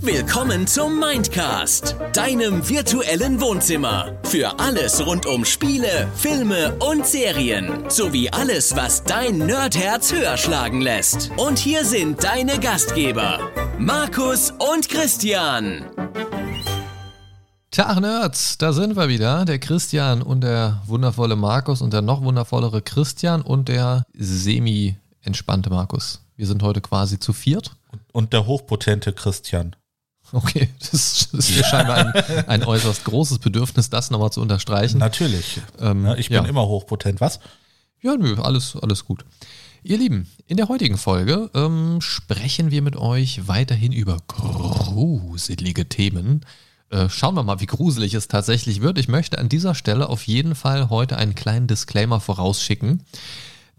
Willkommen zum Mindcast, deinem virtuellen Wohnzimmer. Für alles rund um Spiele, Filme und Serien. Sowie alles, was dein Nerdherz höher schlagen lässt. Und hier sind deine Gastgeber, Markus und Christian. Tag Nerds, da sind wir wieder. Der Christian und der wundervolle Markus und der noch wundervollere Christian und der semi-entspannte Markus. Wir sind heute quasi zu viert. Und der hochpotente Christian. Okay, das, ist mir scheinbar ein, ein, äußerst großes Bedürfnis, das nochmal zu unterstreichen. Natürlich. Ähm, ich bin ja. immer hochpotent. Was? Ja, nö, alles, alles gut. Ihr Lieben, in der heutigen Folge ähm, sprechen wir mit euch weiterhin über gruselige Themen. Äh, schauen wir mal, wie gruselig es tatsächlich wird. Ich möchte an dieser Stelle auf jeden Fall heute einen kleinen Disclaimer vorausschicken.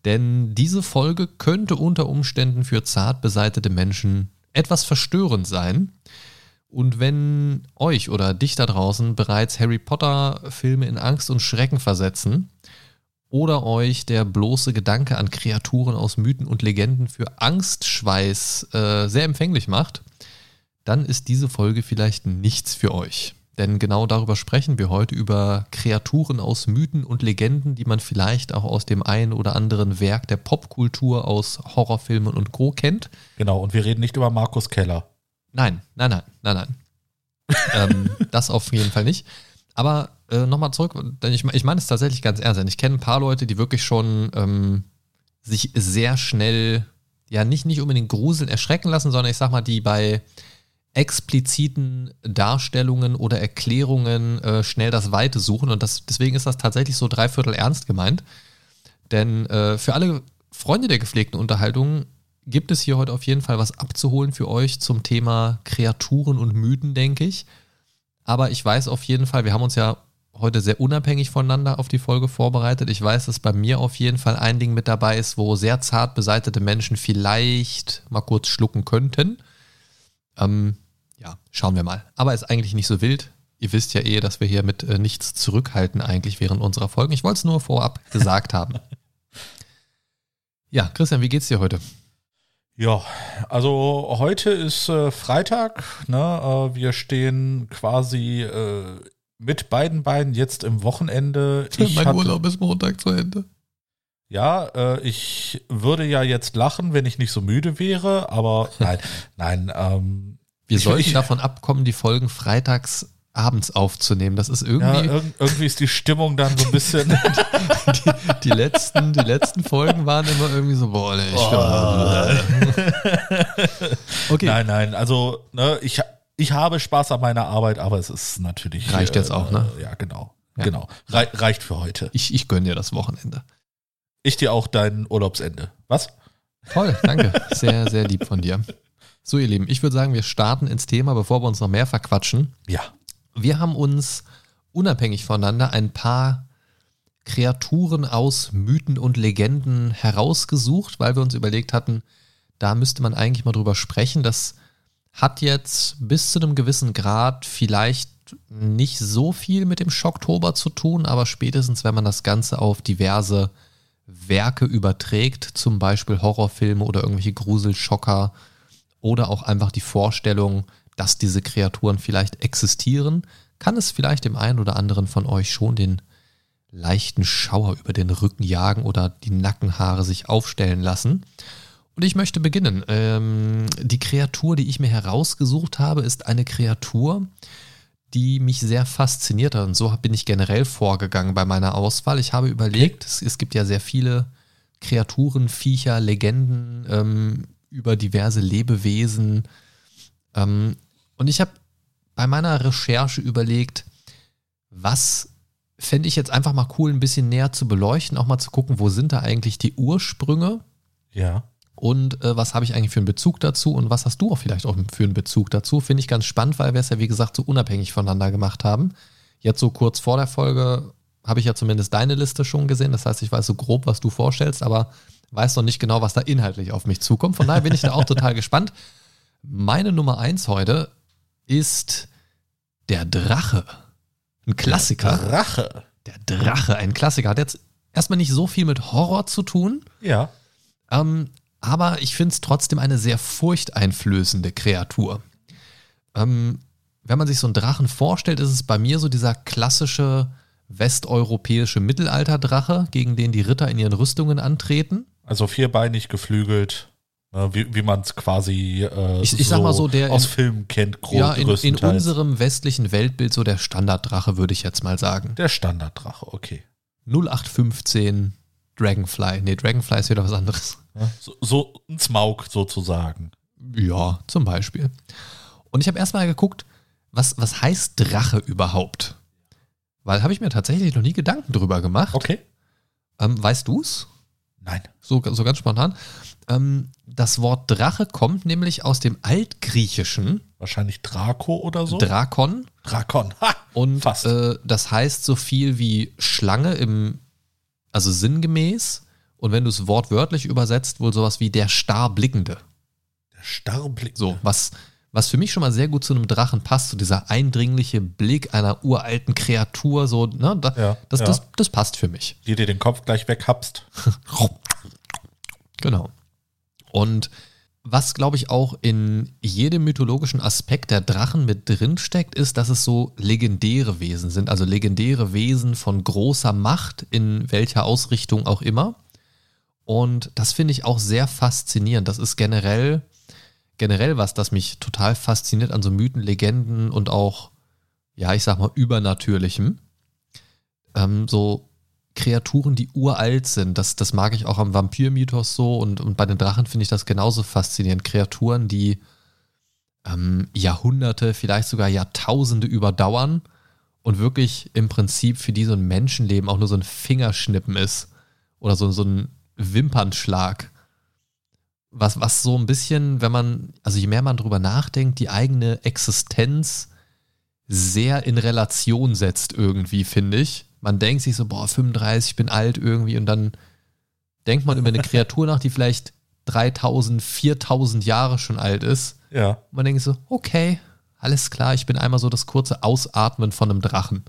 Denn diese Folge könnte unter Umständen für zart beseitete Menschen etwas verstörend sein. Und wenn euch oder dich da draußen bereits Harry Potter-Filme in Angst und Schrecken versetzen oder euch der bloße Gedanke an Kreaturen aus Mythen und Legenden für Angstschweiß äh, sehr empfänglich macht, dann ist diese Folge vielleicht nichts für euch. Denn genau darüber sprechen wir heute, über Kreaturen aus Mythen und Legenden, die man vielleicht auch aus dem einen oder anderen Werk der Popkultur aus Horrorfilmen und Co. kennt. Genau, und wir reden nicht über Markus Keller. Nein, nein, nein, nein, nein. ähm, das auf jeden Fall nicht. Aber äh, nochmal zurück, denn ich, ich meine es tatsächlich ganz ernst. Ich kenne ein paar Leute, die wirklich schon ähm, sich sehr schnell, ja, nicht, nicht unbedingt gruseln, erschrecken lassen, sondern ich sag mal, die bei expliziten Darstellungen oder Erklärungen äh, schnell das Weite suchen. Und das, deswegen ist das tatsächlich so dreiviertel ernst gemeint. Denn äh, für alle Freunde der gepflegten Unterhaltung gibt es hier heute auf jeden Fall was abzuholen für euch zum Thema Kreaturen und Mythen, denke ich. Aber ich weiß auf jeden Fall, wir haben uns ja heute sehr unabhängig voneinander auf die Folge vorbereitet. Ich weiß, dass bei mir auf jeden Fall ein Ding mit dabei ist, wo sehr zart beseitete Menschen vielleicht mal kurz schlucken könnten. Ähm, ja, schauen wir mal. Aber ist eigentlich nicht so wild. Ihr wisst ja eh, dass wir hier mit äh, nichts zurückhalten eigentlich während unserer Folgen. Ich wollte es nur vorab gesagt haben. Ja, Christian, wie geht's dir heute? Ja, also heute ist äh, Freitag. Ne? Äh, wir stehen quasi äh, mit beiden Beinen jetzt im Wochenende. Ich mein hatte, Urlaub ist Montag zu Ende. Ja, äh, ich würde ja jetzt lachen, wenn ich nicht so müde wäre, aber nein, nein. Ähm, wir sollten ich, davon abkommen, die Folgen freitags abends aufzunehmen. Das ist irgendwie. Ja, irg irgendwie ist die Stimmung dann so ein bisschen. die, die, letzten, die letzten Folgen waren immer irgendwie so, boah, nee, ich oh. Okay. Nein, nein, also, ne, ich, ich habe Spaß an meiner Arbeit, aber es ist natürlich. Reicht äh, jetzt auch, ne? Ja, genau. Ja. Genau. Re reicht für heute. Ich, ich gönne dir das Wochenende. Ich dir auch dein Urlaubsende. Was? Toll, danke. Sehr, sehr lieb von dir. So, ihr Lieben, ich würde sagen, wir starten ins Thema, bevor wir uns noch mehr verquatschen. Ja. Wir haben uns unabhängig voneinander ein paar Kreaturen aus Mythen und Legenden herausgesucht, weil wir uns überlegt hatten, da müsste man eigentlich mal drüber sprechen. Das hat jetzt bis zu einem gewissen Grad vielleicht nicht so viel mit dem Schocktober zu tun, aber spätestens, wenn man das Ganze auf diverse Werke überträgt, zum Beispiel Horrorfilme oder irgendwelche Gruselschocker oder auch einfach die Vorstellung, dass diese Kreaturen vielleicht existieren, kann es vielleicht dem einen oder anderen von euch schon den leichten Schauer über den Rücken jagen oder die Nackenhaare sich aufstellen lassen. Und ich möchte beginnen. Ähm, die Kreatur, die ich mir herausgesucht habe, ist eine Kreatur, die mich sehr fasziniert hat. Und so bin ich generell vorgegangen bei meiner Auswahl. Ich habe überlegt, es, es gibt ja sehr viele Kreaturen, Viecher, Legenden ähm, über diverse Lebewesen. Ähm, und ich habe bei meiner Recherche überlegt, was fände ich jetzt einfach mal cool, ein bisschen näher zu beleuchten, auch mal zu gucken, wo sind da eigentlich die Ursprünge? Ja. Und äh, was habe ich eigentlich für einen Bezug dazu und was hast du auch vielleicht auch für einen Bezug dazu? Finde ich ganz spannend, weil wir es ja, wie gesagt, so unabhängig voneinander gemacht haben. Jetzt so kurz vor der Folge habe ich ja zumindest deine Liste schon gesehen. Das heißt, ich weiß so grob, was du vorstellst, aber weiß noch nicht genau, was da inhaltlich auf mich zukommt. Von daher bin ich da auch total gespannt. Meine Nummer eins heute ist der Drache. Ein Klassiker. Der Drache. Der Drache, ein Klassiker. Hat jetzt erstmal nicht so viel mit Horror zu tun. Ja. Ähm, aber ich finde es trotzdem eine sehr furchteinflößende Kreatur. Ähm, wenn man sich so einen Drachen vorstellt, ist es bei mir so dieser klassische westeuropäische Mittelalterdrache, gegen den die Ritter in ihren Rüstungen antreten. Also vierbeinig geflügelt, ne, wie, wie man es quasi äh, Ich- ich sag mal so, der aus in- Filmen kennt, gro- Ja, in, in unserem westlichen Weltbild so der Standarddrache, würde ich jetzt mal sagen. Der Standarddrache, okay. 0815 Dragonfly. Nee, Dragonfly ist wieder was anderes. So, so ein Smaug sozusagen. Ja, zum Beispiel. Und ich habe erstmal geguckt, was, was heißt Drache überhaupt? Weil habe ich mir tatsächlich noch nie Gedanken drüber gemacht. Okay. Ähm, weißt du's? Nein. So, so ganz spontan. Ähm, das Wort Drache kommt nämlich aus dem Altgriechischen Wahrscheinlich Draco oder so? Drakon Drakon. Ha! und äh, das heißt so viel wie Schlange im, also sinngemäß. Und wenn du es wortwörtlich übersetzt, wohl sowas wie der Starblickende. Der Starrblick. So, was, was für mich schon mal sehr gut zu einem Drachen passt, so dieser eindringliche Blick einer uralten Kreatur, so, ne, da, Ja, das, ja. Das, das passt für mich. Die dir den Kopf gleich weghabst. Genau. Und was, glaube ich, auch in jedem mythologischen Aspekt der Drachen mit drin steckt, ist, dass es so legendäre Wesen sind, also legendäre Wesen von großer Macht, in welcher Ausrichtung auch immer. Und das finde ich auch sehr faszinierend. Das ist generell, generell was, das mich total fasziniert an so Mythen, Legenden und auch, ja, ich sag mal, Übernatürlichem. Ähm, so Kreaturen, die uralt sind. Das, das mag ich auch am Vampirmythos so und, und bei den Drachen finde ich das genauso faszinierend. Kreaturen, die ähm, Jahrhunderte, vielleicht sogar Jahrtausende überdauern und wirklich im Prinzip für die so ein Menschenleben auch nur so ein Fingerschnippen ist oder so, so ein Wimpernschlag. Was, was so ein bisschen, wenn man, also je mehr man drüber nachdenkt, die eigene Existenz sehr in Relation setzt irgendwie, finde ich. Man denkt sich so, boah, 35, ich bin alt irgendwie und dann denkt man über eine Kreatur nach, die vielleicht 3000, 4000 Jahre schon alt ist. Ja. Und man denkt so, okay, alles klar, ich bin einmal so das kurze Ausatmen von einem Drachen.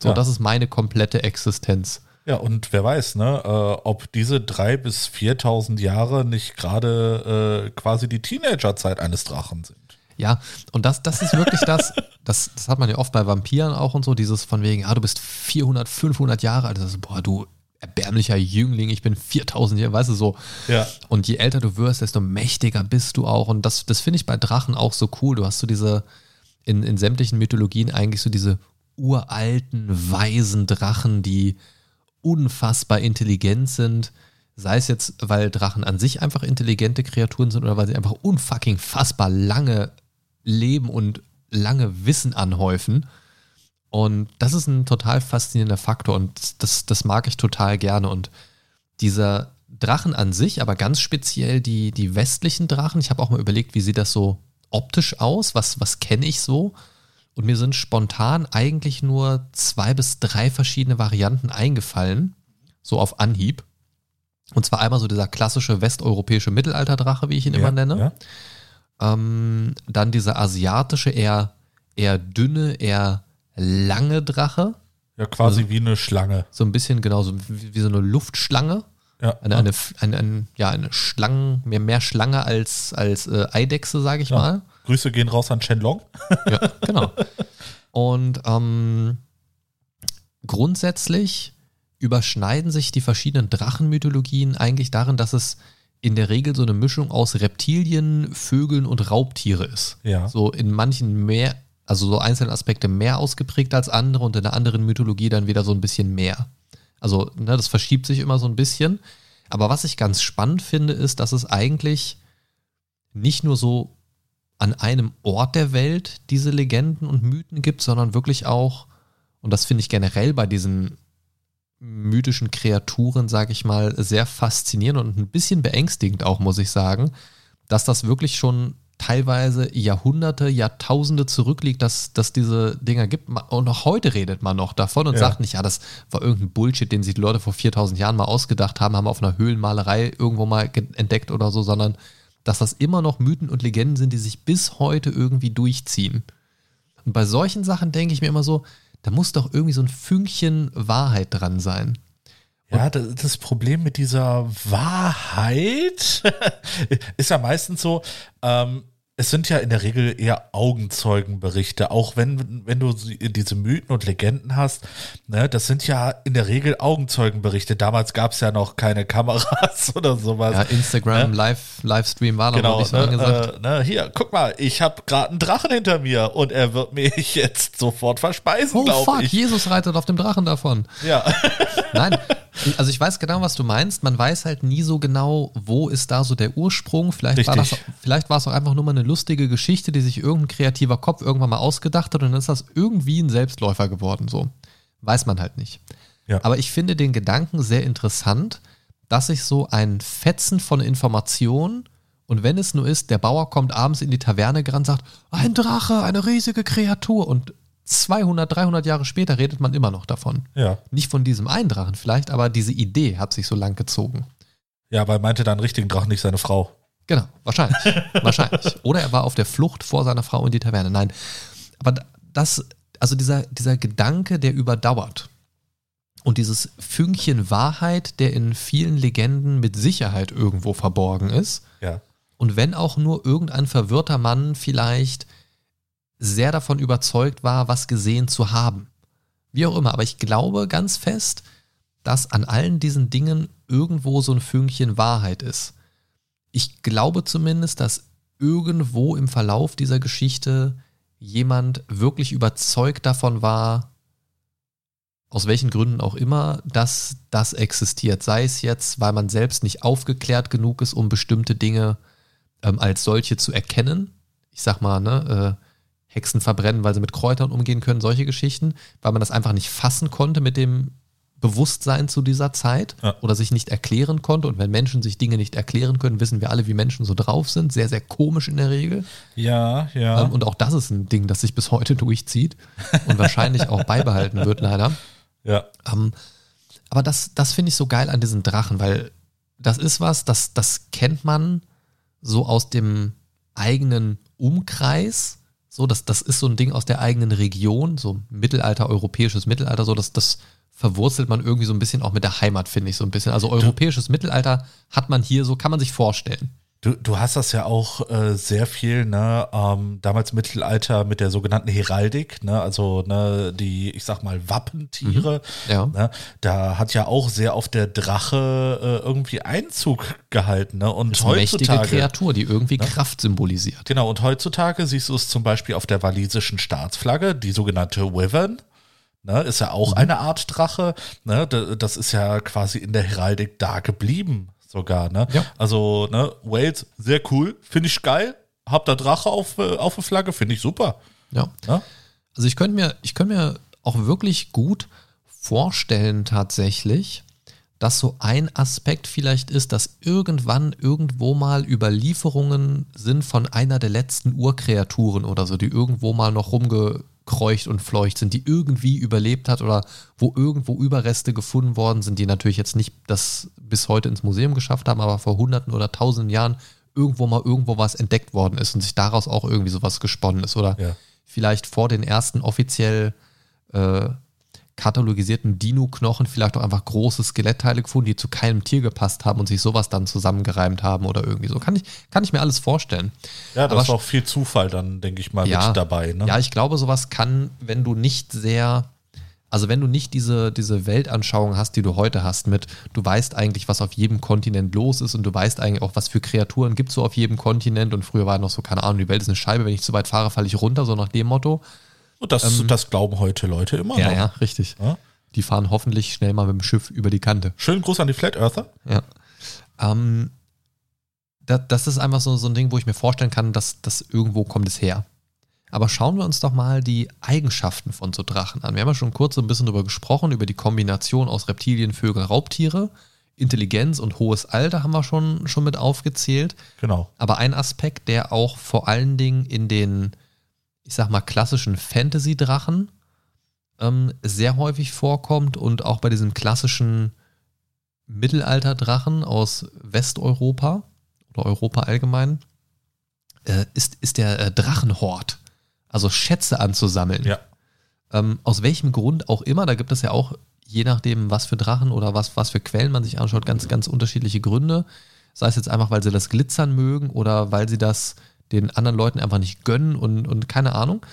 So, Ja. das ist meine komplette Existenz. Ja, und wer weiß, ne, äh, ob diese drei bis 4.000 Jahre nicht gerade äh, quasi die Teenagerzeit eines Drachen sind. Ja, und das, das ist wirklich das, das, das hat man ja oft bei Vampiren auch und so, dieses von wegen, ah, du bist 400, 500 Jahre alt, das ist, boah, du erbärmlicher Jüngling, ich bin 4000 Jahre, weißt du so. Ja. Und je älter du wirst, desto mächtiger bist du auch. Und das, das finde ich bei Drachen auch so cool. Du hast so diese, in, in sämtlichen Mythologien eigentlich so diese uralten, weisen Drachen, die unfassbar intelligent sind. Sei es jetzt, weil Drachen an sich einfach intelligente Kreaturen sind oder weil sie einfach unfucking fassbar lange leben und lange Wissen anhäufen. Und das ist ein total faszinierender Faktor und das, das mag ich total gerne. Und dieser Drachen an sich, aber ganz speziell die, die westlichen Drachen, ich habe auch mal überlegt, wie sieht das so optisch aus? Was, was kenne ich so? Und mir sind spontan eigentlich nur zwei bis drei verschiedene Varianten eingefallen, so auf Anhieb. Und zwar einmal so dieser klassische westeuropäische Mittelalterdrache, wie ich ihn immer nenne. Ja. Ähm, dann dieser asiatische, eher, eher dünne, eher lange Drache. ja, quasi Also- wie eine Schlange. So ein bisschen genauso wie, wie so eine Luftschlange. Ja. Eine, eine, eine, eine, ja, eine Schlangen, mehr, mehr Schlange als, als äh, Eidechse, sage ich Ja. mal. Grüße gehen raus an Shenlong. Ja, genau. Und ähm, grundsätzlich überschneiden sich die verschiedenen Drachenmythologien eigentlich darin, dass es in der Regel so eine Mischung aus Reptilien, Vögeln und Raubtiere ist. Ja. So in manchen mehr, also so einzelne Aspekte mehr ausgeprägt als andere und in der anderen Mythologie dann wieder so ein bisschen mehr. Also ne, das verschiebt sich immer so ein bisschen. Aber was ich ganz spannend finde, ist, dass es eigentlich nicht nur so an einem Ort der Welt diese Legenden und Mythen gibt, sondern wirklich auch, und das finde ich generell bei diesen mythischen Kreaturen, sage ich mal, sehr faszinierend und ein bisschen beängstigend auch, muss ich sagen, dass das wirklich schon teilweise Jahrhunderte, Jahrtausende zurückliegt, dass, dass diese Dinger gibt. Und auch heute redet man noch davon und Ja. sagt nicht, ja, das war irgendein Bullshit, den sich die Leute vor 4000 Jahren mal ausgedacht haben, haben auf einer Höhlenmalerei irgendwo mal entdeckt oder so, sondern dass das immer noch Mythen und Legenden sind, die sich bis heute irgendwie durchziehen. Und bei solchen Sachen denke ich mir immer so, da muss doch irgendwie so ein Fünkchen Wahrheit dran sein. Ja, das, das Problem mit dieser Wahrheit ist ja meistens so, ähm, es sind ja in der Regel eher Augenzeugenberichte, auch wenn, wenn du diese Mythen und Legenden hast, ne, das sind ja in der Regel Augenzeugenberichte. Damals gab es ja noch keine Kameras oder sowas. Ja, Instagram, ne? Live, Livestream war genau, noch nicht so ne, angesagt. Äh, ne, hier, guck mal, ich habe gerade einen Drachen hinter mir und er wird mich jetzt sofort verspeisen, oh, glaube fuck, ich. Jesus reitet auf dem Drachen davon. Ja. Nein, also ich weiß genau, was du meinst. Man weiß halt nie so genau, wo ist da so der Ursprung. Vielleicht war, das, vielleicht war es auch einfach nur mal eine lustige Geschichte, die sich irgendein kreativer Kopf irgendwann mal ausgedacht hat und dann ist das irgendwie ein Selbstläufer geworden. So weiß man halt nicht. Ja. Aber ich finde den Gedanken sehr interessant, dass sich so ein Fetzen von Informationen und wenn es nur ist, der Bauer kommt abends in die Taverne gerannt, sagt, ein Drache, eine riesige Kreatur und 200, 300 Jahre später redet man immer noch davon. Ja. Nicht von diesem einen Drachen vielleicht, aber diese Idee hat sich so lang gezogen. Ja, weil meinte dann richtigen Drachen nicht seine Frau. Genau, wahrscheinlich. wahrscheinlich. Oder er war auf der Flucht vor seiner Frau in die Taverne. Nein. Aber das, also dieser, dieser Gedanke, der überdauert. Und dieses Fünkchen Wahrheit, der in vielen Legenden mit Sicherheit irgendwo verborgen ist. Ja. Und wenn auch nur irgendein verwirrter Mann vielleicht sehr davon überzeugt war, was gesehen zu haben. Wie auch immer, aber ich glaube ganz fest, dass an allen diesen Dingen irgendwo so ein Fünkchen Wahrheit ist. Ich glaube zumindest, dass irgendwo im Verlauf dieser Geschichte jemand wirklich überzeugt davon war, aus welchen Gründen auch immer, dass das existiert. Sei es jetzt, weil man selbst nicht aufgeklärt genug ist, um bestimmte Dinge ähm, als solche zu erkennen. Ich sag mal, ne, äh, Hexen verbrennen, weil sie mit Kräutern umgehen können, solche Geschichten, weil man das einfach nicht fassen konnte mit dem Bewusstsein zu dieser Zeit Ja. oder sich nicht erklären konnte. Und wenn Menschen sich Dinge nicht erklären können, wissen wir alle, wie Menschen so drauf sind. Sehr, sehr komisch in der Regel. Ja, ja. Ähm, und auch das ist ein Ding, das sich bis heute durchzieht und wahrscheinlich auch beibehalten wird, leider. ja. Ähm, aber das, das finde ich so geil an diesen Drachen, weil das ist was, das, das kennt man so aus dem eigenen Umkreis. So, das, das ist so ein Ding aus der eigenen Region, so Mittelalter, europäisches Mittelalter, so, das, das verwurzelt man irgendwie so ein bisschen auch mit der Heimat, finde ich so ein bisschen. Also europäisches Mittelalter hat man hier so, kann man sich vorstellen. Du, du hast das ja auch äh, sehr viel, ne, ähm, damals im Mittelalter mit der sogenannten Heraldik, ne, also ne, die, ich sag mal, Wappentiere. Ja. Ne, da hat ja auch sehr auf der Drache äh, irgendwie Einzug gehalten, ne? Und Das ist eine mächtige heutzutage. Kreatur, die irgendwie Kraft symbolisiert. Genau, und heutzutage siehst du es zum Beispiel auf der walisischen Staatsflagge, die sogenannte Wyvern. Ne, ist ja Mhm. auch eine Art Drache. Ne, das ist ja quasi in der Heraldik da geblieben, sogar. Ne? Ja. Also, ne, Wales, sehr cool, finde ich geil. Hab da Drache auf, äh, auf der Flagge, finde ich super. Ja. Ne? Also ich könnte mir, ich könnte mir auch wirklich gut vorstellen tatsächlich, dass so ein Aspekt vielleicht ist, dass irgendwann irgendwo mal Überlieferungen sind von einer der letzten Urkreaturen oder so, die irgendwo mal noch rumgekreucht und fleucht sind, die irgendwie überlebt hat oder wo irgendwo Überreste gefunden worden sind, die natürlich jetzt nicht das bis heute ins Museum geschafft haben, aber vor hunderten oder tausenden Jahren irgendwo mal irgendwo was entdeckt worden ist und sich daraus auch irgendwie sowas gesponnen ist oder Ja. vielleicht vor den ersten offiziell äh, katalogisierten Dino-Knochen vielleicht auch einfach große Skelettteile gefunden, die zu keinem Tier gepasst haben und sich sowas dann zusammengereimt haben oder irgendwie so. Kann ich, kann ich mir alles vorstellen. Ja, das Aber ist auch viel Zufall dann, denke ich mal, Ja, mit dabei. Ne? Ja, ich glaube, sowas kann, wenn du nicht sehr, also wenn du nicht diese, diese Weltanschauung hast, die du heute hast, mit du weißt eigentlich, was auf jedem Kontinent los ist und du weißt eigentlich auch, was für Kreaturen gibt es so auf jedem Kontinent und früher war noch so, keine Ahnung, die Welt ist eine Scheibe, wenn ich zu weit fahre, falle ich runter, so nach dem Motto. Und das, das glauben heute Leute immer Ja, noch. ja, richtig. Ja? Die fahren hoffentlich schnell mal mit dem Schiff über die Kante. Schönen Gruß an die Flat Earther. Ja. Ähm, das, das ist einfach so, so ein Ding, wo ich mir vorstellen kann, dass das irgendwo kommt es her. Aber schauen wir uns doch mal die Eigenschaften von so Drachen an. Wir haben ja schon kurz so ein bisschen darüber gesprochen, über die Kombination aus Reptilien, Vögeln, Raubtiere. Intelligenz und hohes Alter haben wir schon, schon mit aufgezählt. Genau. Aber ein Aspekt, der auch vor allen Dingen in den, ich sag mal, klassischen Fantasy-Drachen ähm, sehr häufig vorkommt und auch bei diesem klassischen Mittelalter-Drachen aus Westeuropa oder Europa allgemein, äh, ist, ist der äh, Drachenhort. Also Schätze anzusammeln. Ja. Ähm, aus welchem Grund auch immer, da gibt es ja auch je nachdem, was für Drachen oder was, was für Quellen man sich anschaut, ganz, ganz unterschiedliche Gründe. Sei es jetzt einfach, weil sie das Glitzern mögen oder weil sie das den anderen Leuten einfach nicht gönnen und, und keine Ahnung.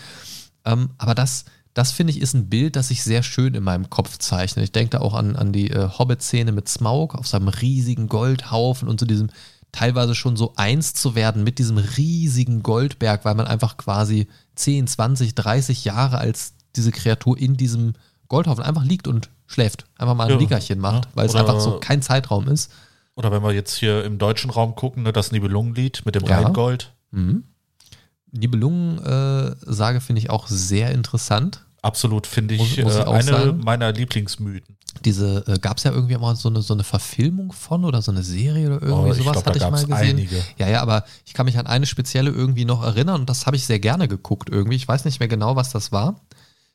Ähm, aber das, das finde ich ist ein Bild, das sich sehr schön in meinem Kopf zeichnet. Ich denke da auch an, an die äh, Hobbit-Szene mit Smaug auf seinem riesigen Goldhaufen und zu diesem teilweise schon so eins zu werden mit diesem riesigen Goldberg, weil man einfach quasi 10, 20, 30 Jahre als diese Kreatur in diesem Goldhaufen einfach liegt und schläft. Einfach mal ein ja, Lickerchen macht, ja. weil es einfach so kein Zeitraum ist. Oder wenn wir jetzt hier im deutschen Raum gucken, ne, das Nibelungenlied mit dem ja. Rheingold. Mhm. Nibelungen-Sage finde ich auch sehr interessant. Absolut, finde ich, muss, muss ich äh, eine sagen. meiner Lieblingsmythen. Diese äh, gab es ja irgendwie mal so eine, so eine Verfilmung von oder so eine Serie oder irgendwie oh, sowas glaub, hatte ich mal gesehen. Einige. Ja, ja, aber ich kann mich an eine spezielle irgendwie noch erinnern und das habe ich sehr gerne geguckt irgendwie. Ich weiß nicht mehr genau, was das war,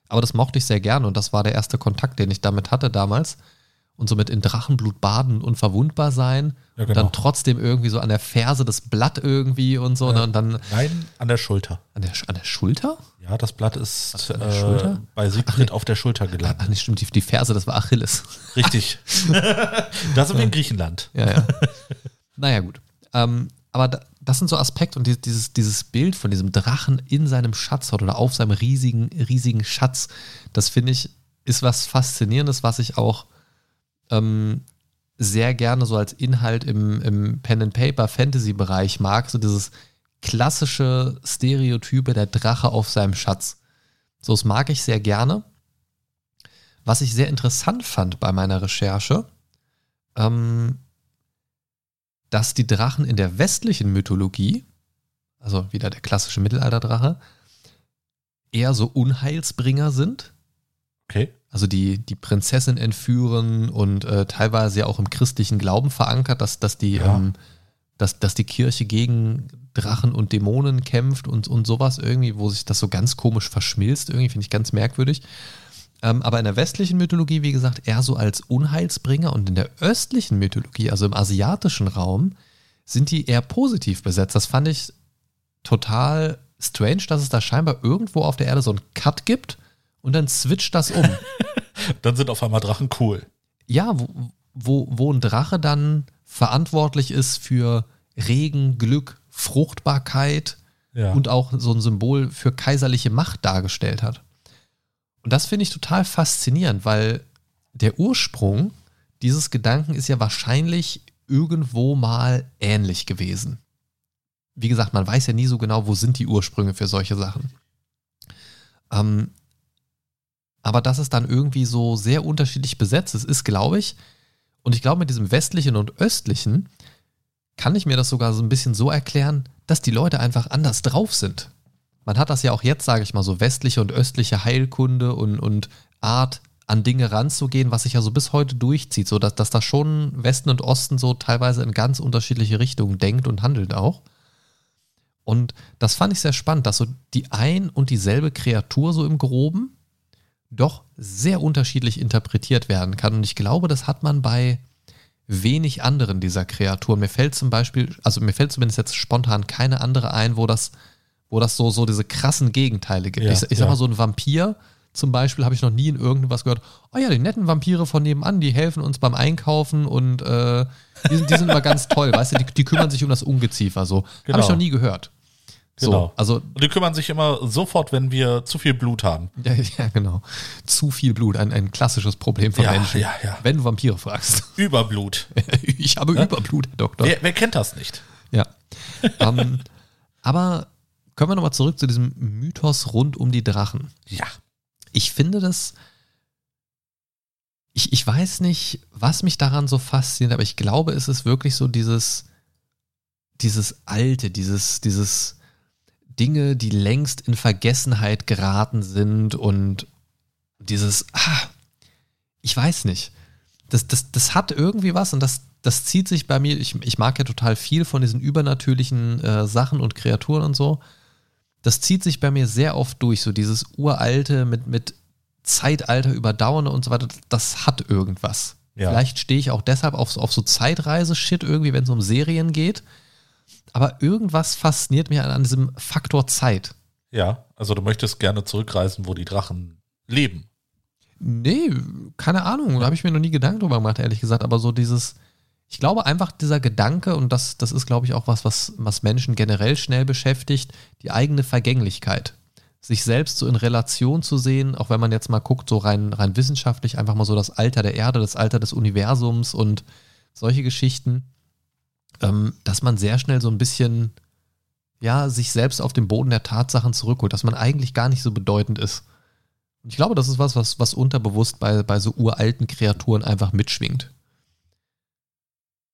aber das mochte ich sehr gerne und das war der erste Kontakt, den ich damit hatte damals und somit in Drachenblut baden und verwundbar sein. Ja, genau. Dann trotzdem irgendwie so an der Ferse das Blatt irgendwie und so. Ne? Und dann, Nein, an der Schulter. An der, an der Schulter? Ja, das Blatt ist äh, bei Siegfried auf der Schulter gelandet. Ach, nicht stimmt, die, die Ferse, das war Achilles. Richtig. da sind wir in Griechenland. Ja, ja. Naja, gut. Ähm, aber da, das sind so Aspekte und dieses, dieses Bild von diesem Drachen in seinem Schatz oder auf seinem riesigen, riesigen Schatz, das finde ich, ist was Faszinierendes, was ich auch ähm, sehr gerne so als Inhalt im, im Pen-and-Paper-Fantasy-Bereich mag, so dieses klassische Stereotype der Drache auf seinem Schatz. So, das mag ich sehr gerne. Was ich sehr interessant fand bei meiner Recherche, ähm, dass die Drachen in der westlichen Mythologie, also wieder der klassische Mittelalterdrache, eher so Unheilsbringer sind. Okay also die, die Prinzessin entführen und äh, teilweise ja auch im christlichen Glauben verankert, dass, dass, die, ja. ähm, dass, dass die Kirche gegen Drachen und Dämonen kämpft und, und sowas irgendwie, wo sich das so ganz komisch verschmilzt, irgendwie finde ich ganz merkwürdig. Ähm, aber in der westlichen Mythologie, wie gesagt, eher so als Unheilsbringer und in der östlichen Mythologie, also im asiatischen Raum, sind die eher positiv besetzt. Das fand ich total strange, dass es da scheinbar irgendwo auf der Erde so einen Cut gibt und dann switcht das um. dann sind auf einmal Drachen cool. Ja, wo, wo, wo ein Drache dann verantwortlich ist für Regen, Glück, Fruchtbarkeit ja. und auch so ein Symbol für kaiserliche Macht dargestellt hat. Und das finde ich total faszinierend, weil der Ursprung dieses Gedanken ist ja wahrscheinlich irgendwo mal ähnlich gewesen. Wie gesagt, man weiß ja nie so genau, wo sind die Ursprünge für solche Sachen. Ähm, aber dass es dann irgendwie so sehr unterschiedlich besetzt ist, ist, glaube ich, und ich glaube, mit diesem westlichen und östlichen kann ich mir das sogar so ein bisschen so erklären, dass die Leute einfach anders drauf sind. Man hat das ja auch jetzt, sage ich mal, so westliche und östliche Heilkunde und, und Art, an Dinge ranzugehen, was sich ja so bis heute durchzieht, so dass, dass da schon Westen und Osten so teilweise in ganz unterschiedliche Richtungen denkt und handelt auch. Und das fand ich sehr spannend, dass so die ein und dieselbe Kreatur so im Groben doch sehr unterschiedlich interpretiert werden kann. Und ich glaube, das hat man bei wenig anderen dieser Kreaturen. Mir fällt zum Beispiel, also mir fällt zumindest jetzt spontan keine andere ein, wo das, wo das so, so diese krassen Gegenteile gibt. Ja, ich, ich sag mal, so ein Vampir zum Beispiel habe ich noch nie in irgendwas gehört. Oh ja, die netten Vampire von nebenan, die helfen uns beim Einkaufen und äh, die, sind, die sind immer ganz toll, weißt du, die, die kümmern sich um das Ungeziefer. So. Genau. Habe ich noch nie gehört. Genau. So, also, Und die kümmern sich immer sofort, wenn wir zu viel Blut haben. Ja, ja genau. Zu viel Blut, ein, ein klassisches Problem von ja, Menschen. Ja, ja. Wenn du Vampire fragst. Überblut. ich habe ja? Überblut, Herr Doktor. Wer, wer kennt das nicht? Ja. um, ähm, aber kommen wir nochmal zurück zu diesem Mythos rund um die Drachen. Ja. Ich finde das. Ich, ich weiß nicht, was mich daran so fasziniert, aber ich glaube, es ist wirklich so dieses, dieses Alte, dieses, dieses, Dinge, die längst in Vergessenheit geraten sind und dieses, ah, ich weiß nicht. Das, das, das hat irgendwie was und das, das zieht sich bei mir, ich, ich mag ja total viel von diesen übernatürlichen äh, Sachen und Kreaturen und so. Das zieht sich bei mir sehr oft durch, so dieses uralte mit, mit Zeitalter überdauernde und so weiter, das hat irgendwas. Ja. Vielleicht stehe ich auch deshalb auf, auf so Zeitreise-Shit irgendwie, wenn es um Serien geht aber irgendwas fasziniert mich an diesem Faktor Zeit. Ja, also du möchtest gerne zurückreisen, wo die Drachen leben. Nee, keine Ahnung. Da habe ich mir noch nie Gedanken drüber gemacht, ehrlich gesagt. Aber so dieses, ich glaube einfach dieser Gedanke, und das, das ist, glaube ich, auch was, was, was Menschen generell schnell beschäftigt, die eigene Vergänglichkeit. Sich selbst so in Relation zu sehen, auch wenn man jetzt mal guckt, so rein, rein wissenschaftlich, einfach mal so das Alter der Erde, das Alter des Universums und solche Geschichten, ähm, dass man sehr schnell so ein bisschen, ja, sich selbst auf den Boden der Tatsachen zurückholt, dass man eigentlich gar nicht so bedeutend ist. Und ich glaube, das ist was, was, was unterbewusst bei, bei so uralten Kreaturen einfach mitschwingt.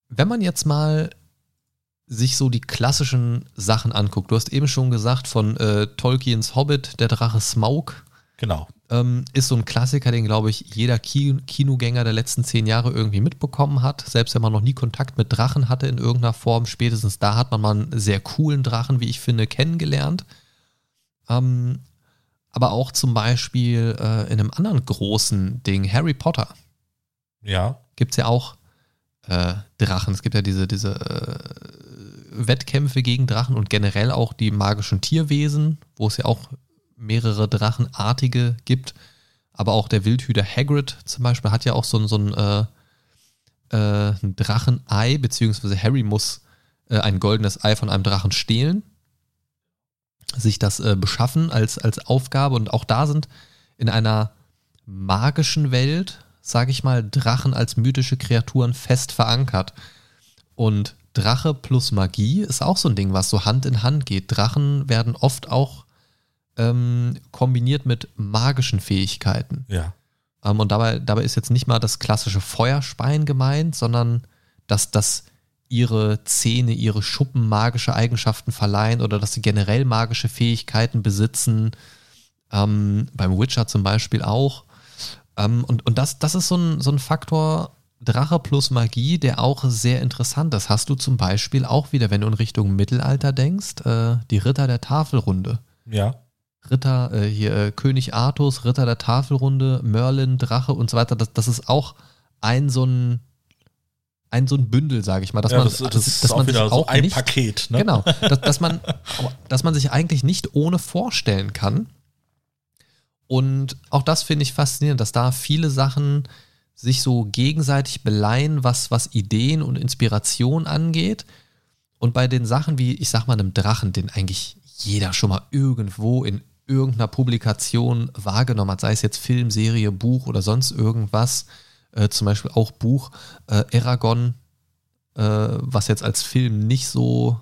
Wenn man jetzt mal sich so die klassischen Sachen anguckt, du hast eben schon gesagt von äh, Tolkiens Hobbit, der Drache Smaug. Genau. Ähm, ist so ein Klassiker, den, glaube ich, jeder Ki Kinogänger der letzten zehn Jahre irgendwie mitbekommen hat. Selbst wenn man noch nie Kontakt mit Drachen hatte in irgendeiner Form, spätestens da hat man mal einen sehr coolen Drachen, wie ich finde, kennengelernt. Ähm, aber auch zum Beispiel äh, in einem anderen großen Ding, Harry Potter. Ja. Gibt es ja auch äh, Drachen. Es gibt ja diese, diese äh, Wettkämpfe gegen Drachen und generell auch die magischen Tierwesen, wo es ja auch mehrere Drachenartige gibt. Aber auch der Wildhüter Hagrid zum Beispiel hat ja auch so, ein, so ein, äh, äh, ein Drachenei, beziehungsweise Harry muss äh, ein goldenes Ei von einem Drachen stehlen, sich das äh, beschaffen als, als Aufgabe. Und auch da sind in einer magischen Welt sage ich mal, Drachen als mythische Kreaturen fest verankert. Und Drache plus Magie ist auch so ein Ding, was so Hand in Hand geht. Drachen werden oft auch ähm, kombiniert mit magischen Fähigkeiten. Ja. Ähm, und dabei, dabei ist jetzt nicht mal das klassische Feuerspein gemeint, sondern dass das ihre Zähne, ihre Schuppen magische Eigenschaften verleihen oder dass sie generell magische Fähigkeiten besitzen. Ähm, beim Witcher zum Beispiel auch. Ähm, und und das, das ist so ein, so ein Faktor, Drache plus Magie, der auch sehr interessant ist. Hast du zum Beispiel auch wieder, wenn du in Richtung Mittelalter denkst, äh, die Ritter der Tafelrunde. Ja. Ritter, äh, hier äh, König Artus, Ritter der Tafelrunde, Merlin, Drache und so weiter. Das, das ist auch ein so ein ein so ein Bündel, sage ich mal, dass ja, man, das, das dass, ist dass auch man wieder sich so auch ein nicht, Paket. Ne? Genau, dass, dass man, dass man sich eigentlich nicht ohne vorstellen kann. Und auch das finde ich faszinierend, dass da viele Sachen sich so gegenseitig beleihen, was, was Ideen und Inspiration angeht. Und bei den Sachen wie, ich sag mal, einem Drachen, den eigentlich jeder schon mal irgendwo in irgendeiner Publikation wahrgenommen hat, sei es jetzt Film, Serie, Buch oder sonst irgendwas, äh, zum Beispiel auch Buch äh, Aragon, äh, was jetzt als Film nicht so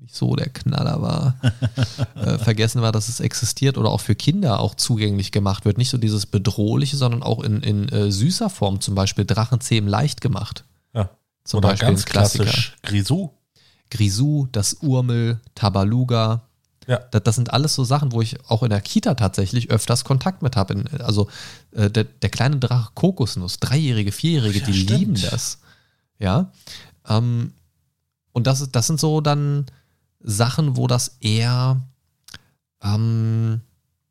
nicht so der Knaller war, äh, vergessen war, dass es existiert oder auch für Kinder auch zugänglich gemacht wird. Nicht so dieses Bedrohliche, sondern auch in, in äh, süßer Form, zum Beispiel Drachenzähmen leicht gemacht. Ja. Zum Oder Beispiel ganz klassisch Grisou. Grisou, das Urmel, Tabaluga. Ja. Das, das sind alles so Sachen, wo ich auch in der Kita tatsächlich öfters Kontakt mit habe. Also äh, der, der kleine Drache Kokosnuss, Dreijährige, Vierjährige, Ja, die stimmt. lieben das. Ja. Ähm, und das, das sind so dann Sachen, wo das eher ähm,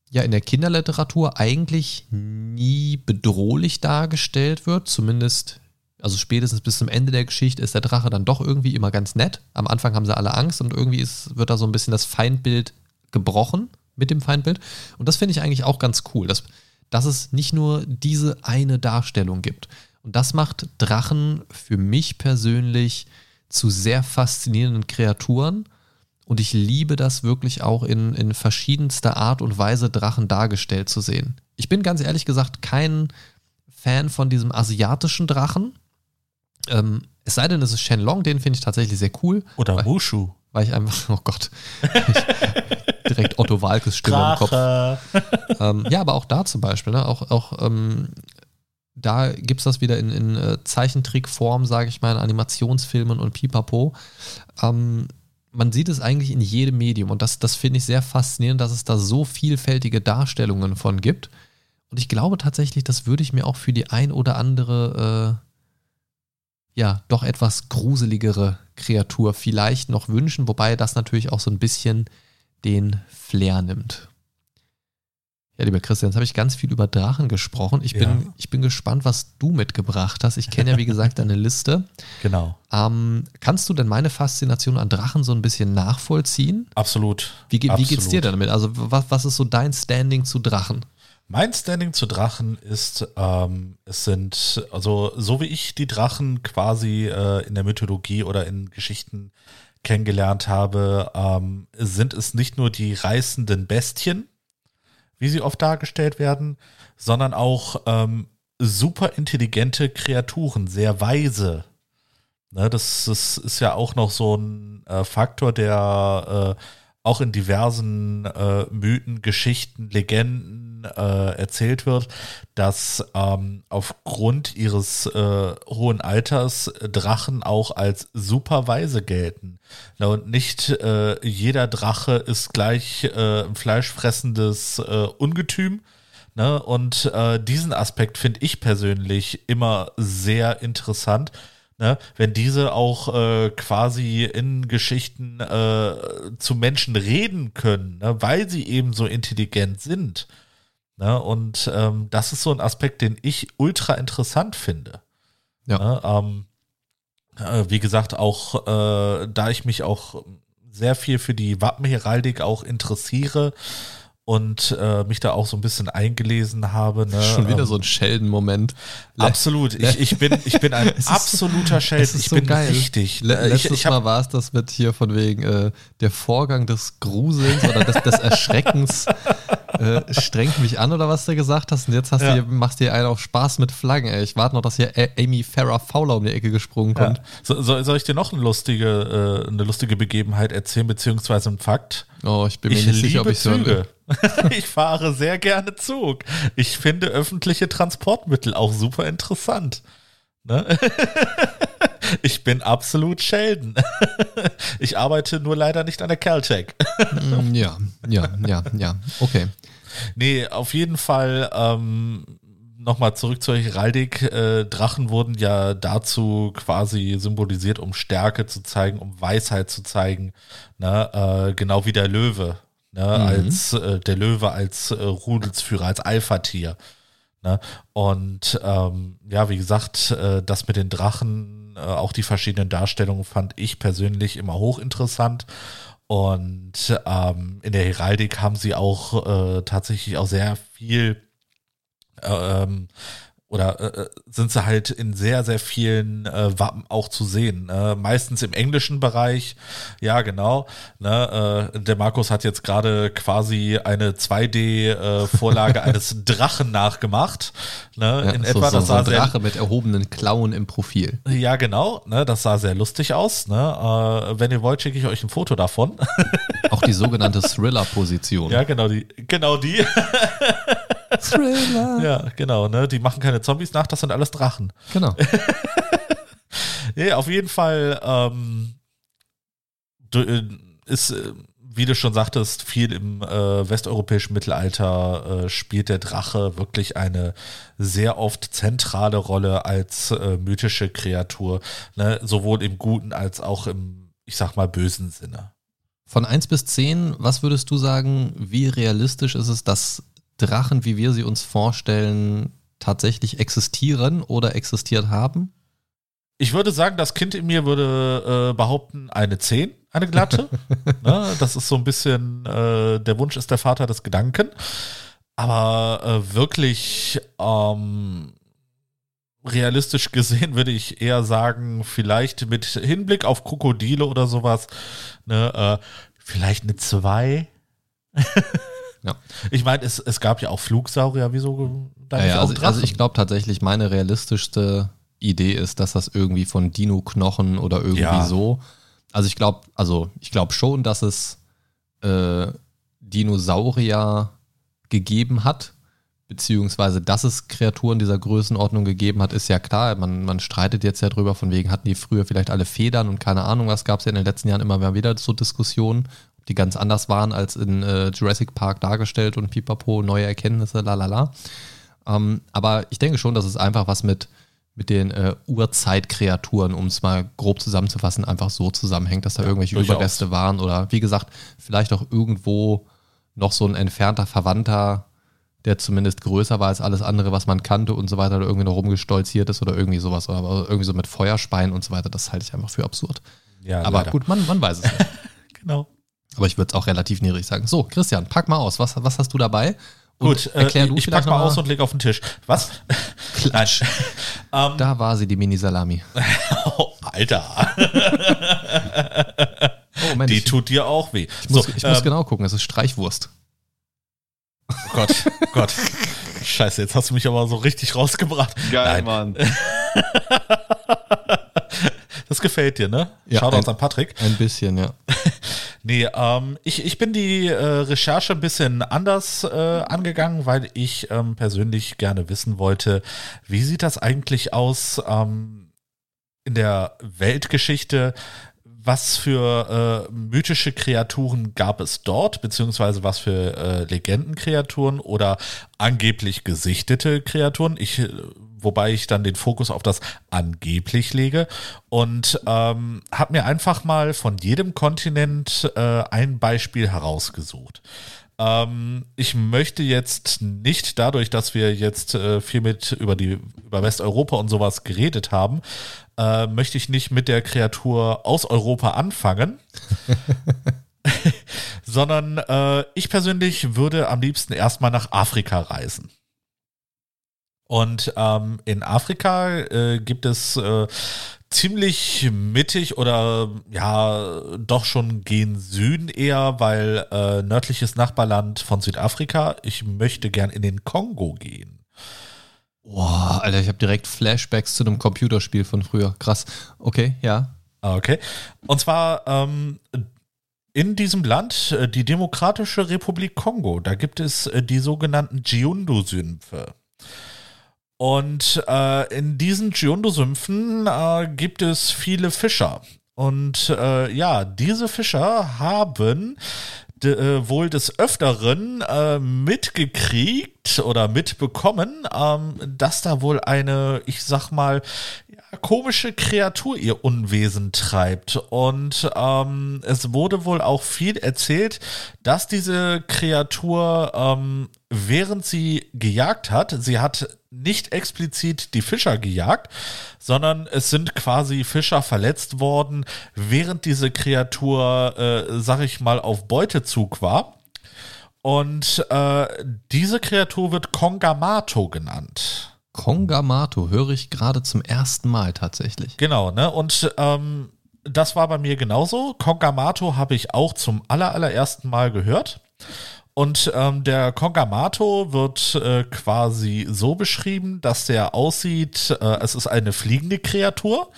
ja in der Kinderliteratur eigentlich nie bedrohlich dargestellt wird, zumindest also spätestens bis zum Ende der Geschichte ist der Drache dann doch irgendwie immer ganz nett. Am Anfang haben sie alle Angst und irgendwie ist, wird da so ein bisschen das Feindbild gebrochen mit dem Feindbild. Und das finde ich eigentlich auch ganz cool, dass, dass es nicht nur diese eine Darstellung gibt. Und das macht Drachen für mich persönlich zu sehr faszinierenden Kreaturen. Und ich liebe das wirklich auch in, in verschiedenster Art und Weise Drachen dargestellt zu sehen. Ich bin ganz ehrlich gesagt kein Fan von diesem asiatischen Drachen. Ähm, es sei denn, es ist Shenlong, den finde ich tatsächlich sehr cool, Oder Wushu. weil ich einfach, oh Gott, direkt Otto Walkes Stimme im Kopf. Ähm, ja, aber auch da zum Beispiel, ne? auch, auch ähm, da gibt es das wieder in, in äh, Zeichentrickform, sage ich mal, in Animationsfilmen und pipapo. Ähm, man sieht es eigentlich in jedem Medium und das, das finde ich sehr faszinierend, dass es da so vielfältige Darstellungen von gibt. Und ich glaube tatsächlich, das würde ich mir auch für die ein oder andere, äh, ja, doch etwas gruseligere Kreatur vielleicht noch wünschen, wobei das natürlich auch so ein bisschen den Flair nimmt. Ja, lieber Christian, jetzt habe ich ganz viel über Drachen gesprochen. Ich, Ja. bin, ich bin gespannt, was du mitgebracht hast. Ich kenne ja, wie gesagt, deine Liste. Genau. Ähm, kannst du denn meine Faszination an Drachen so ein bisschen nachvollziehen? Absolut. Wie, ge- wie geht's Absolut. dir damit? Also, was, was ist so dein Standing zu Drachen? Mein Standing zu Drachen ist, ähm, es sind, also so wie ich die Drachen quasi äh, in der Mythologie oder in Geschichten kennengelernt habe, ähm, sind es nicht nur die reißenden Bestien, wie sie oft dargestellt werden, sondern auch ähm, super intelligente Kreaturen, sehr weise. Ne, das, das ist ja auch noch so ein äh, Faktor, der äh, auch in diversen äh, Mythen, Geschichten, Legenden äh, erzählt wird, dass ähm, aufgrund ihres äh, hohen Alters Drachen auch als super weise gelten. Na, und nicht äh, jeder Drache ist gleich äh, ein fleischfressendes äh, Ungetüm. Ne? Und äh, diesen Aspekt finde ich persönlich immer sehr interessant Ne, wenn diese auch äh, quasi in Geschichten äh, zu Menschen reden können, ne, weil sie eben so intelligent sind. Ne, und ähm, das ist so ein Aspekt, den ich ultra interessant finde. Ja. Ne, ähm, äh, wie gesagt, auch äh, da ich mich auch sehr viel für die Wappenheraldik auch interessiere, und äh, mich da auch so ein bisschen eingelesen habe. Ne? Schon wieder ähm, so ein Sheldon-Moment. Absolut. Ich, ich, bin, ich bin ein absoluter Sheldon. Ich so bin geil. richtig. Le letztes ich, ich Mal war es das mit hier von wegen äh, der Vorgang des Gruselns oder des, des Erschreckens äh, strengt mich an oder was du gesagt hast. Und jetzt hast ja. du, machst du dir einen auf Spaß mit Flaggen. Ey. Ich warte noch, dass hier Amy Farrah Fowler um die Ecke gesprungen kommt. Ja. So, soll ich dir noch eine lustige, äh, eine lustige Begebenheit erzählen, beziehungsweise ein Fakt? Oh, ich bin mir ich nicht sicher, ob ich so ich fahre sehr gerne Zug. Ich finde öffentliche Transportmittel auch super interessant. Ne? Ich bin absolut Sheldon. Ich arbeite nur leider nicht an der Caltech. Mm, ja, ja, ja, ja. Okay. Nee, auf jeden Fall ähm, nochmal zurück zur Heraldik. Äh, Drachen wurden ja dazu quasi symbolisiert, um Stärke zu zeigen, um Weisheit zu zeigen. Ne? Äh, genau wie der Löwe ne, mhm. als äh, der Löwe als äh, Rudelsführer, als Alpha-Tier. Ne? Und ähm, ja, wie gesagt, äh, das mit den Drachen, äh, auch die verschiedenen Darstellungen fand ich persönlich immer hochinteressant. Und ähm, in der Heraldik haben sie auch äh, tatsächlich auch sehr viel ähm, oder äh, äh, sind sie halt in sehr, sehr vielen äh, Wappen auch zu sehen. Äh, meistens im englischen Bereich. Ja, genau. Ne, äh, der Markus hat jetzt gerade quasi eine 2D-Vorlage äh, eines Drachen nachgemacht. Ne, ja, in so, etwa, so, das so ein Drache sehr, mit erhobenen Klauen im Profil. Ja, genau. Ne, das sah sehr lustig aus. Ne? Äh, wenn ihr wollt, schicke ich euch ein Foto davon. Auch die sogenannte Thriller-Position. Ja, genau die. Genau die. Thriller. Ja, genau, ne? Die machen keine Zombies nach, das sind alles Drachen. Genau. nee, auf jeden Fall ähm, äh, ist, äh, wie du schon sagtest, viel im äh, westeuropäischen Mittelalter äh, spielt der Drache wirklich eine sehr oft zentrale Rolle als äh, mythische Kreatur, ne? sowohl im guten als auch im, ich sag mal, bösen Sinne. Von 1 bis 10, was würdest du sagen, wie realistisch ist es, dass Drachen, wie wir sie uns vorstellen, tatsächlich existieren oder existiert haben? Ich würde sagen, das Kind in mir würde äh, behaupten, eine 10, eine glatte. ne, das ist so ein bisschen, äh, der Wunsch ist der Vater des Gedanken. Aber äh, wirklich ähm, realistisch gesehen würde ich eher sagen, vielleicht mit Hinblick auf Krokodile oder sowas, ne, äh, vielleicht eine 2. Ja. Ich meine, es, es gab ja auch Flugsaurier, wieso da ja, ja, also, also, ich glaube tatsächlich, meine realistischste Idee ist, dass das irgendwie von Dino-Knochen oder irgendwie ja. so. Also ich glaube, also ich glaube schon, dass es äh, Dinosaurier gegeben hat, beziehungsweise dass es Kreaturen dieser Größenordnung gegeben hat, ist ja klar. Man, man streitet jetzt ja drüber, von wegen hatten die früher vielleicht alle Federn und keine Ahnung, was gab es ja in den letzten Jahren immer wieder so Diskussionen die ganz anders waren als in äh, Jurassic Park dargestellt und pipapo, neue Erkenntnisse, lalala. Ähm, aber ich denke schon, dass es einfach was mit, mit den äh, Urzeitkreaturen, um es mal grob zusammenzufassen, einfach so zusammenhängt, dass da ja, irgendwelche durchaus. Überreste waren oder wie gesagt, vielleicht auch irgendwo noch so ein entfernter Verwandter, der zumindest größer war als alles andere, was man kannte und so weiter, oder irgendwie noch rumgestolziert ist oder irgendwie sowas, aber irgendwie so mit Feuerspeien und so weiter, das halte ich einfach für absurd. Ja, aber leider. gut, man, man weiß es nicht. genau. Aber ich würde es auch relativ niedrig sagen. So, Christian, pack mal aus. Was, was hast du dabei? Gut, äh, erklär du ich pack mal mal- aus und leg auf den Tisch. Was? Nein. ähm, Da war sie, die Mini-Salami. oh, Alter, Oh, Mensch, die tut dir auch weh. ich muss, so, ich muss ähm, genau gucken, es ist Streichwurst. Oh Gott, Gott. Scheiße, jetzt hast du mich aber so richtig rausgebracht. Geil, Nein, Mann. Das gefällt dir, ne? Ja, Shoutouts an Patrick. Ein bisschen, ja. Nee, ähm, ich, ich bin die äh, Recherche ein bisschen anders äh, angegangen, weil ich ähm, persönlich gerne wissen wollte, wie sieht das eigentlich aus ähm, in der Weltgeschichte? Was für äh, mythische Kreaturen gab es dort, beziehungsweise was für äh, Legendenkreaturen oder angeblich gesichtete Kreaturen? Ich, äh, wobei ich dann den Fokus auf das angeblich lege und ähm, habe mir einfach mal von jedem Kontinent äh, ein Beispiel herausgesucht. Ähm, ich möchte jetzt nicht dadurch, dass wir jetzt äh, viel mit über die über Westeuropa und sowas geredet haben, äh, möchte ich nicht mit der Kreatur aus Europa anfangen, sondern äh, ich persönlich würde am liebsten erstmal nach Afrika reisen. Und ähm, in Afrika äh, gibt es äh, ziemlich mittig oder ja, doch schon gen Süden eher, weil äh, nördliches Nachbarland von Südafrika. Ich möchte gern in den Kongo gehen. Boah, Alter, ich habe direkt Flashbacks zu einem Computerspiel von früher. Krass. Okay, ja. Ah, Okay. Und zwar ähm, in diesem Land, äh, die Demokratische Republik Kongo, da gibt es äh, die sogenannten Giundu-Sümpfe. Und äh, in diesen Giundu-Sümpfen äh, gibt es viele Fischer. Und äh, ja, diese Fischer haben de, äh, wohl des Öfteren äh, mitgekriegt oder mitbekommen, ähm, dass da wohl eine, ich sag mal, komische Kreatur ihr Unwesen treibt. Und ähm, es wurde wohl auch viel erzählt, dass diese Kreatur, ähm, während sie gejagt hat, sie hat nicht explizit die Fischer gejagt, sondern es sind quasi Fischer verletzt worden, während diese Kreatur, äh, sag ich mal, auf Beutezug war. Und äh, diese Kreatur wird Kongamato genannt. Kongamato höre ich gerade zum ersten Mal tatsächlich. Genau, ne? Und ähm, das war bei mir genauso. Kongamato habe ich auch zum aller, allerersten Mal gehört. Und ähm, der Kongamato wird äh, quasi so beschrieben, dass der aussieht, äh, es ist eine fliegende Kreatur.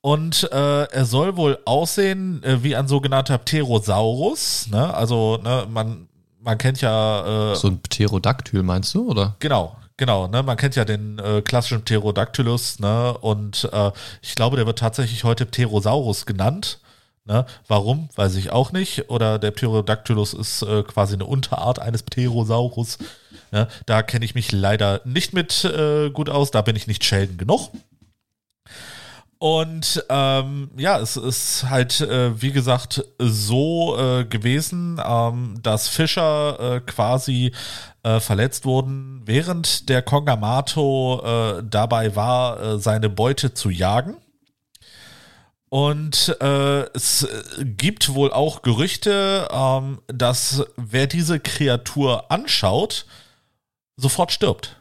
Und äh, er soll wohl aussehen äh, wie ein sogenannter Pterosaurus. Ne? Also ne, man, man kennt ja äh, So ein Pterodaktyl meinst du, oder? Genau, genau, ne? Man kennt ja den äh, klassischen Pterodactylus, ne? Und äh, ich glaube, der wird tatsächlich heute Pterosaurus genannt. Ne? Warum? Weiß ich auch nicht. Oder der Pterodactylus ist äh, quasi eine Unterart eines Pterosaurus. Ne? Da kenne ich mich leider nicht mit äh, gut aus, da bin ich nicht Sheldon genug. Und ähm, ja, es ist halt, äh, wie gesagt, so äh, gewesen, ähm, dass Fischer äh, quasi äh, verletzt wurden, während der Kongamato äh, dabei war, äh, seine Beute zu jagen. Und äh, es äh, gibt wohl auch Gerüchte, ähm, dass wer diese Kreatur anschaut, sofort stirbt.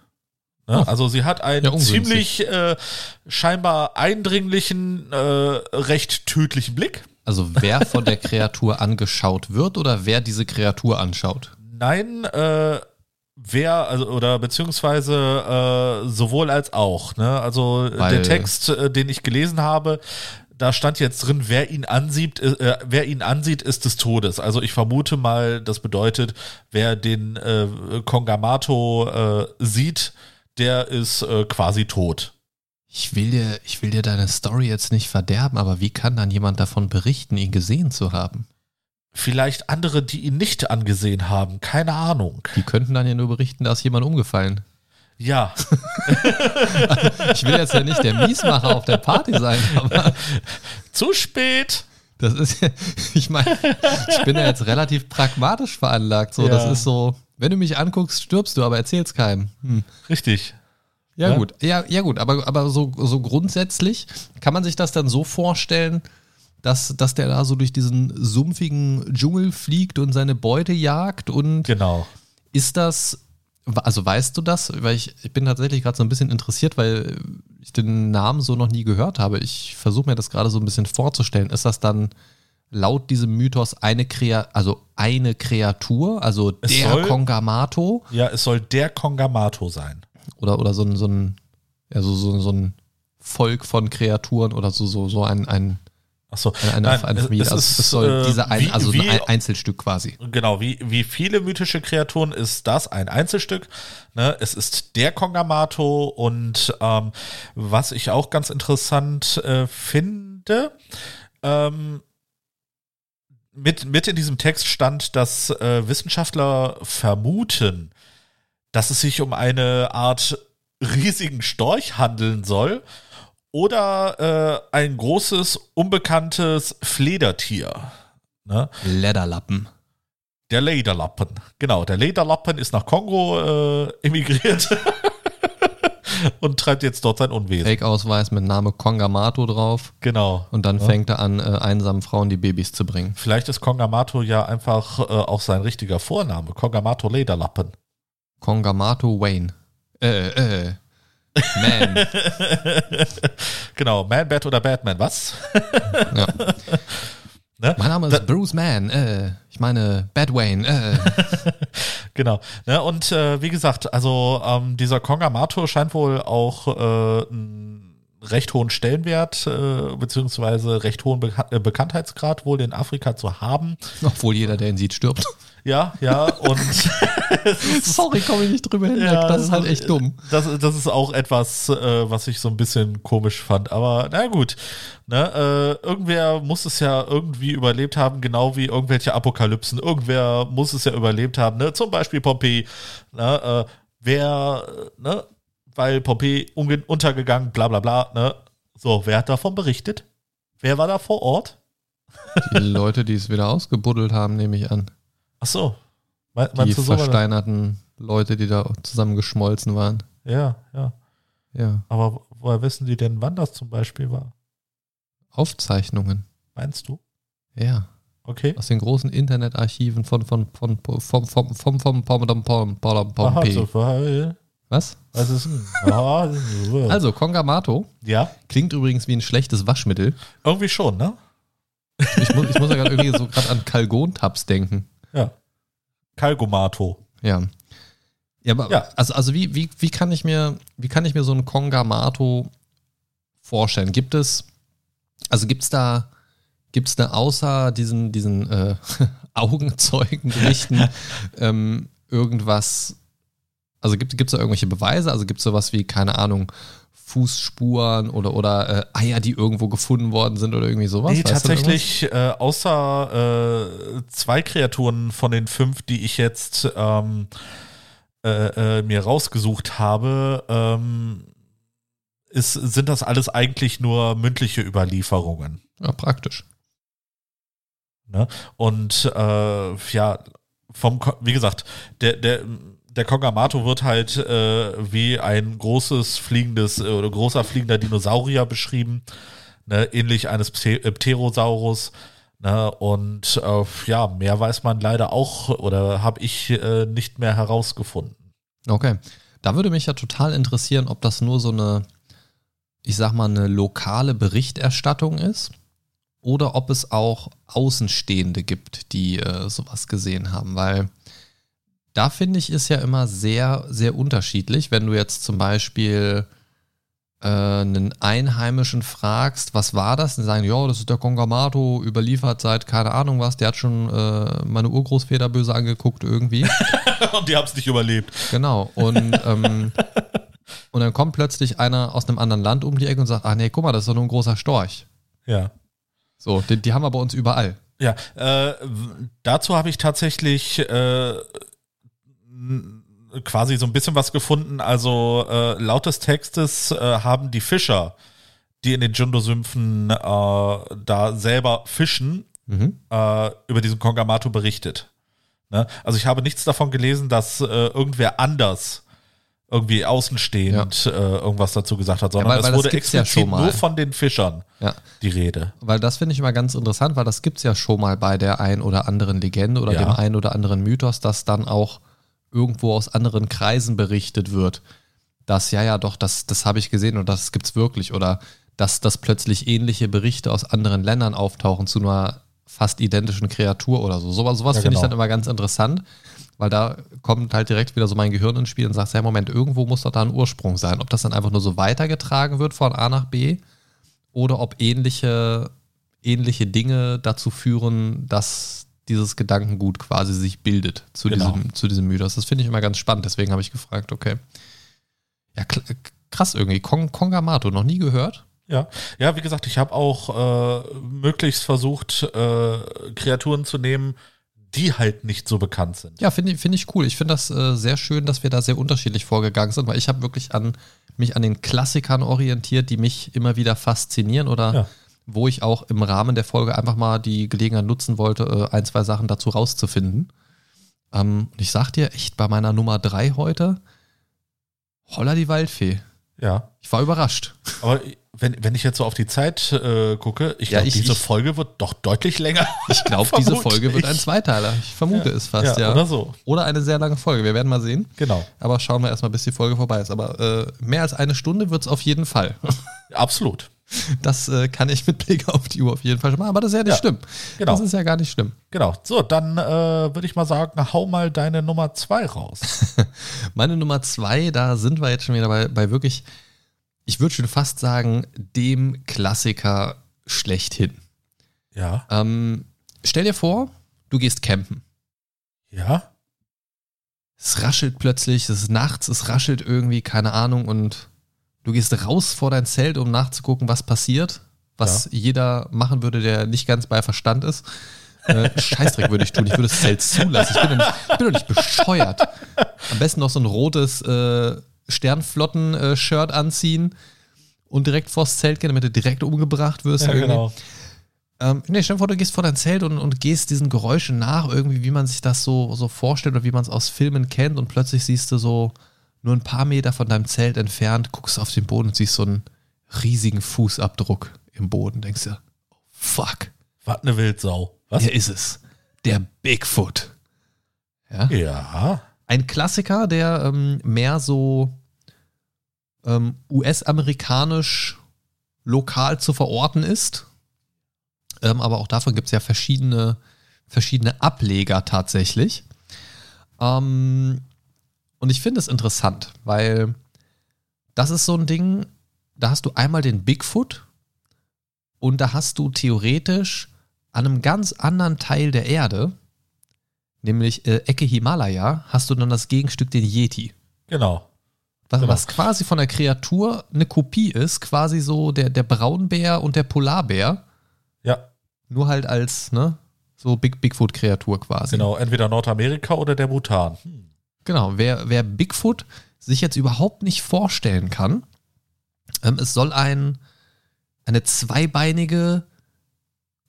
Ne? Oh. Also sie hat einen Ja, ziemlich äh, scheinbar eindringlichen, äh, recht tödlichen Blick. Also wer von der Kreatur angeschaut wird oder wer diese Kreatur anschaut? Nein, äh, wer, also, oder beziehungsweise äh, sowohl als auch. Ne? Also Weil- der Text, äh, den ich gelesen habe, da stand jetzt drin, wer ihn ansieht, äh, wer ihn ansieht, ist des Todes. Also ich vermute mal, das bedeutet, wer den äh, Kongamato äh, sieht, der ist äh, quasi tot. Ich will, dir, ich will dir deine Story jetzt nicht verderben, aber wie kann dann jemand davon berichten, ihn gesehen zu haben? Vielleicht andere, die ihn nicht angesehen haben, keine Ahnung. Die könnten dann ja nur berichten, da ist jemand umgefallen. Ja, Ich will jetzt ja nicht der Miesmacher auf der Party sein, aber zu spät. das ist ja, ich meine, ich bin ja jetzt relativ pragmatisch veranlagt. So, das Ja. ist so, wenn du mich anguckst, stirbst du, aber erzähl's keinem. Hm. Richtig. Ja, Ja. gut, ja, ja gut, aber, aber so, so grundsätzlich kann man sich das dann so vorstellen, dass, dass der da so durch diesen sumpfigen Dschungel fliegt und seine Beute jagt und Genau. ist das Also weißt du das? Weil ich, ich bin tatsächlich gerade so ein bisschen interessiert, weil ich den Namen so noch nie gehört habe. Ich versuche mir das gerade so ein bisschen vorzustellen. Ist das dann laut diesem Mythos eine Krea also eine Kreatur, also Es der soll- Kongamato Ja, es soll der Kongamato sein. oder, oder so ein, so ein, ja, so, so, so ein Volk von Kreaturen oder so, so, so ein, ein, Achso, eine, eine, eine Familie. Also es soll diese ein, wie, also wie, ein Einzelstück quasi. Genau, wie, wie viele mythische Kreaturen ist das ein Einzelstück. Ne? Es ist der Kongamato und ähm, was ich auch ganz interessant äh, finde, ähm, mit, mit in diesem Text stand, dass äh, Wissenschaftler vermuten, dass es sich um eine Art riesigen Storch handeln soll oder äh, ein großes, unbekanntes Fledertier. Ne? Lederlappen. Der Lederlappen. Genau, der Lederlappen ist nach Kongo äh, emigriert und treibt jetzt dort sein Unwesen. Fake-Ausweis mit Name Kongamato drauf. Genau. Und dann Ja. fängt er an, äh, einsamen Frauen die Babys zu bringen. Vielleicht ist Kongamato ja einfach äh, auch sein richtiger Vorname. Kongamato Lederlappen. Kongamato Wayne. Äh, äh. Man. genau, Man, Bat oder Batman, was? Ja. Ne? Mein Name ist Bruce Mann. Äh. Ich meine Bad Wayne. Äh. Genau. Ne? Und äh, wie gesagt, also ähm, dieser Kongamato scheint wohl auch äh, einen recht hohen Stellenwert äh, beziehungsweise recht hohen Bekan äh, Bekanntheitsgrad wohl in Afrika zu haben. Obwohl jeder, der ihn sieht, stirbt. Ja, ja, und Sorry, komme ich nicht drüber hinweg. Ja, das ist halt echt dumm. Das, das ist auch etwas, äh, was ich so ein bisschen komisch fand. Aber na gut, ne, äh, irgendwer muss es ja irgendwie überlebt haben, genau wie irgendwelche Apokalypsen. Irgendwer muss es ja überlebt haben, ne? Zum Beispiel Pompeji. Ne, äh, wer, ne, weil Pompeji unge- untergegangen, bla bla bla, ne? So, wer hat davon berichtet? Wer war da vor Ort? Die Leute, die es wieder ausgebuddelt haben, nehme ich an. Ach so. Me- Die Meinst du so? versteinerten Leute, die da zusammen geschmolzen waren. Ja, ja. Ja. Aber woher wissen die denn, wann das zum Beispiel war? Aufzeichnungen. Meinst du? Ja. Okay. Aus den großen Internetarchiven von, von, von, vom, vom, vom, vom, vom, vom, vom, vom, Was? Was ist denn? Also, Kongamato ja, klingt übrigens wie ein schlechtes Waschmittel. irgendwie schon, ne? Ich muss, ich muss ja gerade irgendwie so gerade an Kalgon-Tabs denken. Ja. Kalgomato. Ja. Ja, aber Ja. also, also wie, wie, wie kann ich mir, wie kann ich mir so einen Kongamato vorstellen? Gibt es, also gibt es da, gibt es da außer diesen, diesen äh, Augenzeugenberichten ähm, irgendwas, also gibt es da irgendwelche Beweise? Also gibt es sowas wie, keine Ahnung, Fußspuren oder, oder äh, Eier, die irgendwo gefunden worden sind oder irgendwie sowas? Nee, Weißt tatsächlich, äh, außer äh, zwei Kreaturen von den fünf, die ich jetzt ähm, äh, äh, mir rausgesucht habe, ähm, ist, sind das alles eigentlich nur mündliche Überlieferungen. Ja, praktisch. Ne? Und äh, ja, vom, wie gesagt, der, der, der Kongamato wird halt äh, wie ein großes fliegendes äh, oder großer fliegender Dinosaurier beschrieben, ne? ähnlich eines äh, Pterosaurus. Ne? Und äh, ja, mehr weiß man leider auch oder habe ich äh, nicht mehr herausgefunden. Okay. Da würde mich ja total interessieren, ob das nur so eine, ich sag mal, eine lokale Berichterstattung ist oder ob es auch Außenstehende gibt, die äh, sowas gesehen haben, weil da finde ich ist ja immer sehr, sehr unterschiedlich, wenn du jetzt zum Beispiel äh, einen Einheimischen fragst, was war das? Und sagen, ja, das ist der Kongamato, überliefert seit keine Ahnung was, der hat schon äh, meine Urgroßväter böse angeguckt irgendwie. Und die haben es nicht überlebt. Genau. Und, ähm, und dann kommt plötzlich einer aus einem anderen Land um die Ecke und sagt, ach nee, guck mal, das ist doch nur ein großer Storch. Ja. So, die, die haben wir bei uns überall. Ja, äh, dazu habe ich tatsächlich äh, quasi so ein bisschen was gefunden. Also äh, laut des Textes äh, haben die Fischer, die in den Jundo-Sümpfen äh, da selber fischen, Mhm. äh, über diesen Kongamato berichtet. Ne? Also ich habe nichts davon gelesen, dass äh, irgendwer anders irgendwie außenstehend äh, irgendwas dazu gesagt hat, sondern weil- weil es wurde ja explizit schon mal. nur von den Fischern Ja. die Rede. Weil das finde ich immer ganz interessant, weil das gibt es ja schon mal bei der ein oder anderen Legende oder Ja. dem ein oder anderen Mythos, dass dann auch irgendwo aus anderen Kreisen berichtet wird, dass ja, ja, doch, das, das habe ich gesehen und das gibt's wirklich oder dass, dass plötzlich ähnliche Berichte aus anderen Ländern auftauchen zu einer fast identischen Kreatur oder so. Sowas, sowas Ja, finde ich genau. dann immer ganz interessant, weil da kommt halt direkt wieder so mein Gehirn ins Spiel und sagt, ja, Moment, irgendwo muss doch da ein Ursprung sein. Ob das dann einfach nur so weitergetragen wird von A nach B oder ob ähnliche, ähnliche Dinge dazu führen, dass dieses Gedankengut quasi sich bildet zu, Genau. diesem, zu diesem Mythos. Das finde ich immer ganz spannend, deswegen habe ich gefragt, okay. Ja, krass irgendwie. Kong, Kongamato, noch nie gehört? Ja, ja, wie gesagt, ich habe auch äh, möglichst versucht, äh, Kreaturen zu nehmen, die halt nicht so bekannt sind. Ja, finde ich, finde ich cool. Ich finde das äh, sehr schön, dass wir da sehr unterschiedlich vorgegangen sind, weil ich habe wirklich an mich an den Klassikern orientiert, die mich immer wieder faszinieren oder Ja. Wo ich auch im Rahmen der Folge einfach mal die Gelegenheit nutzen wollte, äh, ein, zwei Sachen dazu rauszufinden. Ähm, und ich sag dir echt, bei meiner Nummer drei heute, holla die Waldfee. Ja, Ich war überrascht. aber wenn, wenn ich jetzt so auf die Zeit äh, gucke, ich Ja, glaube, diese ich- Folge wird doch deutlich länger. Ich glaube, diese. Folge wird ein Zweiteiler. Ich vermute es fast, ja. Oder so. Oder eine sehr lange Folge. Wir werden mal sehen. Genau. Aber schauen wir erstmal, bis die Folge vorbei ist. Aber äh, mehr als eine Stunde wird es auf jeden Fall. Absolut. Das äh, kann ich mit Blick auf die Uhr auf jeden Fall schon machen. Aber das ist ja nicht Ja, schlimm. genau. Das ist ja gar nicht schlimm. Genau. So, dann äh, würde ich mal sagen, hau mal deine Nummer zwei raus. Meine Nummer zwei, da sind wir jetzt schon wieder bei, bei wirklich, ich würde schon fast sagen, dem Klassiker schlechthin. ja. Ähm, stell dir vor, du gehst campen. Ja. Es raschelt plötzlich, es ist nachts, es raschelt irgendwie, keine Ahnung, und du gehst raus vor dein Zelt, um nachzugucken, was passiert, was jeder machen würde, der nicht ganz bei Verstand ist. Äh, Scheißdreck würde ich tun, ich würde das Zelt zulassen. Ich bin doch nicht, ich bin doch nicht bescheuert. Am besten noch so ein rotes äh, Sternflotten-Shirt anziehen und direkt vors Zelt gehen, damit du direkt umgebracht wirst. Ja, irgendwie. genau. Ähm, nee, stell dir vor, du gehst vor dein Zelt und, und gehst diesen Geräuschen nach, irgendwie, wie man sich das so, so vorstellt oder wie man es aus Filmen kennt und plötzlich siehst du so nur ein paar Meter von deinem Zelt entfernt, guckst auf den Boden und siehst so einen riesigen Fußabdruck im Boden. Denkst du, oh, fuck, Was eine Wildsau. Was? der ist es. Der Bigfoot. Ja? Ja. Ein Klassiker, der ähm, mehr so ähm, US-amerikanisch lokal zu verorten ist. Ähm, aber auch davon gibt es ja verschiedene, verschiedene Ableger tatsächlich. Ähm, und ich finde es interessant, weil das ist so ein Ding, da hast du einmal den Bigfoot und da hast du theoretisch an einem ganz anderen Teil der Erde, nämlich äh, Ecke Himalaya, hast du dann das Gegenstück den Yeti. Genau. Was, Genau. was quasi von der Kreatur eine Kopie ist, quasi so der, der Braunbär und der Polarbär, Ja, nur halt als, ne, so Big Bigfoot-Kreatur quasi. genau. Entweder Nordamerika oder der Bhutan. Hm. Genau, wer, wer Bigfoot sich jetzt überhaupt nicht vorstellen kann, ähm, es soll ein, eine zweibeinige,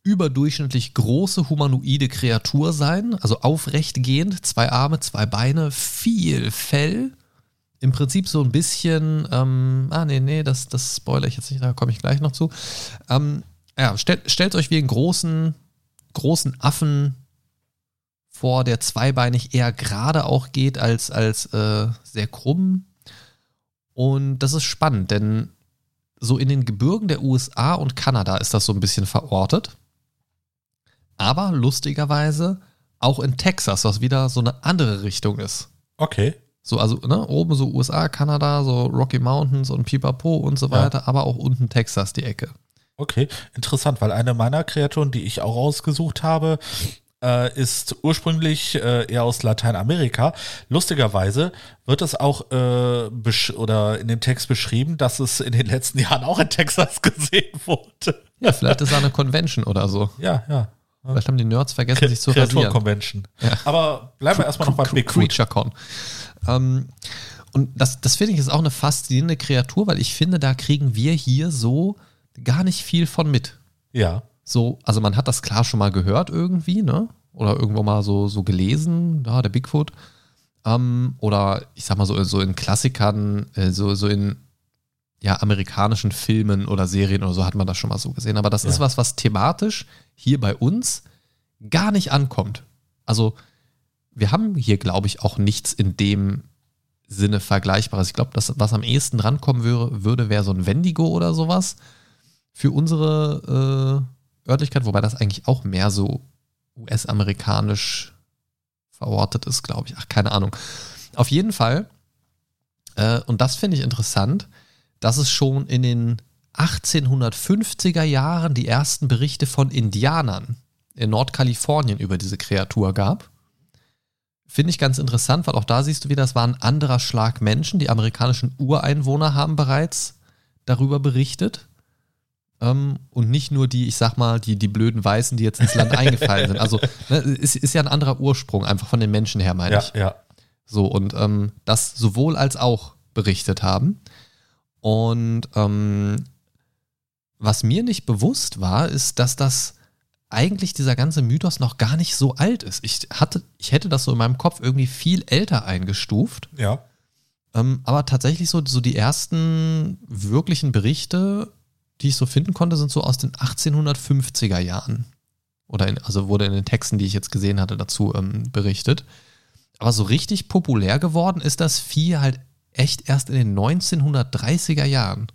überdurchschnittlich große humanoide Kreatur sein, also aufrecht gehend, zwei Arme, zwei Beine, viel Fell. Im Prinzip so ein bisschen, ähm, ah nee, nee, das, das spoilere ich jetzt nicht, da komme ich gleich noch zu. Ähm, ja, stellt, stellt euch wie einen großen, großen Affen vor, der zweibeinig eher gerade auch geht als, als äh, sehr krumm. Und das ist spannend, denn so in den Gebirgen der USA und Kanada ist das so ein bisschen verortet. Aber lustigerweise auch in Texas, was wieder so eine andere Richtung ist. Okay. So, also ne, oben so USA, Kanada, so Rocky Mountains und Pipapo und so Ja. weiter, aber auch unten Texas die Ecke. Okay, interessant, weil eine meiner Kreaturen, die ich auch ausgesucht habe, äh, ist ursprünglich äh, eher aus Lateinamerika. Lustigerweise wird es auch äh, oder in dem Text beschrieben, dass es in den letzten Jahren auch in Texas gesehen wurde. Ja, vielleicht ist da eine Convention oder so. Ja, ja. Vielleicht haben die Nerds vergessen, sich zu rasieren. Kreatur-Convention. Aber bleiben wir erstmal noch Bigfoot. CreatureCon. Ähm, und das, das finde ich ist auch eine faszinierende Kreatur, weil ich finde, da kriegen wir hier so gar nicht viel von mit. Ja, So, also man hat das klar schon mal gehört irgendwie, ne? Oder irgendwo mal so, so gelesen, ja, der Bigfoot. Ähm, oder ich sag mal so, so in Klassikern, äh, so, so in ja, amerikanischen Filmen oder Serien oder so hat man das schon mal so gesehen. Aber das ist Ja. was, was thematisch hier bei uns gar nicht ankommt. Also wir haben hier, glaube ich, auch nichts in dem Sinne Vergleichbares. Ich glaube, das, was am ehesten rankommen würde, würde wäre so ein Wendigo oder sowas für unsere äh, Örtlichkeit, wobei das eigentlich auch mehr so US-amerikanisch verortet ist, glaube ich. Ach, keine Ahnung. Auf jeden Fall, äh, und das finde ich interessant, dass es schon in den 1850er Jahren die ersten Berichte von Indianern in Nordkalifornien über diese Kreatur gab. Finde ich ganz interessant, weil auch da siehst du wieder, das war ein anderer Schlag Menschen. Die amerikanischen Ureinwohner haben bereits darüber berichtet. Ähm, und nicht nur die, ich sag mal, die, die blöden Weißen, die jetzt ins Land eingefallen sind. Also ne, ist, ist ja ein anderer Ursprung, einfach von den Menschen her, meine Ja, ich. ja. So, und ähm, das sowohl als auch berichtet haben. Und ähm, was mir nicht bewusst war, ist, dass das eigentlich dieser ganze Mythos noch gar nicht so alt ist. Ich hatte, ich hätte das so in meinem Kopf irgendwie viel älter eingestuft. Ja. Ähm, aber tatsächlich so, so die ersten wirklichen Berichte, die ich so finden konnte, sind so aus den 1850er Jahren. Oder in, also wurde in den Texten, die ich jetzt gesehen hatte, dazu ähm, berichtet. Aber so richtig populär geworden ist das Vieh halt echt erst in den 1930er Jahren.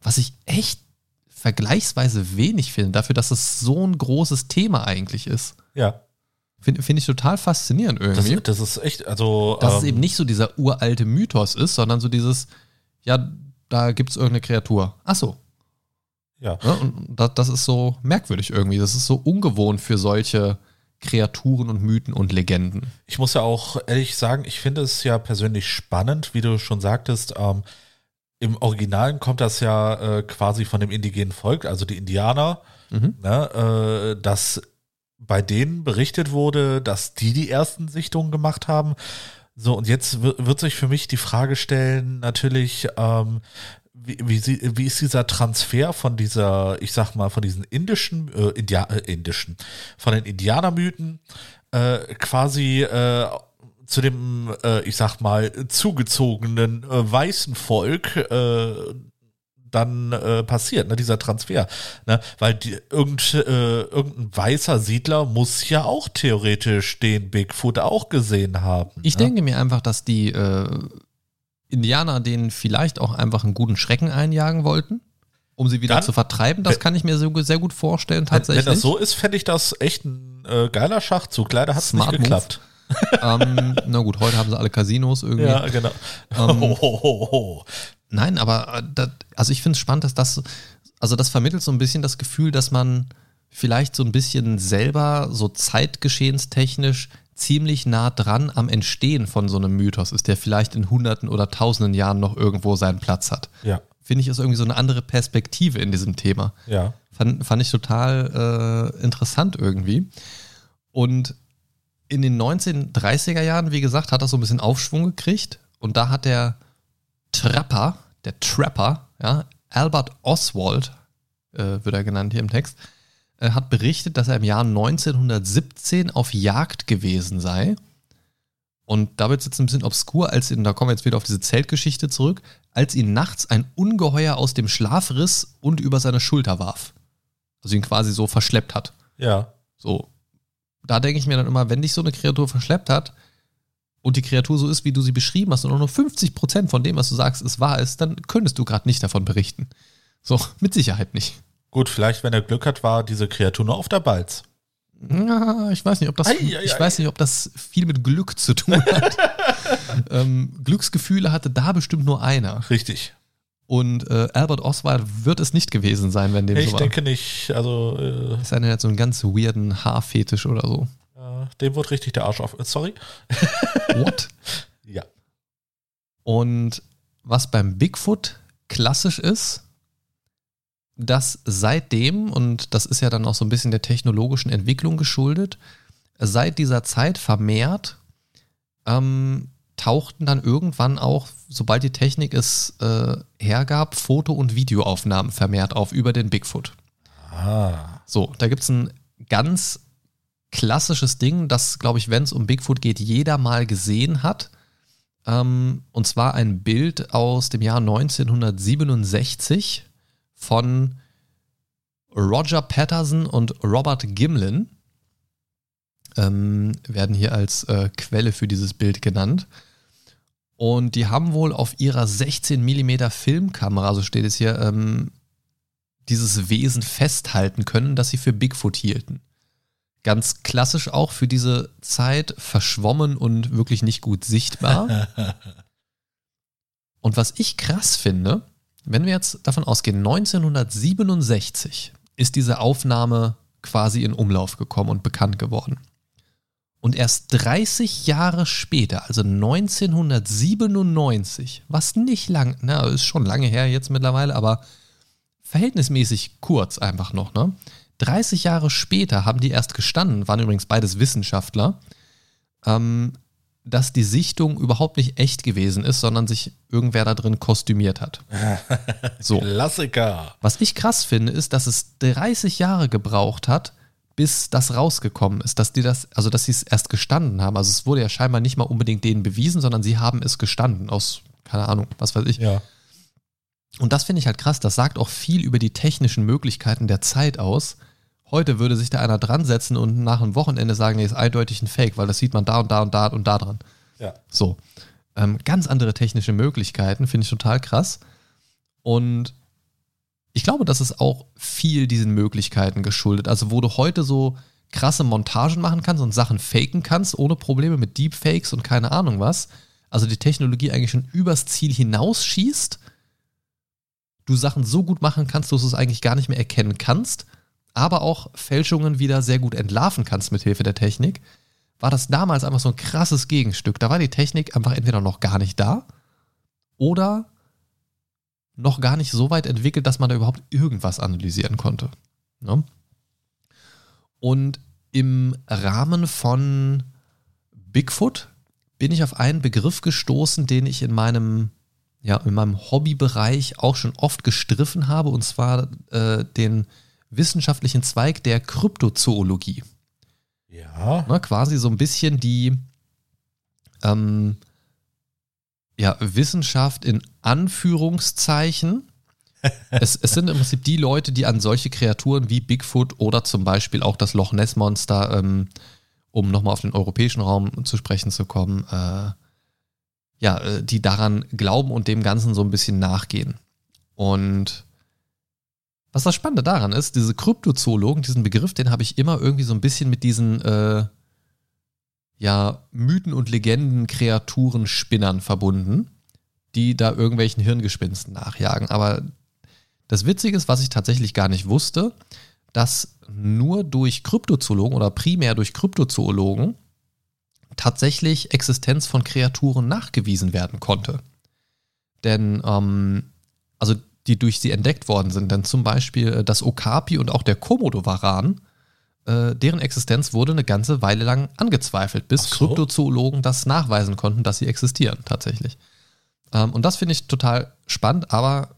Was ich echt vergleichsweise wenig finde, dafür, dass es so ein großes Thema eigentlich ist. Ja. Finde find ich total faszinierend Das, irgendwie. das ist echt, also. dass es ähm, eben nicht so dieser uralte Mythos ist, sondern so dieses, ja, da gibt es irgendeine Kreatur. Ach so. Ja. Ja, und das, das ist so merkwürdig irgendwie. Das ist so ungewohnt für solche Kreaturen und Mythen und Legenden. Ich muss ja auch ehrlich sagen, ich finde es ja persönlich spannend, wie du schon sagtest. Ähm, Im Originalen kommt das ja äh, quasi von dem indigenen Volk, also die Indianer, Mhm. ne, äh, dass bei denen berichtet wurde, dass die die ersten Sichtungen gemacht haben. So, und jetzt wi- wird sich für mich die Frage stellen, natürlich, ähm, wie, wie, wie ist dieser Transfer von dieser, ich sag mal, von diesen indischen, äh, India, äh, indischen, von den Indianermythen äh, quasi äh, zu dem, äh, ich sag mal, zugezogenen äh, weißen Volk äh, dann äh, passiert, ne, dieser Transfer. Ne? Weil die, irgend, äh, irgendein weißer Siedler muss ja auch theoretisch den Bigfoot auch gesehen haben. Ich ne? denke mir einfach, dass die äh, Indianer denen vielleicht auch einfach einen guten Schrecken einjagen wollten, um sie wieder Dann- zu vertreiben. Das wenn- kann ich mir so, sehr gut vorstellen, Wenn, tatsächlich. wenn das so ist, fände ich das echt ein äh, geiler Schachzug. Leider hat es nicht geklappt. ähm, na gut, heute haben sie alle Casinos irgendwie. Ja, genau. Ähm, ho, ho, ho, ho. Nein, aber äh, das, also ich finde es spannend, dass das, also das vermittelt so ein bisschen das Gefühl, dass man vielleicht so ein bisschen selber so zeitgeschehenstechnisch ziemlich nah dran am Entstehen von so einem Mythos ist, der vielleicht in hunderten oder tausenden Jahren noch irgendwo seinen Platz hat. Ja, Finde ich, ist irgendwie so eine andere Perspektive in diesem Thema. ja. Fand, fand ich total äh, interessant irgendwie. Und in den 1930er Jahren, wie gesagt, hat das so ein bisschen Aufschwung gekriegt. Und da hat der Trapper, der Trapper, ja, Albert Oswald, äh, wird er genannt hier im Text, äh, hat berichtet, dass er im Jahr 1917 auf Jagd gewesen sei. Und da wird es jetzt ein bisschen obskur, als ihn, da kommen wir jetzt wieder auf diese Zeltgeschichte zurück, als ihn nachts ein Ungeheuer aus dem Schlaf riss und über seine Schulter warf. Also ihn quasi so verschleppt hat. Ja, So. Da denke ich mir dann immer, wenn dich so eine Kreatur verschleppt hat und die Kreatur so ist, wie du sie beschrieben hast und auch nur 50% von dem, was du sagst, ist wahr ist, dann könntest du gerade nicht davon berichten. So, mit Sicherheit nicht. Gut, vielleicht, wenn er Glück hat, war diese Kreatur nur auf der Balz. Ja, ich weiß nicht, ob das, Ei, ei, ich ei. weiß nicht, ob das viel mit Glück zu tun hat. ähm, Glücksgefühle hatte da bestimmt nur einer. Richtig. Und äh, Albert Oswald wird es nicht gewesen sein, wenn dem Ich so war. denke nicht, also äh, ist einer, hat so einen ganz weirden Haarfetisch oder so. äh, dem wurde richtig der Arsch auf. äh, Sorry. What? Ja. Und was beim Bigfoot klassisch ist, dass seitdem, und das ist ja dann auch so ein bisschen der technologischen Entwicklung geschuldet, seit dieser Zeit vermehrt ähm, tauchten dann irgendwann auch, sobald die Technik es äh, hergab, Foto- und Videoaufnahmen vermehrt auf über den Bigfoot. Ah. So, da gibt es ein ganz klassisches Ding, das, glaube ich, wenn es um Bigfoot geht, jeder mal gesehen hat. Ähm, und zwar ein Bild aus dem Jahr 1967 von Roger Patterson und Robert Gimlin. ähm, werden hier als äh, Quelle für dieses Bild genannt. Und die haben wohl auf ihrer 16 mm Filmkamera, so steht es hier, ähm, dieses Wesen festhalten können, das sie für Bigfoot hielten. Ganz klassisch auch für diese Zeit verschwommen und wirklich nicht gut sichtbar. und was ich krass finde, wenn wir jetzt davon ausgehen, 1967 ist diese Aufnahme quasi in Umlauf gekommen und bekannt geworden. Und erst 30 Jahre später, also 1997, was nicht lang, na, ist schon lange her jetzt mittlerweile, aber verhältnismäßig kurz einfach noch, ne? 30 Jahre später haben die erst gestanden, waren übrigens beides Wissenschaftler, ähm, dass die Sichtung überhaupt nicht echt gewesen ist, sondern sich irgendwer da drin kostümiert hat. So. Klassiker. Was ich krass finde, ist, dass es 30 Jahre gebraucht hat, bis das rausgekommen ist, dass die das, also dass sie es erst gestanden haben. Also es wurde ja scheinbar nicht mal unbedingt denen bewiesen, sondern sie haben es gestanden aus, keine Ahnung, was weiß ich. Ja. Und das finde ich halt krass. Das sagt auch viel über die technischen Möglichkeiten der Zeit aus. Heute würde sich da einer dran setzen und nach einem Wochenende sagen, nee, ist eindeutig ein Fake, weil das sieht man da und da und da und da dran. Ja. So. Ähm, ganz andere technische Möglichkeiten, finde ich total krass. Und ich glaube, das ist auch viel diesen Möglichkeiten geschuldet. Also, wo du heute so krasse Montagen machen kannst und Sachen faken kannst, ohne Probleme mit Deepfakes und keine Ahnung was. Also die Technologie eigentlich schon übers Ziel hinausschießt du Sachen so gut machen kannst, dass du es eigentlich gar nicht mehr erkennen kannst, aber auch Fälschungen wieder sehr gut entlarven kannst mit Hilfe der Technik, war das damals einfach so ein krasses Gegenstück. Da war die Technik einfach entweder noch gar nicht da oder noch gar nicht so weit entwickelt, dass man da überhaupt irgendwas analysieren konnte. Ne? Und im Rahmen von Bigfoot bin ich auf einen Begriff gestoßen, den ich in meinem ja, in meinem Hobbybereich auch schon oft gestriffen habe, und zwar äh, den wissenschaftlichen Zweig der Kryptozoologie. Ja. Na, quasi so ein bisschen die ähm, ja, Wissenschaft in Anführungszeichen. es, es, sind im Prinzip die Leute, die an solche Kreaturen wie Bigfoot oder zum Beispiel auch das Loch Ness Monster, ähm, um nochmal auf den europäischen Raum zu sprechen zu kommen, äh, ja, äh, die daran glauben und dem Ganzen so ein bisschen nachgehen. Und was das Spannende daran ist, diese Kryptozoologen, diesen Begriff, den habe ich immer irgendwie so ein bisschen mit diesen äh, ja, Mythen und Legenden, Kreaturen, Spinnern verbunden, die da irgendwelchen Hirngespinsten nachjagen. Aber das Witzige ist, was ich tatsächlich gar nicht wusste, dass nur durch Kryptozoologen oder primär durch Kryptozoologen tatsächlich Existenz von Kreaturen nachgewiesen werden konnte. Denn, ähm, also die durch sie entdeckt worden sind, denn zum Beispiel äh, das Okapi und auch der Komodowaran, äh, deren Existenz wurde eine ganze Weile lang angezweifelt, bis so. Kryptozoologen das nachweisen konnten, dass sie existieren tatsächlich. Ähm, und das finde ich total spannend, aber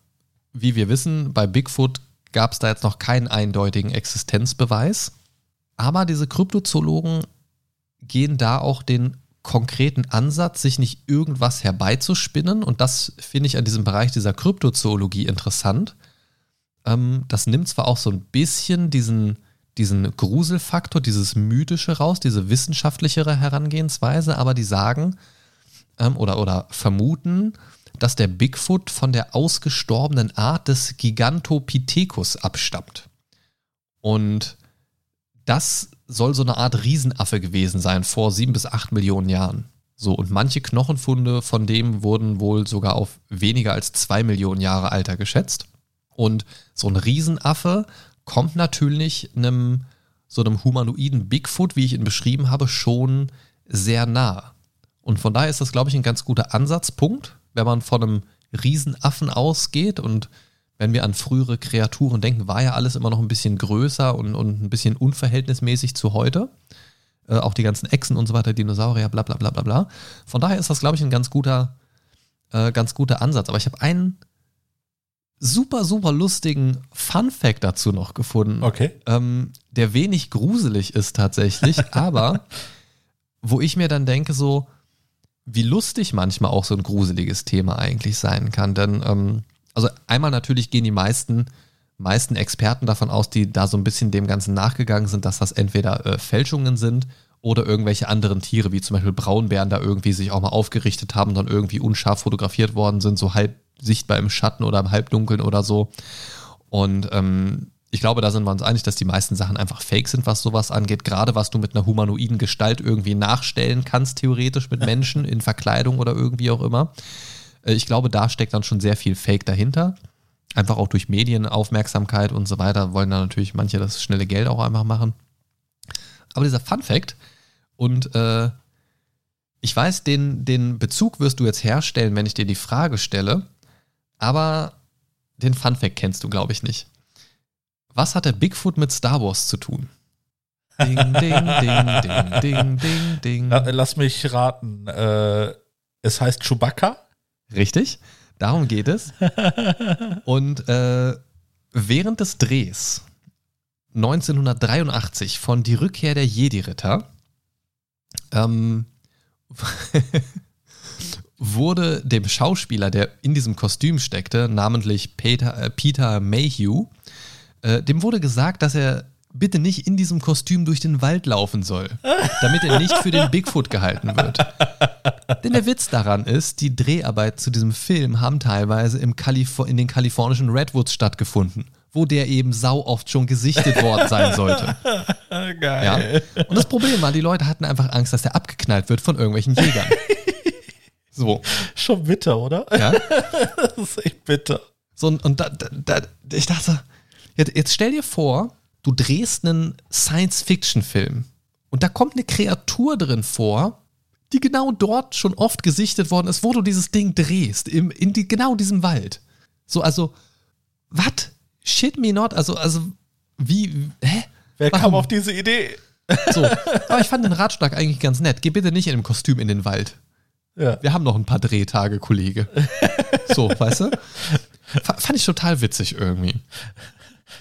wie wir wissen, bei Bigfoot gab es da jetzt noch keinen eindeutigen Existenzbeweis. Aber diese Kryptozoologen gehen da auch den konkreten Ansatz, sich nicht irgendwas herbeizuspinnen. Und das finde ich an diesem Bereich dieser Kryptozoologie interessant. Ähm, das nimmt zwar auch so ein bisschen diesen, diesen Gruselfaktor, dieses Mythische raus, diese wissenschaftlichere Herangehensweise, aber die sagen ähm, oder, oder vermuten, dass der Bigfoot von der ausgestorbenen Art des Gigantopithecus abstammt. Und das soll so eine Art Riesenaffe gewesen sein vor sieben bis acht Millionen Jahren. So, und manche Knochenfunde von dem wurden wohl sogar auf weniger als zwei Millionen Jahre Alter geschätzt. Und so ein Riesenaffe kommt natürlich einem so einem humanoiden Bigfoot, wie ich ihn beschrieben habe, schon sehr nah. Und von daher ist das, glaube ich, ein ganz guter Ansatzpunkt, wenn man von einem Riesenaffen ausgeht und wenn wir an frühere Kreaturen denken, war ja alles immer noch ein bisschen größer und, und ein bisschen unverhältnismäßig zu heute. Äh, auch die ganzen Echsen und so weiter, Dinosaurier, bla bla bla bla bla. Von daher ist das, glaube ich, ein ganz guter, äh, ganz guter Ansatz. Aber ich habe einen super, super lustigen Fun Fact dazu noch gefunden. Okay. Ähm, der wenig gruselig ist tatsächlich, aber wo ich mir dann denke, so, wie lustig manchmal auch so ein gruseliges Thema eigentlich sein kann. Denn ähm, also einmal natürlich gehen die meisten, meisten Experten davon aus, die da so ein bisschen dem Ganzen nachgegangen sind, dass das entweder äh, Fälschungen sind oder irgendwelche anderen Tiere, wie zum Beispiel Braunbären, da irgendwie sich auch mal aufgerichtet haben, dann irgendwie unscharf fotografiert worden sind, so halb sichtbar im Schatten oder im Halbdunkeln oder so. Und ähm, ich glaube, da sind wir uns einig, dass die meisten Sachen einfach fake sind, was sowas angeht. Gerade was du mit einer humanoiden Gestalt irgendwie nachstellen kannst, theoretisch mit Menschen in Verkleidung oder irgendwie auch immer. Äh, ich glaube, da steckt dann schon sehr viel Fake dahinter. Einfach auch durch Medienaufmerksamkeit und so weiter wollen da natürlich manche das schnelle Geld auch einfach machen. Aber dieser Fun Fact und äh, ich weiß, den, den Bezug wirst du jetzt herstellen, wenn ich dir die Frage stelle, aber den Fun Fact kennst du, glaube ich, nicht. Was hat der Bigfoot mit Star Wars zu tun? Ding, ding, ding, ding, ding, ding, ding. Lass mich raten. Äh, es heißt Chewbacca? Richtig, darum geht es. Und äh, während des Drehs 1983 von Die Rückkehr der Jedi-Ritter ähm, wurde dem Schauspieler, der in diesem Kostüm steckte, namentlich Peter, äh, Peter Mayhew, äh, dem wurde gesagt, dass er bitte nicht in diesem Kostüm durch den Wald laufen soll, damit er nicht für den Bigfoot gehalten wird. Denn der Witz daran ist, die Dreharbeiten zu diesem Film haben teilweise im Kalif in den kalifornischen Redwoods stattgefunden, wo der eben sau oft schon gesichtet worden sein sollte. Geil. Ja? Und das Problem war, die Leute hatten einfach Angst, dass der abgeknallt wird von irgendwelchen Jägern. So. Schon bitter, oder? Ja. Das ist echt bitter. So, und, und da, da, da, ich dachte, jetzt, jetzt stell dir vor, du drehst einen Science-Fiction-Film und da kommt eine Kreatur drin vor, die genau dort schon oft gesichtet worden ist, wo du dieses Ding drehst, im, in die, genau diesem Wald. So, also, was? Shit me not? Also, also, wie, hä? Wer Warum? kam auf diese Idee? So, aber ich fand den Ratschlag eigentlich ganz nett. Geh bitte nicht in einem Kostüm in den Wald. Ja. Wir haben noch ein paar Drehtage, Kollege. So, weißt du? F fand ich total witzig irgendwie.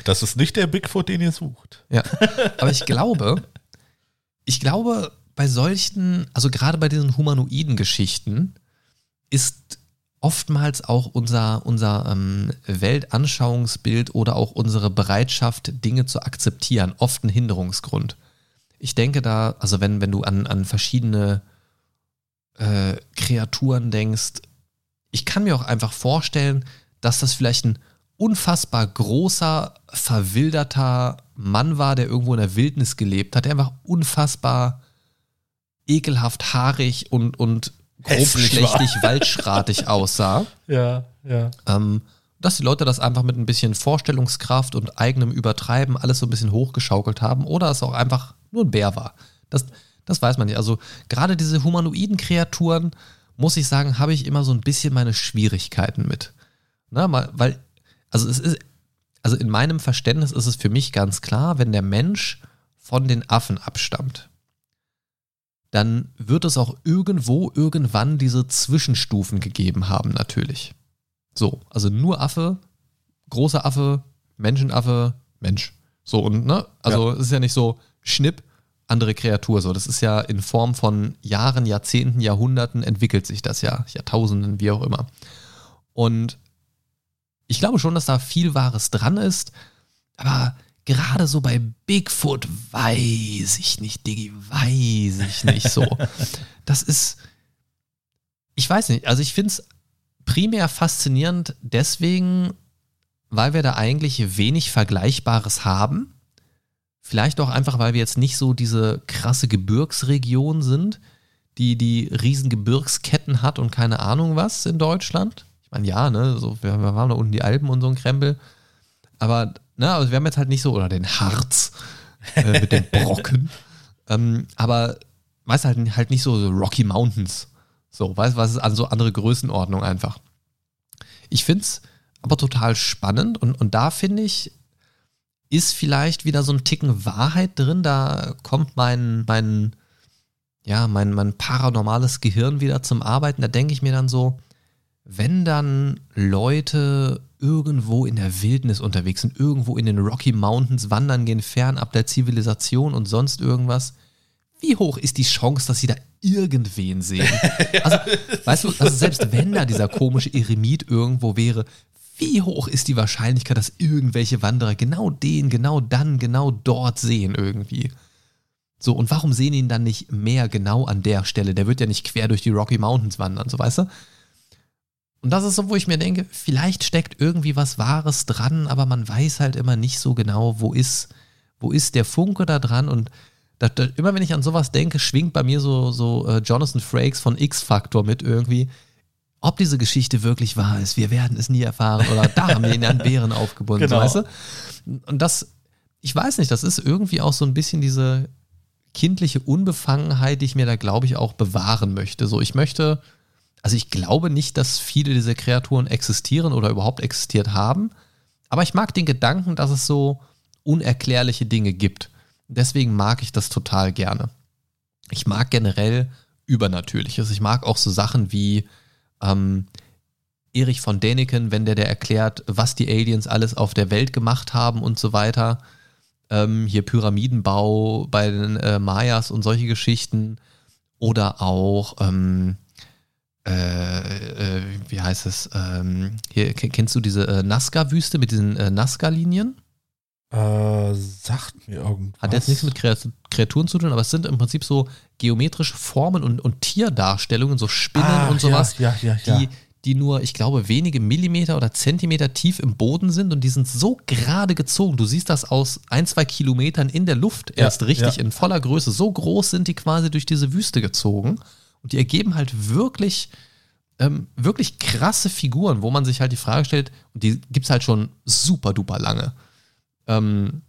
Das ist nicht der Bigfoot, den ihr sucht. Ja. Aber ich glaube, ich glaube, bei solchen, also gerade bei diesen humanoiden Geschichten, ist oftmals auch unser, unser ähm, Weltanschauungsbild oder auch unsere Bereitschaft, Dinge zu akzeptieren, oft ein Hinderungsgrund. Ich denke da, also wenn, wenn du an, an verschiedene äh, Kreaturen denkst, ich kann mir auch einfach vorstellen, dass das vielleicht ein unfassbar großer, verwilderter Mann war, der irgendwo in der Wildnis gelebt hat, der einfach unfassbar ekelhaft haarig und, und grobschlächtig, waldschratig aussah. Ja, ja. Ähm, dass die Leute das einfach mit ein bisschen Vorstellungskraft und eigenem Übertreiben alles so ein bisschen hochgeschaukelt haben oder es auch einfach nur ein Bär war. Das, das weiß man nicht. Also gerade diese humanoiden Kreaturen, muss ich sagen, habe ich immer so ein bisschen meine Schwierigkeiten mit. Na, mal, weil, also es ist, also in meinem Verständnis ist es für mich ganz klar, wenn der Mensch von den Affen abstammt, dann wird es auch irgendwo irgendwann diese Zwischenstufen gegeben haben, natürlich. So, also nur Affe, großer Affe, Menschenaffe, Mensch. So, und ne, also es ist ja nicht so Schnipp, andere Kreatur. So, das ist ja in Form von Jahren, Jahrzehnten, Jahrhunderten entwickelt sich das ja, Jahrtausenden, wie auch immer. Und ich glaube schon, dass da viel Wahres dran ist, aber gerade so bei Bigfoot weiß ich nicht, Diggi, weiß ich nicht so. Das ist, ich weiß nicht, also ich finde es primär faszinierend deswegen, weil wir da eigentlich wenig Vergleichbares haben. Vielleicht auch einfach, weil wir jetzt nicht so diese krasse Gebirgsregion sind, die die riesen Gebirgsketten hat und keine Ahnung was in Deutschland. Ich meine, ja, ne, so, wir, wir waren da unten die Alpen und so ein Krempel. Aber, ne, also wir haben jetzt halt nicht so, oder den Harz äh, mit den Brocken. ähm, aber du, halt, halt nicht so, so Rocky Mountains. So, weißt du, was ist an so andere Größenordnung einfach. Ich finde es aber total spannend und, und da finde ich, ist vielleicht wieder so ein Ticken Wahrheit drin. Da kommt mein, mein, ja, mein, mein paranormales Gehirn wieder zum Arbeiten. Da denke ich mir dann so, wenn dann Leute irgendwo in der Wildnis unterwegs sind, irgendwo in den Rocky Mountains wandern gehen, fernab der Zivilisation und sonst irgendwas, wie hoch ist die Chance, dass sie da irgendwen sehen? Also, weißt du, also selbst wenn da dieser komische Eremit irgendwo wäre, wie hoch ist die Wahrscheinlichkeit, dass irgendwelche Wanderer genau den, genau dann, genau dort sehen irgendwie? So, und warum sehen ihn dann nicht mehr genau an der Stelle? Der wird ja nicht quer durch die Rocky Mountains wandern, so weißt du? Und das ist so, wo ich mir denke, vielleicht steckt irgendwie was Wahres dran, aber man weiß halt immer nicht so genau, wo ist, wo ist der Funke da dran. Und da, da, immer wenn ich an sowas denke, schwingt bei mir so, so äh, Jonathan Frakes von X-Factor mit irgendwie. Ob diese Geschichte wirklich wahr ist, wir werden es nie erfahren. Oder da haben wir ihn an Bären aufgebunden, Genau. weißt du? Und das, ich weiß nicht, das ist irgendwie auch so ein bisschen diese kindliche Unbefangenheit, die ich mir da, glaube ich, auch bewahren möchte. So, ich möchte, also ich glaube nicht, dass viele dieser Kreaturen existieren oder überhaupt existiert haben, aber ich mag den Gedanken, dass es so unerklärliche Dinge gibt. Deswegen mag ich das total gerne. Ich mag generell Übernatürliches. Ich mag auch so Sachen wie ähm, Erich von Däniken, wenn der der erklärt, was die Aliens alles auf der Welt gemacht haben und so weiter. Ähm, hier Pyramidenbau bei den äh, Mayas und solche Geschichten. Oder auch, ähm, äh, äh, wie heißt es? Ähm, hier, ke- kennst du diese äh, Nazca-Wüste mit diesen äh, Nazca-Linien? Äh, sagt mir irgendwas. Hat jetzt nichts mit Kreat- Kreaturen zu tun, aber es sind im Prinzip so geometrische Formen und, und Tierdarstellungen, so Spinnen Ah, und sowas, Ja, ja, ja. die, die nur, ich glaube, wenige Millimeter oder Zentimeter tief im Boden sind und die sind so gerade gezogen. Du siehst das aus ein, zwei Kilometern in der Luft Ja, erst richtig ja. in voller Größe. So groß sind die quasi durch diese Wüste gezogen und die ergeben halt wirklich, ähm, wirklich krasse Figuren, wo man sich halt die Frage stellt, und die gibt es halt schon super duper lange. Ähm,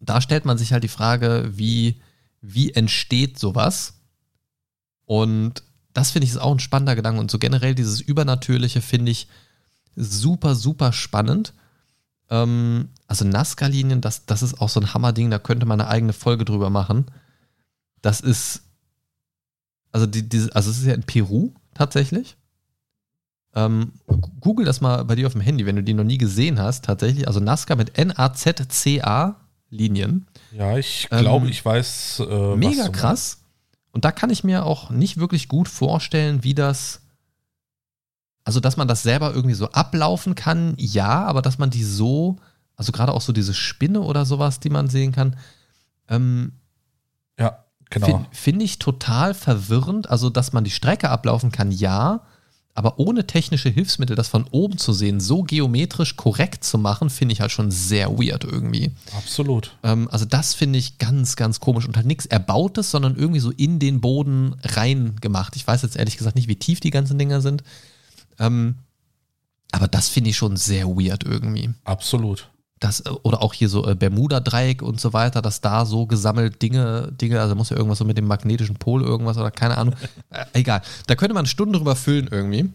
da stellt man sich halt die Frage, wie, wie entsteht sowas? Und das finde ich ist auch ein spannender Gedanke. Und so generell dieses Übernatürliche finde ich super, super spannend. Ähm, also Nazca-Linien, das, das ist auch so ein Hammerding, da könnte man eine eigene Folge drüber machen. Das ist, also, die, diese, also es ist ja in Peru tatsächlich. Ähm, Google das mal bei dir auf dem Handy, wenn du die noch nie gesehen hast, tatsächlich. Also Nazca mit N-A-Z-C-A Linien. Ja, ich Ähm, glaube, ich weiß. Äh, Mega krass. Und da kann ich mir auch nicht wirklich gut vorstellen, wie das. Also, dass man das selber irgendwie so ablaufen kann, ja, aber dass man die so, also gerade auch so diese Spinne oder sowas, die man sehen kann, ähm, Ja, genau. Fin- Finde ich total verwirrend. Also, dass man die Strecke ablaufen kann, ja. Aber ohne technische Hilfsmittel, das von oben zu sehen, so geometrisch korrekt zu machen, finde ich halt schon sehr weird irgendwie. Absolut. Ähm, also, das finde ich ganz, ganz komisch und halt nichts Erbautes, sondern irgendwie so in den Boden rein gemacht. Ich weiß jetzt ehrlich gesagt nicht, wie tief die ganzen Dinger sind. Ähm, aber das finde ich schon sehr weird irgendwie Absolut. Das, äh, oder auch hier so äh, Bermuda-Dreieck und so weiter, dass da so gesammelt Dinge, Dinge, also muss ja irgendwas so mit dem magnetischen Pol irgendwas oder keine Ahnung. Äh, egal. Da könnte man Stunden drüber füllen irgendwie.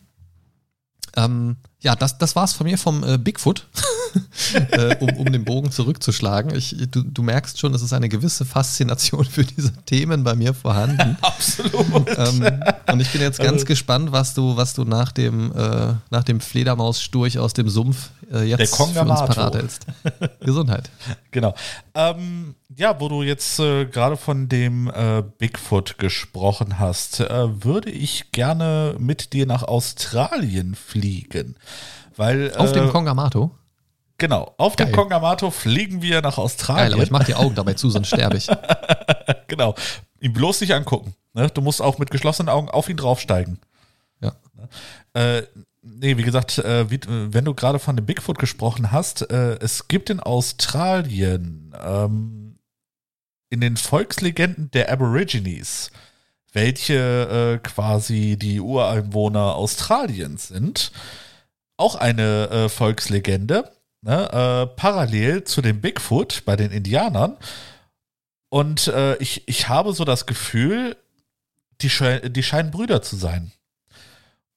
Ähm, ja, das, das war's von mir vom äh, Bigfoot, äh, um, um den Bogen zurückzuschlagen. Ich, du, du merkst schon, es ist eine gewisse Faszination für diese Themen bei mir vorhanden. Absolut. ähm, und ich bin jetzt ganz Also- gespannt, was du, was du nach dem, äh, nach dem Fledermaussturch aus dem Sumpf äh, jetzt Der für uns parat hältst. Gesundheit. Genau. Ähm, ja, wo du jetzt äh, gerade von dem äh, Bigfoot gesprochen hast, äh, würde ich gerne mit dir nach Australien fliegen. Weil, Auf äh, dem Kongamato. Genau, auf dem Geil. Kongamato fliegen wir nach Geil, Australien. aber ich mach die Augen dabei zu, sonst sterbe ich. genau. Ihn bloß nicht angucken. Ne? Du musst auch mit geschlossenen Augen auf ihn draufsteigen. Ja. Äh, nee, wie gesagt, äh, wie, äh, wenn du gerade von dem Bigfoot gesprochen hast, äh, es gibt in Australien ähm, in den Volkslegenden der Aborigines, welche äh, quasi die Ureinwohner Australiens sind, auch eine äh, Volkslegende, ne, äh, parallel zu dem Bigfoot bei den Indianern. Und äh, ich, ich habe so das Gefühl, die, die scheinen Brüder zu sein.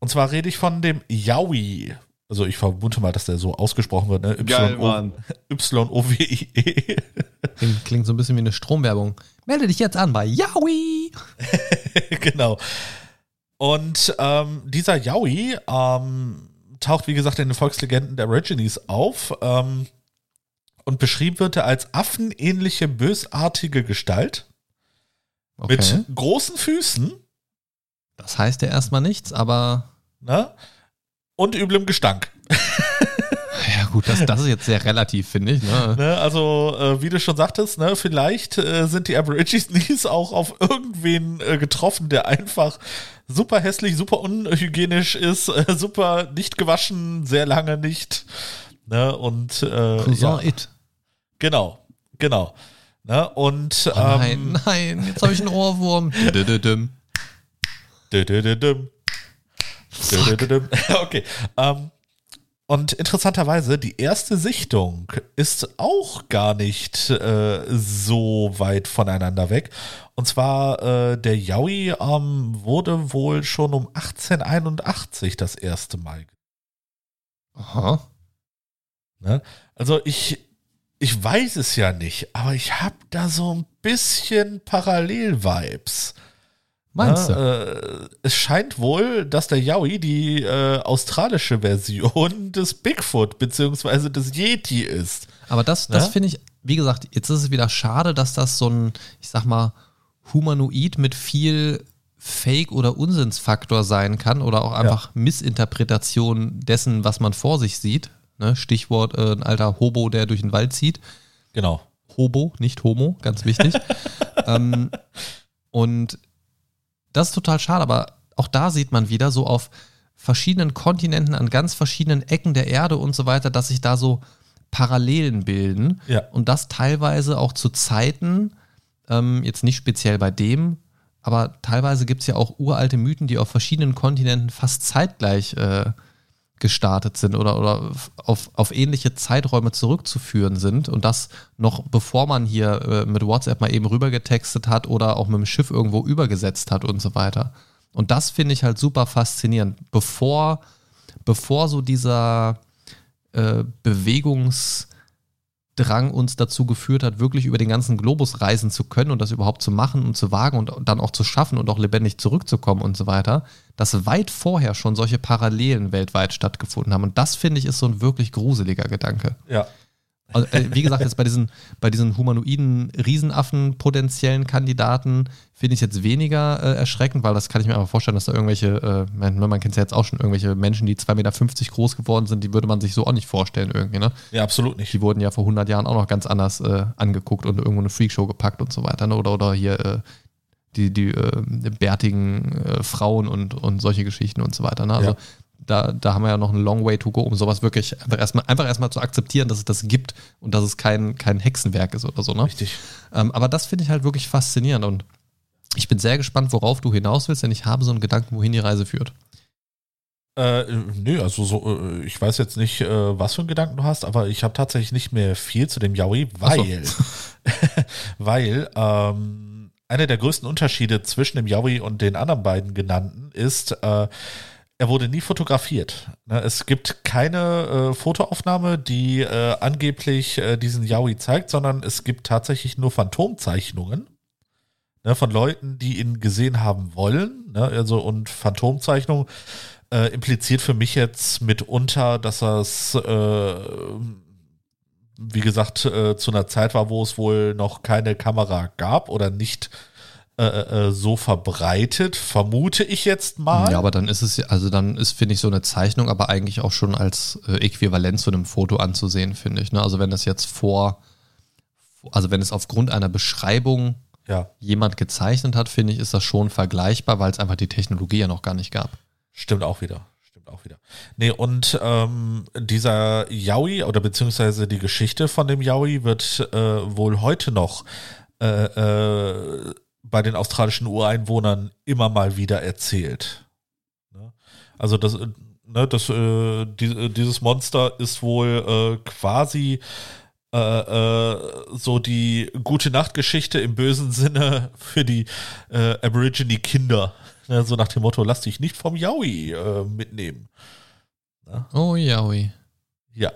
Und zwar rede ich von dem Yowie. Also ich vermute mal, dass der so ausgesprochen wird, ne? Y-O- Y-O-W-I-E. Klingt, klingt so ein bisschen wie eine Stromwerbung. Melde dich jetzt an bei Yowie. genau. Und ähm, dieser Yowie ähm, taucht, wie gesagt, in den Volkslegenden der Aborigines auf ähm, und beschrieben wird er als affenähnliche, bösartige Gestalt Okay. mit großen Füßen Das heißt ja erstmal nichts, aber ne? und üblem Gestank. gut, das, das ist jetzt sehr relativ, finde ich. Ne? Ne, also, äh, wie du schon sagtest, ne, vielleicht äh, sind die Aborigines auch auf irgendwen äh, getroffen, der einfach super hässlich, super unhygienisch ist, äh, super nicht gewaschen, sehr lange nicht. Ne, und äh, Cousin ja, It. genau, genau. Ne, und Oh nein, ähm, nein, jetzt habe ich einen Ohrwurm. Okay. Ähm, und interessanterweise, die erste Sichtung ist auch gar nicht äh, so weit voneinander weg. Und zwar äh, der Yowie ähm, wurde wohl schon um 1881 das erste Mal. Aha. Ne? Also ich, ich weiß es ja nicht, aber ich habe da so ein bisschen Parallel-Vibes. Meinst Ja, du? Äh, es scheint wohl, dass der Yowie die äh, australische Version des Bigfoot bzw. des Yeti ist. Aber das, das Ja? finde ich, wie gesagt, jetzt ist es wieder schade, dass das so ein, ich sag mal, Humanoid mit viel Fake- oder Unsinnsfaktor sein kann oder auch einfach Missinterpretation dessen, was man vor sich sieht. Ne? Stichwort äh, ein alter Hobo, der durch den Wald zieht. Genau. Hobo, nicht Homo, ganz wichtig. ähm, und das ist total schade, aber auch da sieht man wieder so auf verschiedenen Kontinenten, an ganz verschiedenen Ecken der Erde und so weiter, dass sich da so Parallelen bilden. Ja. Und das teilweise auch zu Zeiten, ähm, jetzt nicht speziell bei dem, aber teilweise gibt es ja auch uralte Mythen, die auf verschiedenen Kontinenten fast zeitgleich äh, gestartet sind oder, oder auf, auf ähnliche Zeiträume zurückzuführen sind und das noch bevor man hier äh, mit WhatsApp mal eben rübergetextet hat oder auch mit dem Schiff irgendwo übergesetzt hat und so weiter. Und das finde ich halt super faszinierend. Bevor, bevor so dieser äh, Bewegungsdrang uns dazu geführt hat, wirklich über den ganzen Globus reisen zu können und das überhaupt zu machen und zu wagen und dann auch zu schaffen und auch lebendig zurückzukommen und so weiter, dass weit vorher schon solche Parallelen weltweit stattgefunden haben. Und das finde ich ist so ein wirklich gruseliger Gedanke. Ja. Also, äh, wie gesagt, jetzt bei diesen, bei diesen humanoiden Riesenaffen potenziellen Kandidaten finde ich jetzt weniger äh, erschreckend, weil das kann ich mir einfach vorstellen, dass da irgendwelche, äh, man, man kennt es ja jetzt auch schon, irgendwelche Menschen, die 2,50 Meter groß geworden sind, die würde man sich so auch nicht vorstellen irgendwie, ne? Ja, absolut nicht. Die wurden ja vor 100 Jahren auch noch ganz anders äh, angeguckt und irgendwo eine Freakshow gepackt und so weiter, ne? Oder, oder hier äh, die, die äh, bärtigen Frauen und, und solche Geschichten und so weiter, ne? Also Ja. Da, da haben wir ja noch einen long way to go, um sowas wirklich einfach erstmal, einfach erstmal zu akzeptieren, dass es das gibt und dass es kein, kein Hexenwerk ist oder so, ne? Richtig. Ähm, aber das finde ich halt wirklich faszinierend und ich bin sehr gespannt, worauf du hinaus willst, denn ich habe so einen Gedanken, wohin die Reise führt. Äh, nö, also so, äh, ich weiß jetzt nicht, äh, was für einen Gedanken du hast, aber ich habe tatsächlich nicht mehr viel zu dem Yowie, Ach so. weil, weil ähm, einer der größten Unterschiede zwischen dem Yowie und den anderen beiden genannten ist, äh, er wurde nie fotografiert. Ne, Es gibt keine äh, Fotoaufnahme, die äh, angeblich äh, diesen Yowie zeigt, sondern es gibt tatsächlich nur Phantomzeichnungen ne, von Leuten, die ihn gesehen haben wollen. Ne, also und Phantomzeichnung äh, impliziert für mich jetzt mitunter, dass das, äh, wie gesagt, äh, zu einer Zeit war, wo es wohl noch keine Kamera gab oder nicht äh, äh, so verbreitet, vermute ich jetzt mal. Ja, aber dann ist es, also dann ist, finde ich, so eine Zeichnung aber eigentlich auch schon als äh, Äquivalent zu einem Foto anzusehen, finde ich. Ne? Also wenn das jetzt vor, also wenn es aufgrund einer Beschreibung ja, jemand gezeichnet hat, finde ich, ist das schon vergleichbar, weil es einfach die Technologie ja noch gar nicht gab. stimmt auch wieder. Stimmt auch wieder. Nee, und ähm, dieser Yowie oder beziehungsweise die Geschichte von dem Yowie wird äh, wohl heute noch äh, äh, bei den australischen Ureinwohnern immer mal wieder erzählt. Ne? Also das, ne, das, äh, die, äh, dieses Monster ist wohl äh, quasi äh, äh, so die gute Nachtgeschichte im bösen Sinne für die äh, Aborigine-Kinder. Ne, so nach dem Motto, lass dich nicht vom Yowie mitnehmen. Oh ja, ui. Ja.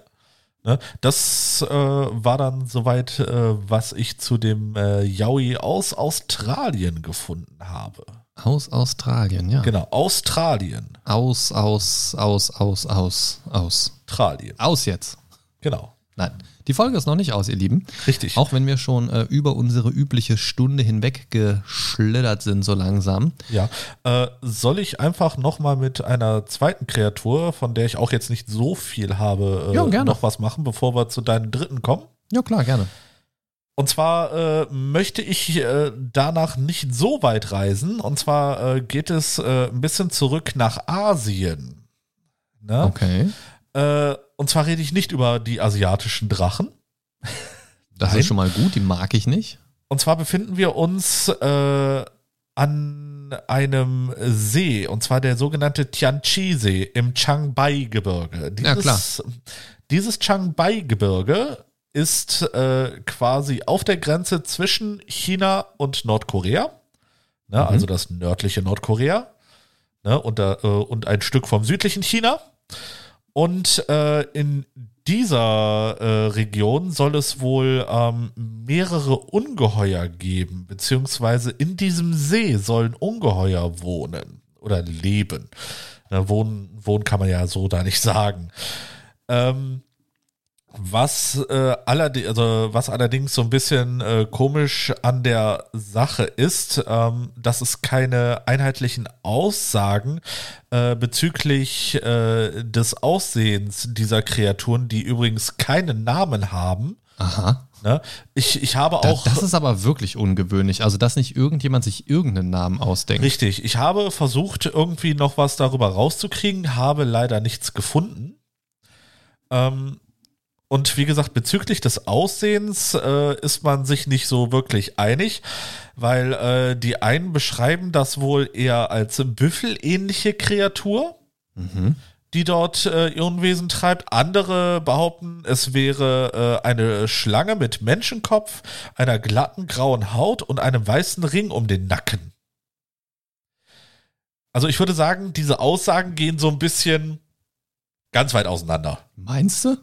Ne, das äh, war dann soweit, äh, was ich zu dem äh, Yowie aus Australien gefunden habe. Aus Australien, ja. Genau, Australien. Aus, aus, aus, aus, aus, aus. Australien. Aus jetzt. Genau. Nein. Die Folge ist noch nicht aus, ihr Lieben. Richtig. Auch wenn wir schon äh, über unsere übliche Stunde hinweg geschlittert sind, so langsam. Ja. Äh, soll ich einfach nochmal mit einer zweiten Kreatur, von der ich auch jetzt nicht so viel habe, äh, gerne. noch was machen, bevor wir zu deinem dritten kommen? Ja, klar, gerne. Und zwar äh, möchte ich äh, danach nicht so weit reisen. Und zwar äh, geht es äh, ein bisschen zurück nach Asien. Ne? Okay. Und zwar rede ich nicht über die asiatischen Drachen. Das Nein. ist schon mal gut, die mag ich nicht. Und zwar befinden wir uns äh, an einem See, und zwar der sogenannte Tianchi-See im Changbai-Gebirge. Ja, klar. Dieses, dieses Changbai-Gebirge ist äh, quasi auf der Grenze zwischen China und Nordkorea, ne, also das nördliche Nordkorea ne, und, da, äh, und ein Stück vom südlichen China. Und äh, in dieser äh, Region soll es wohl ähm, mehrere Ungeheuer geben, beziehungsweise in diesem See sollen Ungeheuer wohnen oder leben. Na, wohnen, wohnen kann man ja so da nicht sagen. Ähm, was, äh, allerdings, also was allerdings so ein bisschen äh, komisch an der Sache ist, ähm, dass es keine einheitlichen Aussagen äh, bezüglich äh, des Aussehens dieser Kreaturen, die übrigens keinen Namen haben. Aha. Ne? Ich, ich habe auch. das ist aber wirklich ungewöhnlich. Also, dass nicht irgendjemand sich irgendeinen Namen ausdenkt. Richtig, ich habe versucht, irgendwie noch was darüber rauszukriegen, habe leider nichts gefunden. Ähm, und wie gesagt, bezüglich des Aussehens äh, ist man sich nicht so wirklich einig, weil äh, die einen beschreiben das wohl eher als büffelähnliche Kreatur, Mhm. die dort äh, ihr Unwesen treibt. Andere behaupten, es wäre äh, eine Schlange mit Menschenkopf, einer glatten grauen Haut und einem weißen Ring um den Nacken. Also ich würde sagen, diese Aussagen gehen so ein bisschen ganz weit auseinander. Meinst du?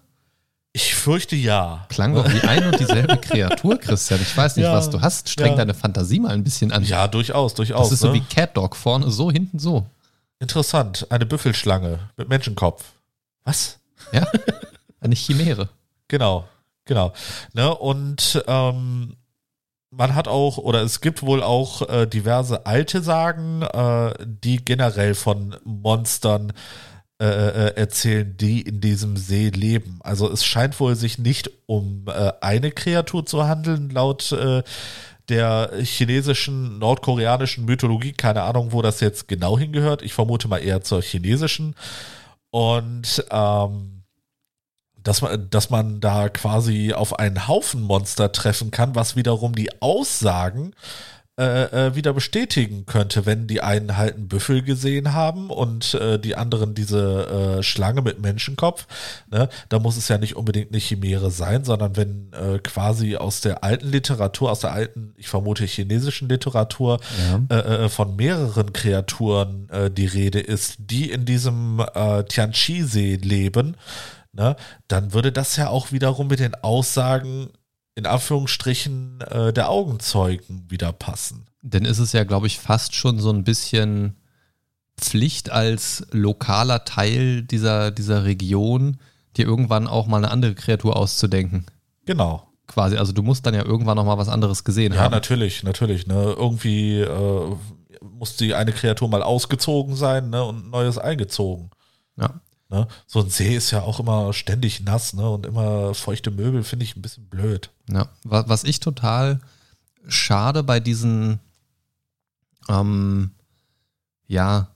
Ich fürchte ja. Klang doch wie ein und dieselbe Kreatur, Christian. Ich weiß nicht, Ja, was du hast. Streng ja. deine Fantasie mal ein bisschen an. Ja, durchaus, durchaus. das ist so ne? wie Cat Dog vorne, so hinten so. Interessant. Eine Büffelschlange mit Menschenkopf. Was? Ja? Eine Chimäre. Genau, genau. Ne, und ähm, man hat auch, oder es gibt wohl auch äh, diverse alte Sagen, äh, die generell von Monstern äh, erzählen, die in diesem See leben. Also es scheint wohl sich nicht um äh, eine Kreatur zu handeln, laut äh, der chinesischen, nordkoreanischen Mythologie. Keine Ahnung, wo das jetzt genau hingehört. Ich vermute mal eher zur chinesischen. Und ähm, dass man, dass man da quasi auf einen Haufen Monster treffen kann, was wiederum die Aussagen äh, äh, wieder bestätigen könnte, wenn die einen halt einen Büffel gesehen haben und äh, die anderen diese äh, Schlange mit Menschenkopf. Ne? Da muss es ja nicht unbedingt eine Chimäre sein, sondern wenn äh, quasi aus der alten Literatur, aus der alten, ich vermute chinesischen Literatur, Ja. äh, äh, von mehreren Kreaturen äh, die Rede ist, die in diesem äh, Tianchi-See leben, ne, dann würde das ja auch wiederum mit den Aussagen in Anführungsstrichen äh, der Augenzeugen wieder passen. Denn ist es ja, glaube ich, fast schon so ein bisschen Pflicht als lokaler Teil dieser, dieser Region, dir irgendwann auch mal eine andere Kreatur auszudenken. Genau. Quasi. Also du musst dann ja irgendwann noch mal was anderes gesehen Ja, haben. natürlich, natürlich. Ne? Irgendwie äh, muss die eine Kreatur mal ausgezogen sein ne? und neues eingezogen. Ja. Ne? So ein See ist ja auch immer ständig nass ne? und immer feuchte Möbel, finde ich ein bisschen blöd. Ja, wa- was ich total schade bei diesen, ähm, ja,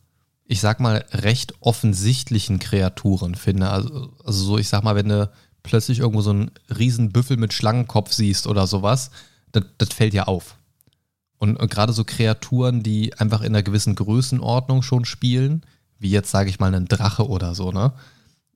ich sag mal, recht offensichtlichen Kreaturen finde. Also, also so, ich sag mal, wenn du plötzlich irgendwo so einen riesen Büffel mit Schlangenkopf siehst oder sowas, das, das fällt ja auf. Und, und gerade so Kreaturen, die einfach in einer gewissen Größenordnung schon spielen, wie jetzt sage ich mal einen Drache oder so, ne?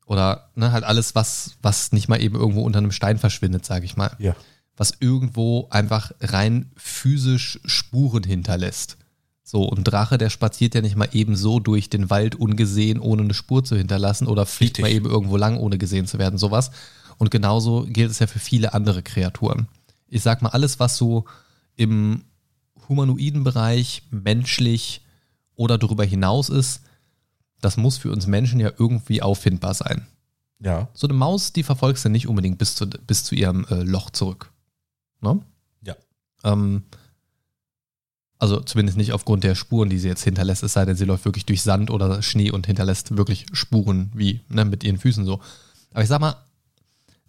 Oder ne, halt alles, was, was nicht mal eben irgendwo unter einem Stein verschwindet, sage ich mal Ja. was irgendwo einfach rein physisch Spuren hinterlässt. So, und Drache, der spaziert ja nicht mal eben so durch den Wald ungesehen, ohne eine Spur zu hinterlassen oder fliegt Richtig. mal eben irgendwo lang, ohne gesehen zu werden, sowas. Und genauso gilt es ja für viele andere Kreaturen. Ich sag mal, alles, was so im humanoiden Bereich menschlich oder darüber hinaus ist, das muss für uns Menschen ja irgendwie auffindbar sein. Ja. So eine Maus, die verfolgst du nicht unbedingt bis zu, bis zu ihrem äh, Loch zurück. Ne? Ja. Ähm, also zumindest nicht aufgrund der Spuren, die sie jetzt hinterlässt, es sei denn, sie läuft wirklich durch Sand oder Schnee und hinterlässt wirklich Spuren wie ne, mit ihren Füßen so. Aber ich sag mal,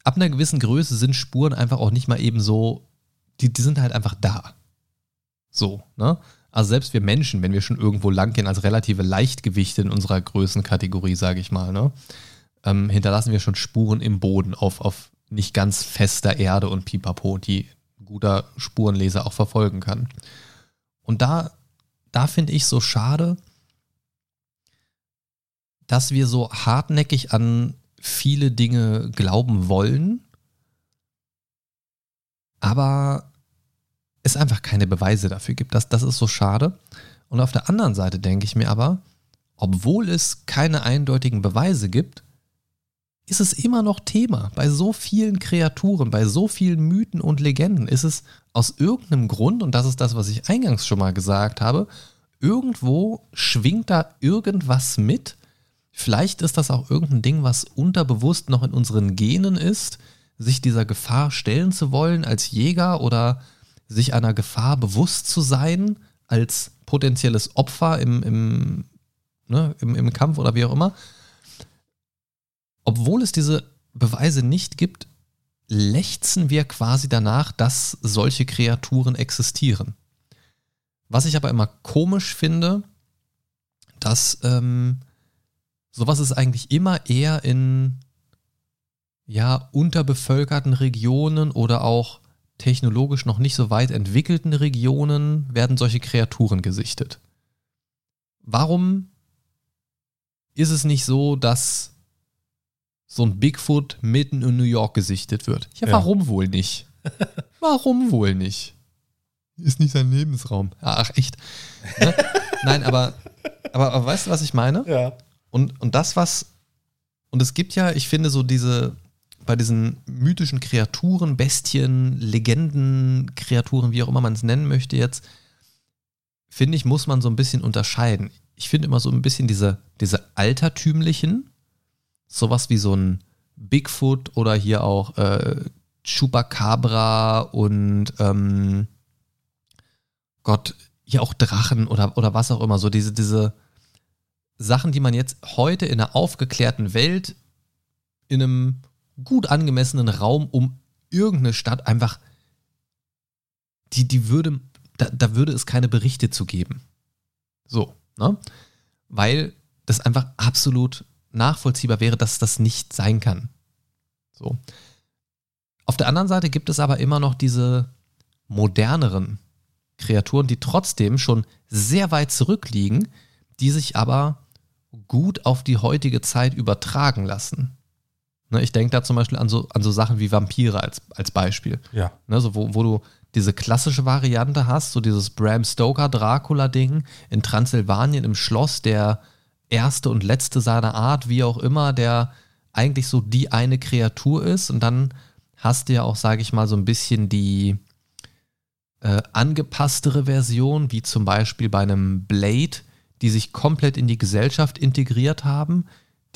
ab einer gewissen Größe sind Spuren einfach auch nicht mal eben so, die, die sind halt einfach da. So, ne? Also selbst wir Menschen, wenn wir schon irgendwo langgehen, als relative Leichtgewichte in unserer Größenkategorie, sage ich mal, ne? Ähm, hinterlassen wir schon Spuren im Boden auf, auf nicht ganz fester Erde und Pipapo, die ein guter Spurenleser auch verfolgen kann. Und da, da finde ich so schade, dass wir so hartnäckig an viele Dinge glauben wollen, aber es einfach keine Beweise dafür gibt. Das, das ist so schade. Und auf der anderen Seite denke ich mir aber, obwohl es keine eindeutigen Beweise gibt, ist es immer noch Thema. Bei so vielen Kreaturen, bei so vielen Mythen und Legenden ist es aus irgendeinem Grund, und das ist das, was ich eingangs schon mal gesagt habe, irgendwo schwingt da irgendwas mit. Vielleicht ist das auch irgendein Ding, was unterbewusst noch in unseren Genen ist, sich dieser Gefahr stellen zu wollen als Jäger oder sich einer Gefahr bewusst zu sein als potenzielles Opfer im, im, ne, im, im Kampf oder wie auch immer. Obwohl es diese Beweise nicht gibt, lechzen wir quasi danach, dass solche Kreaturen existieren. Was ich aber immer komisch finde, dass ähm, sowas ist eigentlich immer eher in ja unterbevölkerten Regionen oder auch technologisch noch nicht so weit entwickelten Regionen werden solche Kreaturen gesichtet. Warum ist es nicht so, dass so ein Bigfoot mitten in New York gesichtet wird? Ja, Ja. warum wohl nicht? warum wohl nicht? Ist nicht sein Lebensraum. Ach, echt. Ne? Nein, aber, aber, aber weißt du, was ich meine? Ja. Und, und das, was. Und es gibt ja, ich finde, so diese, bei diesen mythischen Kreaturen, Bestien, Legenden, Kreaturen, wie auch immer man es nennen möchte jetzt, finde ich, muss man so ein bisschen unterscheiden. Ich finde immer so ein bisschen diese, diese altertümlichen, sowas wie so ein Bigfoot oder hier auch äh, Chupacabra und ähm, Gott, hier auch Drachen oder, oder was auch immer, so diese, diese Sachen, die man jetzt heute in einer aufgeklärten Welt in einem gut angemessenen Raum um irgendeine Stadt einfach, die, die würde, da, da würde es keine Berichte zu geben. So, ne? Weil das einfach absolut nachvollziehbar wäre, dass das nicht sein kann. So. Auf der anderen Seite gibt es aber immer noch diese moderneren Kreaturen, die trotzdem schon sehr weit zurückliegen, die sich aber gut auf die heutige Zeit übertragen lassen. Ne, ich denke da zum Beispiel an so, an so Sachen wie Vampire als, als Beispiel. Ja. Ne, so wo, wo du diese klassische Variante hast, so dieses Bram Stoker Dracula-Ding in Transsilvanien im Schloss, der erste und letzte seiner Art, wie auch immer, der eigentlich so die eine Kreatur ist. Und dann hast du ja auch, sage ich mal, so ein bisschen die äh, angepasstere Version, wie zum Beispiel bei einem Blade, die sich komplett in die Gesellschaft integriert haben,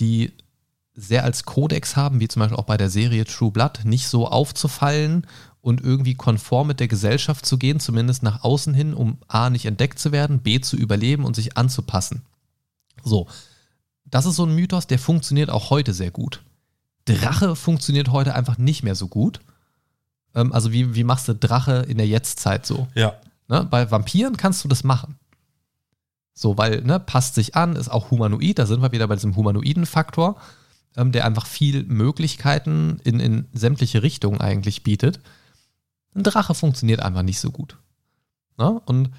die sehr als Kodex haben, wie zum Beispiel auch bei der Serie True Blood, nicht so aufzufallen und irgendwie konform mit der Gesellschaft zu gehen, zumindest nach außen hin, um A nicht entdeckt zu werden, B zu überleben und sich anzupassen. So, das ist so ein Mythos, der funktioniert auch heute sehr gut. Drache funktioniert heute einfach nicht mehr so gut. Ähm, also wie, wie machst du Drache in der Jetztzeit so? Ja. Ne? Bei Vampiren kannst du das machen. So, weil, ne, passt sich an, ist auch humanoid, da sind wir wieder bei diesem humanoiden Faktor, ähm, der einfach viel Möglichkeiten in, in sämtliche Richtungen eigentlich bietet. Ein Drache funktioniert einfach nicht so gut. Ne? Und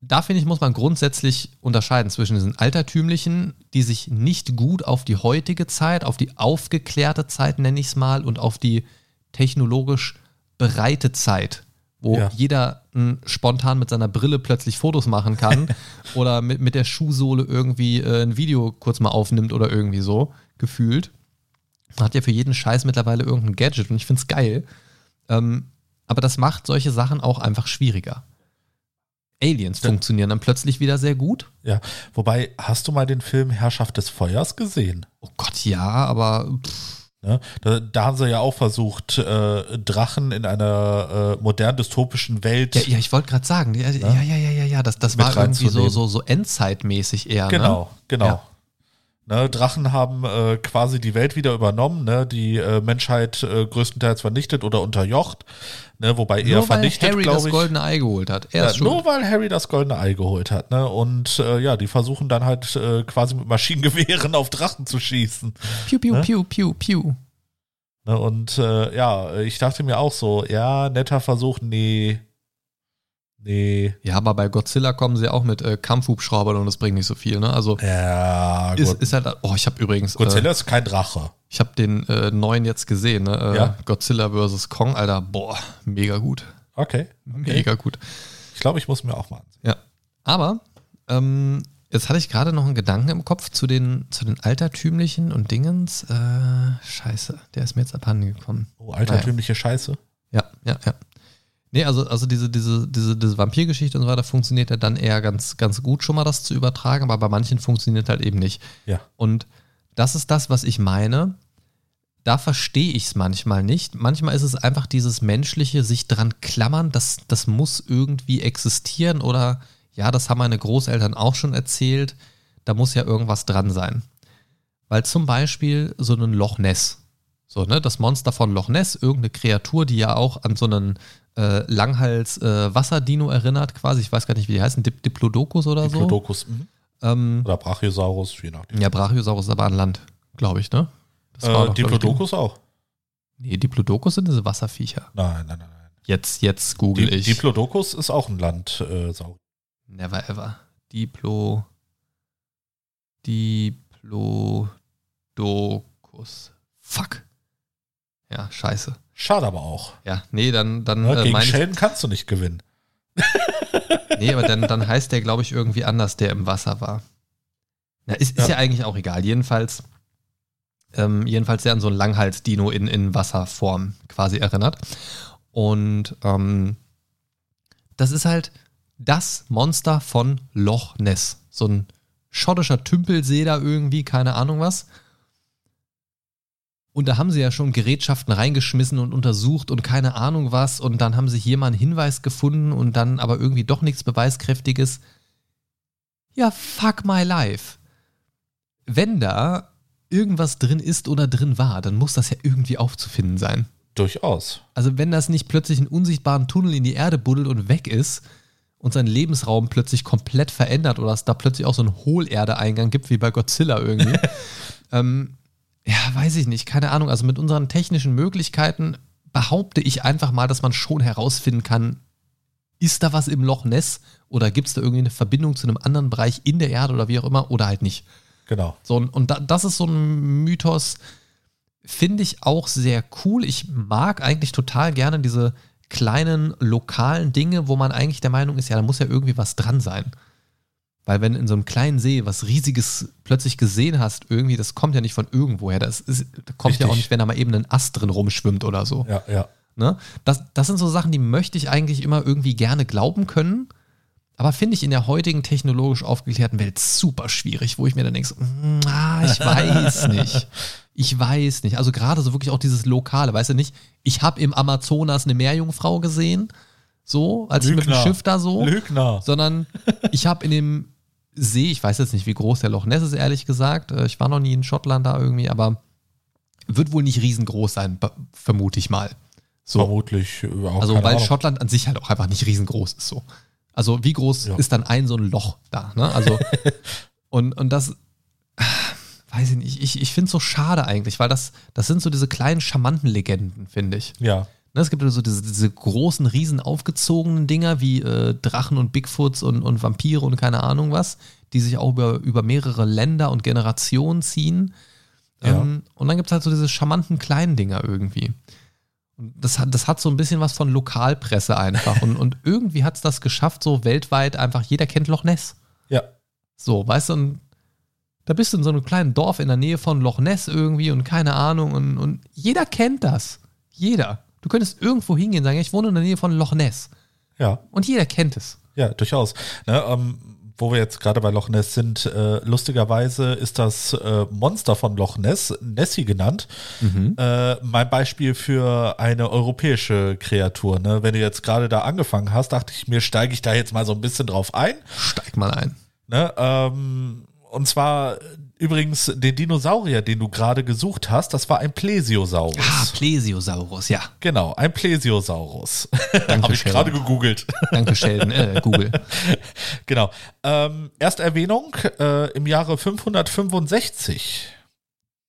da finde ich, muss man grundsätzlich unterscheiden zwischen diesen altertümlichen, die sich nicht gut auf die heutige Zeit, auf die aufgeklärte Zeit, nenne ich es mal, und auf die technologisch bereite Zeit, wo Ja. jeder m, spontan mit seiner Brille plötzlich Fotos machen kann oder mit, mit der Schuhsohle irgendwie äh, ein Video kurz mal aufnimmt oder irgendwie so, gefühlt. Man hat ja für jeden Scheiß mittlerweile irgendein Gadget und ich finde es geil. Ähm, aber das macht solche Sachen auch einfach schwieriger. Aliens funktionieren dann plötzlich wieder sehr gut. Ja, wobei, hast du mal den Film Herrschaft des Feuers gesehen? Oh Gott, ja, aber pff, Ne? Da, da haben sie ja auch versucht, äh, Drachen in einer äh, modern dystopischen Welt. ja, ja ich wollte gerade sagen, ja, ja, ja, ja, ja, ja, das, das war irgendwie so, so, so endzeitmäßig eher. Genau, Ne? genau. Ja. Ne, Drachen haben äh, quasi die Welt wieder übernommen, ne, die äh, Menschheit äh, größtenteils vernichtet oder unterjocht, ne, wobei eher Nur weil vernichtet, Harry das glaube ich. goldene Ei geholt hat. Er Ja, nur weil Harry das goldene Ei geholt hat, ne? Und äh, ja, die versuchen dann halt äh, quasi mit Maschinengewehren auf Drachen zu schießen. Piu, piu, Ne? piu, piu, piu. Ne? Und äh, ja, ich dachte mir auch so, ja, netter Versuch, nee. Nee. Ja, aber bei Godzilla kommen sie auch mit äh, Kampfhubschraubern und das bringt nicht so viel. Ne? Also Ja, ist, gut. ist halt, oh, ich habe übrigens, Godzilla äh, ist kein Drache. ich habe den äh, neuen jetzt gesehen, ne? äh, Ja. Godzilla vs. Kong, Alter, boah, mega gut. Okay. okay. Mega gut. Ich glaube, ich muss mir auch mal ansehen. Ja. Aber ähm, jetzt hatte ich gerade noch einen Gedanken im Kopf zu den, zu den altertümlichen und Dingens. Äh, scheiße, der ist mir jetzt abhanden gekommen. Oh, altertümliche Scheiße. Ja, ja, ja. Nee, also, also diese, diese, diese, diese Vampirgeschichte und so weiter funktioniert ja dann eher ganz, ganz gut schon mal das zu übertragen, aber bei manchen funktioniert halt eben nicht. Ja. Und das ist das, was ich meine. Da verstehe ich es manchmal nicht. Manchmal ist es einfach dieses menschliche, sich dran klammern, das, das muss irgendwie existieren oder ja, das haben meine Großeltern auch schon erzählt, da muss ja irgendwas dran sein. Weil zum Beispiel so ein Loch Ness, so, ne, das Monster von Loch Ness, irgendeine Kreatur, die ja auch an so einen äh, Langhals-Wasserdino erinnert, quasi, ich weiß gar nicht, wie die heißen, Dip Diplodocus oder so. Diplodocus mhm. Ähm, oder Brachiosaurus, je nachdem. ja, Brachiosaurus ist aber an Land, glaube ich, ne? Das war Äh, doch, glaub ich, Diplodocus auch. Nee, Diplodocus sind diese Wasserviecher. Nein, nein, nein, nein. Jetzt, jetzt google Di ich. Diplodocus ist auch ein Land. Äh. Never ever. Diplo. Diplodocus. Fuck. Ja, scheiße. Schade aber auch. Ja, nee, dann, dann Ne? äh, Gegen ich, Sheldon kannst du nicht gewinnen. Nee, aber dann, dann heißt der, glaube ich, irgendwie anders, der im Wasser war. Na, ist, ist ja. Ja. eigentlich auch egal. Jedenfalls, ähm, jedenfalls der an so einen Langhals-Dino in, in Wasserform quasi erinnert. Und ähm, das ist halt das Monster von Loch Ness. So ein schottischer Tümpelsee da irgendwie, keine Ahnung was. Und da haben sie ja schon Gerätschaften reingeschmissen und untersucht und keine Ahnung was. Und dann haben sie hier mal einen Hinweis gefunden und dann aber irgendwie doch nichts Beweiskräftiges. Ja, fuck my life. Wenn da irgendwas drin ist oder drin war, dann muss das ja irgendwie aufzufinden sein. Durchaus. Also wenn das nicht plötzlich einen unsichtbaren Tunnel in die Erde buddelt und weg ist und sein Lebensraum plötzlich komplett verändert oder es da plötzlich auch so einen Hohlerde-Eingang gibt, wie bei Godzilla irgendwie. ähm, ja, weiß ich nicht, keine Ahnung. Also mit unseren technischen Möglichkeiten behaupte ich einfach mal, dass man schon herausfinden kann, ist da was im Loch Ness oder gibt es da irgendwie eine Verbindung zu einem anderen Bereich in der Erde oder wie auch immer oder halt nicht. Genau. So, und- da, das ist so ein Mythos, finde ich auch sehr cool. Ich mag eigentlich total gerne diese kleinen lokalen Dinge, wo man eigentlich der Meinung ist, ja, da muss ja irgendwie was dran sein. Weil wenn in so einem kleinen See was Riesiges plötzlich gesehen hast, irgendwie, das kommt ja nicht von irgendwoher. Das, ist, das kommt ja auch Richtig. nicht, wenn da mal eben ein Ast drin rumschwimmt oder so. Ja, ja. Ne? Das, das sind so Sachen, die möchte ich eigentlich immer irgendwie gerne glauben können. Aber finde ich in der heutigen technologisch aufgeklärten Welt super schwierig, wo ich mir dann denke, so, mm, ah, ich weiß nicht. Ich weiß nicht. Also gerade so wirklich auch dieses Lokale, weißt du nicht, ich habe im Amazonas eine Meerjungfrau gesehen, so, als ich mit dem Lügner. Schiff da so, Lügner. sondern ich habe in dem See, ich weiß jetzt nicht, wie groß der Loch Ness ist, ehrlich gesagt. Äh, Ich war noch nie in Schottland da irgendwie, aber wird wohl nicht riesengroß sein, vermute ich mal. So. Vermutlich. äh, Auch Also, weil Ahnung. Schottland an sich halt auch einfach nicht riesengroß ist so. Also, wie groß Ja. ist dann ein so ein Loch da, ne? Also, und, und das, weiß ich nicht, ich, ich finde es so schade eigentlich, weil das, das sind so diese kleinen, charmanten Legenden, finde ich. Ja. Ne, es gibt so diese, diese großen, riesen aufgezogenen Dinger wie äh, Drachen und Bigfoots und, und Vampire und keine Ahnung was, die sich auch über, über mehrere Länder und Generationen ziehen. Ja. Ähm, und dann gibt es halt so diese charmanten kleinen Dinger irgendwie. Und das hat, das hat so ein bisschen was von Lokalpresse einfach. und, und irgendwie hat es das geschafft, so weltweit einfach, jeder kennt Loch Ness. Ja. So, weißt du, und da bist du in so einem kleinen Dorf in der Nähe von Loch Ness irgendwie und keine Ahnung und, und jeder kennt das. Jeder. Du könntest irgendwo hingehen und sagen, ich wohne in der Nähe von Loch Ness. Ja. Und jeder kennt es. Ja, durchaus. Ne, ähm, wo wir jetzt gerade bei Loch Ness sind, äh, lustigerweise ist das äh, Monster von Loch Ness, Nessie genannt, Mhm. äh, mein Beispiel für eine europäische Kreatur. Ne? Wenn du jetzt gerade da angefangen hast, dachte ich mir, steige ich da jetzt mal so ein bisschen drauf ein. Steig mal ein. Ne? Ähm, und zwar übrigens den Dinosaurier, den du gerade gesucht hast, das war ein Plesiosaurus. Ah, Plesiosaurus, ja. Genau, ein Plesiosaurus. Habe ich gerade gegoogelt. Danke, Sheldon, äh, Google. genau. Ähm, erste Erwähnung äh, im Jahre 565.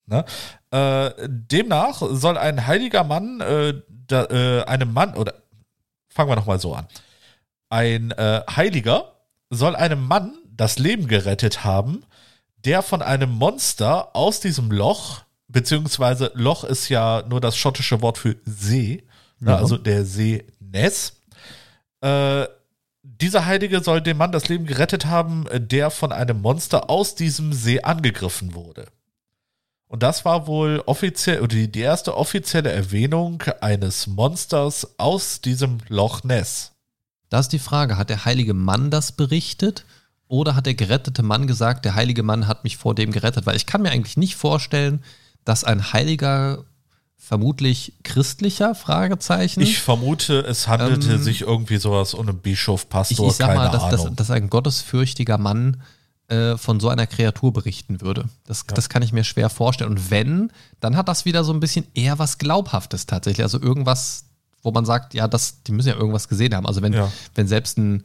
Ne? Äh, demnach soll ein heiliger Mann äh, da, äh, einem Mann, oder fangen wir nochmal so an. Ein äh, Heiliger soll einem Mann das Leben gerettet haben, der von einem Monster aus diesem Loch, beziehungsweise Loch ist ja nur das schottische Wort für See, ne? Ja. also der See Ness, äh, dieser Heilige soll dem Mann das Leben gerettet haben, äh, der von einem Monster aus diesem See angegriffen wurde. Und das war wohl offiziell, oder die, die erste offizielle Erwähnung eines Monsters aus diesem Loch Ness. Da ist die Frage, hat der heilige Mann das berichtet oder hat der gerettete Mann gesagt, der heilige Mann hat mich vor dem gerettet? Weil ich kann mir eigentlich nicht vorstellen, dass ein heiliger, vermutlich christlicher, Fragezeichen, Ich vermute, es handelte Ähm, sich irgendwie sowas um einen Bischof, ich, Pastor, ich sag keine mal, dass, dass, Ahnung. dass ein gottesfürchtiger Mann äh, von so einer Kreatur berichten würde. Das, das kann ich mir schwer vorstellen. Und wenn, dann hat das wieder so ein bisschen eher was Glaubhaftes tatsächlich. Also irgendwas, wo man sagt, ja, das, die müssen ja irgendwas gesehen haben. Also wenn, Ja. wenn selbst ein,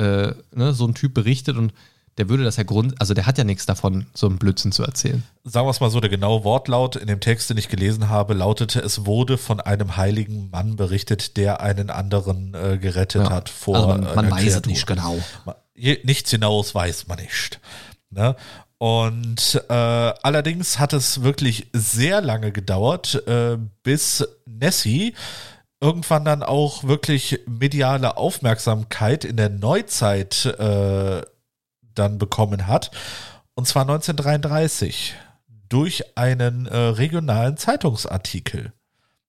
äh, ne, so ein Typ berichtet und der würde das ja Grund, also der hat ja nichts davon, so einen Blödsinn zu erzählen. Sagen wir es mal so, der genaue Wortlaut in dem Text, den ich gelesen habe, lautete, es wurde von einem heiligen Mann berichtet, der einen anderen äh, gerettet Ja. hat vor also man, man einer weiß es nicht genau. Nichts hinaus weiß man nicht. Ne? Und äh, allerdings hat es wirklich sehr lange gedauert, äh, bis Nessie irgendwann dann auch wirklich mediale Aufmerksamkeit in der Neuzeit äh, dann bekommen hat. Und zwar 1933 durch einen äh, regionalen Zeitungsartikel.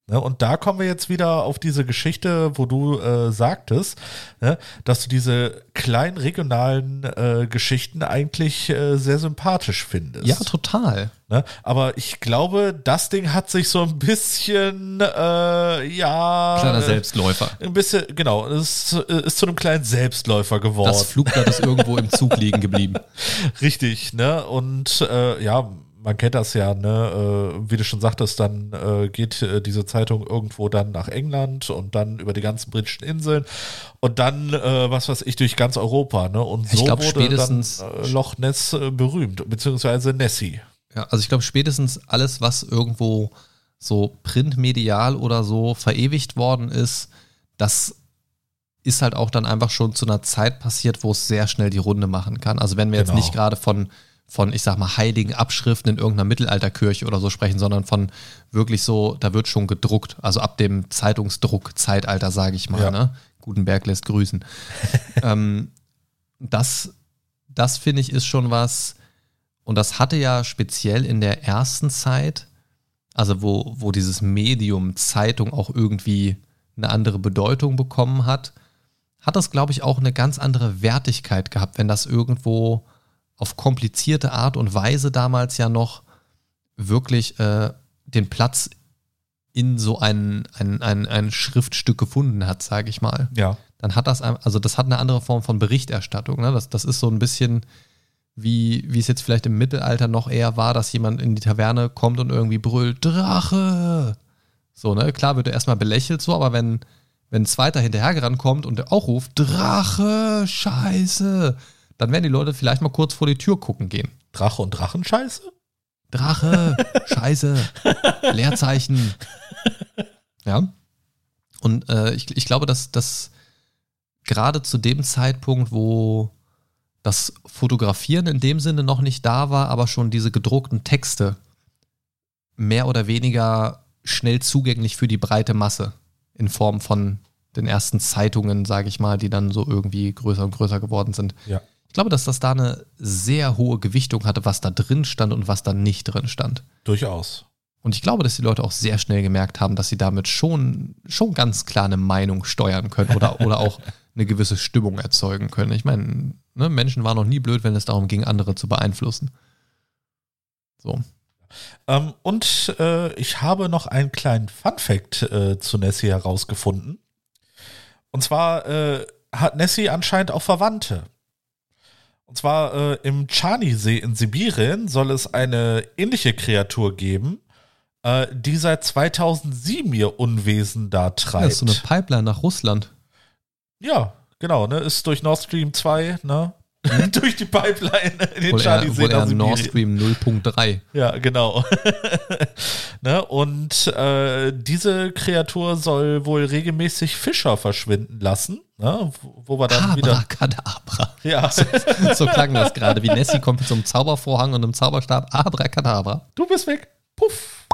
Ne, und da kommen wir jetzt wieder auf diese Geschichte, wo du äh, sagtest, ne, dass du diese kleinen regionalen äh, Geschichten eigentlich äh, sehr sympathisch findest. Ja, total. Ne? Aber ich glaube, das Ding hat sich so ein bisschen, äh, ja. Kleiner Selbstläufer. Ein bisschen, genau, es ist, ist zu einem kleinen Selbstläufer geworden. Das Flugblatt ist irgendwo im Zug liegen geblieben. Richtig, ne? Und äh, ja, man kennt das ja, ne? Äh, wie du schon sagtest, dann äh, geht äh, diese Zeitung irgendwo dann nach England und dann über die ganzen britischen Inseln und dann, äh, was weiß ich, durch ganz Europa, ne? Und Ich so glaub, wurde spätestens- dann äh, Loch Ness äh, berühmt, beziehungsweise Nessie. Ja, also ich glaube, spätestens alles, was irgendwo so printmedial oder so verewigt worden ist, das ist halt auch dann einfach schon zu einer Zeit passiert, wo es sehr schnell die Runde machen kann. Also wenn wir jetzt Genau. nicht gerade von, von, ich sag mal, heiligen Abschriften in irgendeiner Mittelalterkirche oder so sprechen, sondern von wirklich so, da wird schon gedruckt. Also ab dem Zeitungsdruck-Zeitalter, sage ich mal. Ja. Ne? Gutenberg lässt grüßen. ähm, das, das finde ich ist schon was, und das hatte ja speziell in der ersten Zeit, also wo, wo dieses Medium Zeitung auch irgendwie eine andere Bedeutung bekommen hat, hat das, glaube ich, auch eine ganz andere Wertigkeit gehabt, wenn das irgendwo auf komplizierte Art und Weise damals ja noch wirklich äh, den Platz in so ein, ein, ein, ein Schriftstück gefunden hat, sage ich mal Ja. dann hat das, also das hat eine andere Form von Berichterstattung. Ne? Das, das ist so ein bisschen wie, wie es jetzt vielleicht im Mittelalter noch eher war, dass jemand in die Taverne kommt und irgendwie brüllt, Drache! So, ne? Klar wird er erstmal belächelt so, aber wenn, wenn ein zweiter hinterhergerannt kommt und der auch ruft, Drache, Scheiße, dann werden die Leute vielleicht mal kurz vor die Tür gucken gehen. Drache und Drachenscheiße? Drache, Scheiße, Leerzeichen. Ja. Und äh, ich, ich glaube, dass das gerade zu dem Zeitpunkt, wo das Fotografieren in dem Sinne noch nicht da war, aber schon diese gedruckten Texte mehr oder weniger schnell zugänglich für die breite Masse in Form von den ersten Zeitungen, sage ich mal, die dann so irgendwie größer und größer geworden sind. Ja. Ich glaube, dass das da eine sehr hohe Gewichtung hatte, was da drin stand und was da nicht drin stand. Durchaus. Und ich glaube, dass die Leute auch sehr schnell gemerkt haben, dass sie damit schon, schon ganz klar eine Meinung steuern können oder, oder auch eine gewisse Stimmung erzeugen können. Ich meine, ne, Menschen waren noch nie blöd, wenn es darum ging, andere zu beeinflussen. So. Ähm, und äh, ich habe noch einen kleinen Fun-Fact äh, zu Nessie herausgefunden. Und zwar äh, hat Nessie anscheinend auch Verwandte. Und zwar äh, im Chani-See in Sibirien soll es eine ähnliche Kreatur geben, äh, die seit 2007 ihr Unwesen da treibt. Das ist so eine Pipeline nach Russland. Ja, genau, ne? Ist durch Nord Stream 2, ne? durch die Pipeline in den Charlie-See nach Nord. Stream 0.3. Ja, genau. ne? Und äh, diese Kreatur soll wohl regelmäßig Fischer verschwinden lassen, ne? wo wir dann wieder. Abracadabra. Ja, So klang das gerade, wie Nessie kommt mit so einem Zaubervorhang und einem Zauberstab. Abracadabra. du bist weg. Puff.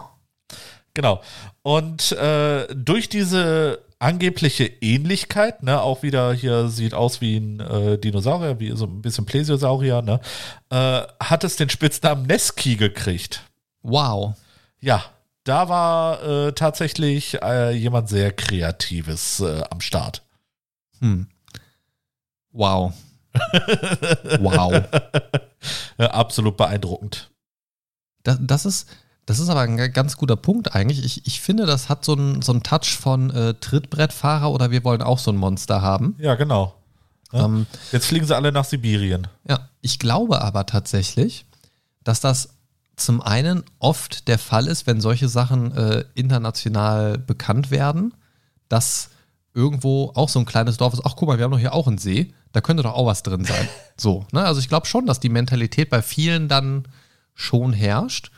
Genau. Und äh, durch diese angebliche Ähnlichkeit, ne, auch wieder hier sieht aus wie ein äh, Dinosaurier, wie so ein bisschen Plesiosaurier, ne, äh, hat es den Spitznamen Neski gekriegt. Wow. Ja, da war äh, tatsächlich äh, jemand sehr Kreatives äh, am Start. Hm. Wow. wow. Ja, absolut beeindruckend. Das, das, ist, das ist aber ein ga- ganz guter Punkt eigentlich. Ich, ich finde, das hat so einen so einen Touch von äh, Trittbrettfahrer oder wir wollen auch so ein Monster haben. Ja, genau. Ja. Ähm, Jetzt fliegen sie alle nach Sibirien. Ja, ich glaube aber tatsächlich, dass das zum einen oft der Fall ist, wenn solche Sachen äh, international bekannt werden, dass irgendwo auch so ein kleines Dorf ist, ach guck mal, wir haben doch hier auch einen See, da könnte doch auch was drin sein. So, ne? Also ich glaube schon, dass die Mentalität bei vielen dann schon herrscht.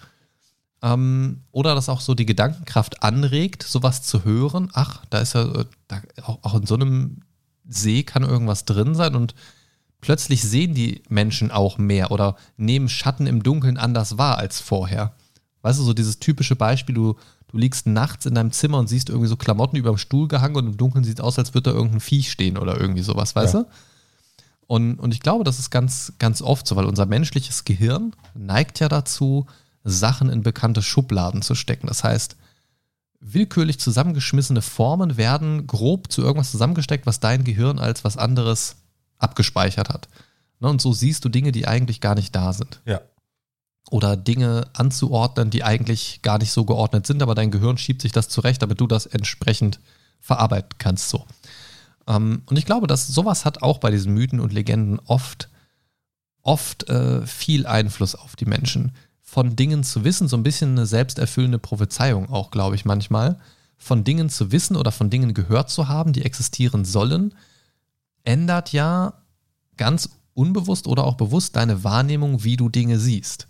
Ähm, oder dass auch so die Gedankenkraft anregt, sowas zu hören. Ach, da ist ja, äh, da, auch, auch in so einem See kann irgendwas drin sein und plötzlich sehen die Menschen auch mehr oder nehmen Schatten im Dunkeln anders wahr als vorher. Weißt du, so dieses typische Beispiel, du, du liegst nachts in deinem Zimmer und siehst irgendwie so Klamotten über dem Stuhl gehangen und im Dunkeln sieht es aus, als würde da irgendein Viech stehen oder irgendwie sowas, weißt Ja. du? Und, und ich glaube, das ist ganz, ganz oft so, weil unser menschliches Gehirn neigt ja dazu, Sachen in bekannte Schubladen zu stecken. Das heißt, willkürlich zusammengeschmissene Formen werden grob zu irgendwas zusammengesteckt, was dein Gehirn als was anderes abgespeichert hat. Ne, und so siehst du Dinge, die eigentlich gar nicht da sind. Ja. Oder Dinge anzuordnen, die eigentlich gar nicht so geordnet sind, aber dein Gehirn schiebt sich das zurecht, damit du das entsprechend verarbeiten kannst. So. Ähm, und ich glaube, dass sowas hat auch bei diesen Mythen und Legenden oft, oft äh, viel Einfluss auf die Menschen. Von Dingen zu wissen, so ein bisschen eine selbsterfüllende Prophezeiung auch, glaube ich, manchmal. Von Dingen zu wissen oder von Dingen gehört zu haben, die existieren sollen, ändert ja ganz unbewusst oder auch bewusst deine Wahrnehmung, wie du Dinge siehst.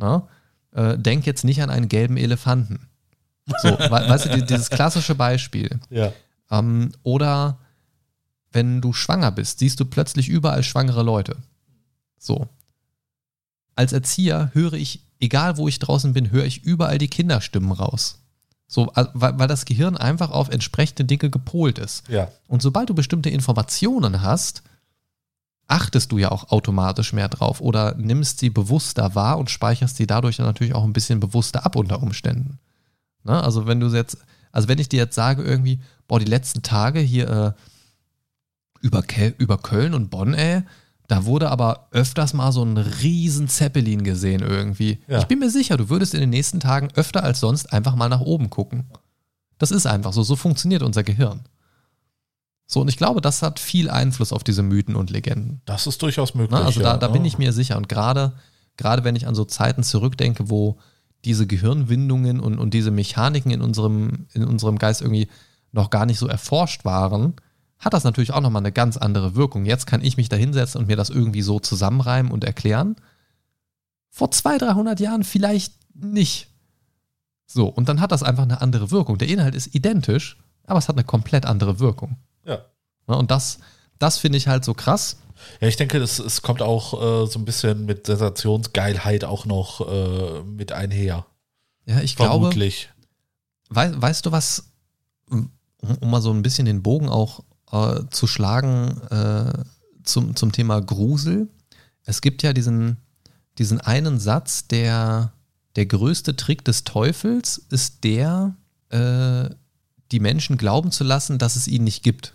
Na? Äh, denk jetzt nicht an einen gelben Elefanten. So, we weißt du, die- dieses klassische Beispiel. Ja. Ähm, oder wenn du schwanger bist, siehst du plötzlich überall schwangere Leute. So. Als Erzieher höre ich, egal wo ich draußen bin, höre ich überall die Kinderstimmen raus. So, weil das Gehirn einfach auf entsprechende Dinge gepolt ist. Ja. Und sobald du bestimmte Informationen hast, achtest du ja auch automatisch mehr drauf oder nimmst sie bewusster wahr und speicherst sie dadurch dann natürlich auch ein bisschen bewusster ab unter Umständen. Ne? Also wenn du jetzt, also wenn ich dir jetzt sage irgendwie, boah, die letzten Tage hier äh, über, Kel über Köln und Bonn, ey, da wurde aber öfters mal so ein riesen Zeppelin gesehen irgendwie. Ja. Ich bin mir sicher, du würdest in den nächsten Tagen öfter als sonst einfach mal nach oben gucken. Das ist einfach so, so funktioniert unser Gehirn. So, und ich glaube, das hat viel Einfluss auf diese Mythen und Legenden. Das ist durchaus möglich. Ne? Also ja. da, da bin Oh. ich mir sicher. Und gerade, gerade wenn ich an so Zeiten zurückdenke, wo diese Gehirnwindungen und, und diese Mechaniken in unserem, in unserem Geist irgendwie noch gar nicht so erforscht waren, hat das natürlich auch nochmal eine ganz andere Wirkung. Jetzt kann ich mich da hinsetzen und mir das irgendwie so zusammenreimen und erklären. Vor 200, 300 Jahren vielleicht nicht. So, und dann hat das einfach eine andere Wirkung. Der Inhalt ist identisch, aber es hat eine komplett andere Wirkung. Ja. Ne? Und das, das finde ich halt so krass. Ja, ich denke, das, es kommt auch äh, so ein bisschen mit Sensationsgeilheit auch noch äh, mit einher. Ja, ich glaube, Vermutlich. Wei weißt du was, um, um mal so ein bisschen den Bogen auch äh, zu schlagen äh, zum, zum Thema Grusel? Es gibt ja diesen, diesen einen Satz, der der größte Trick des Teufels ist der, äh, die Menschen glauben zu lassen, dass es ihn nicht gibt.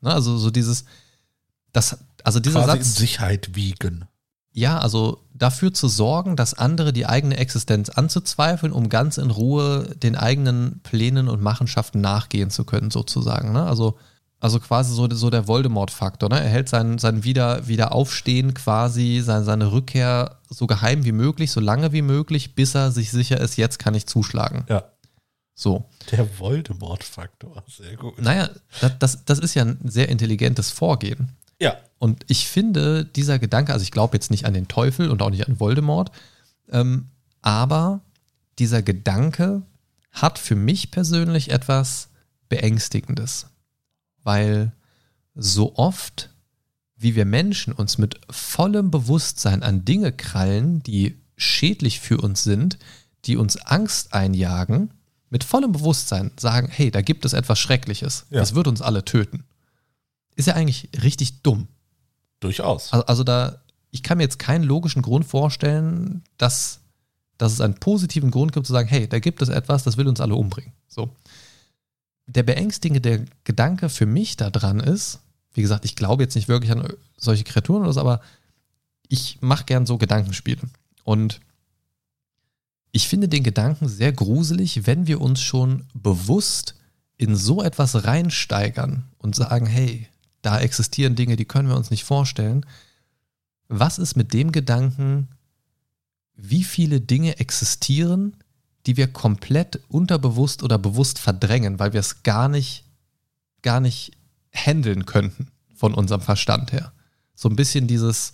Ne? Also so dieses, das, also dieser Quasi in Satz, Sicherheit wiegen. ja, also dafür zu sorgen, dass andere die eigene Existenz anzuzweifeln, um ganz in Ruhe den eigenen Plänen und Machenschaften nachgehen zu können, sozusagen. Ne? Also, also quasi so, so der Voldemort-Faktor. Ne? Er hält sein, sein Wieder, Wiederaufstehen quasi, sein, seine Rückkehr so geheim wie möglich, so lange wie möglich, bis er sich sicher ist, jetzt kann ich zuschlagen. Ja. So. Der Voldemort-Faktor. Sehr gut. Naja, das, das, das ist ja ein sehr intelligentes Vorgehen. Ja. Und ich finde, dieser Gedanke, also ich glaube jetzt nicht an den Teufel und auch nicht an Voldemort, ähm, aber dieser Gedanke hat für mich persönlich etwas Beängstigendes. Weil so oft, wie wir Menschen uns mit vollem Bewusstsein an Dinge krallen, die schädlich für uns sind, die uns Angst einjagen, mit vollem Bewusstsein sagen, hey, da gibt es etwas Schreckliches, Ja. das wird uns alle töten. Ist ja eigentlich richtig dumm. Durchaus. Also, also da, ich kann mir jetzt keinen logischen Grund vorstellen, dass, dass es einen positiven Grund gibt zu sagen, hey, da gibt es etwas, das will uns alle umbringen. So. Der beängstigende Gedanke für mich daran ist, wie gesagt, ich glaube jetzt nicht wirklich an solche Kreaturen oder so, aber ich mache gern so Gedankenspiele. Und ich finde den Gedanken sehr gruselig, wenn wir uns schon bewusst in so etwas reinsteigern und sagen, hey, da existieren Dinge, die können wir uns nicht vorstellen. Was ist mit dem Gedanken, wie viele Dinge existieren, die wir komplett unterbewusst oder bewusst verdrängen, weil wir es gar nicht, gar nicht handeln könnten von unserem Verstand her? So ein bisschen dieses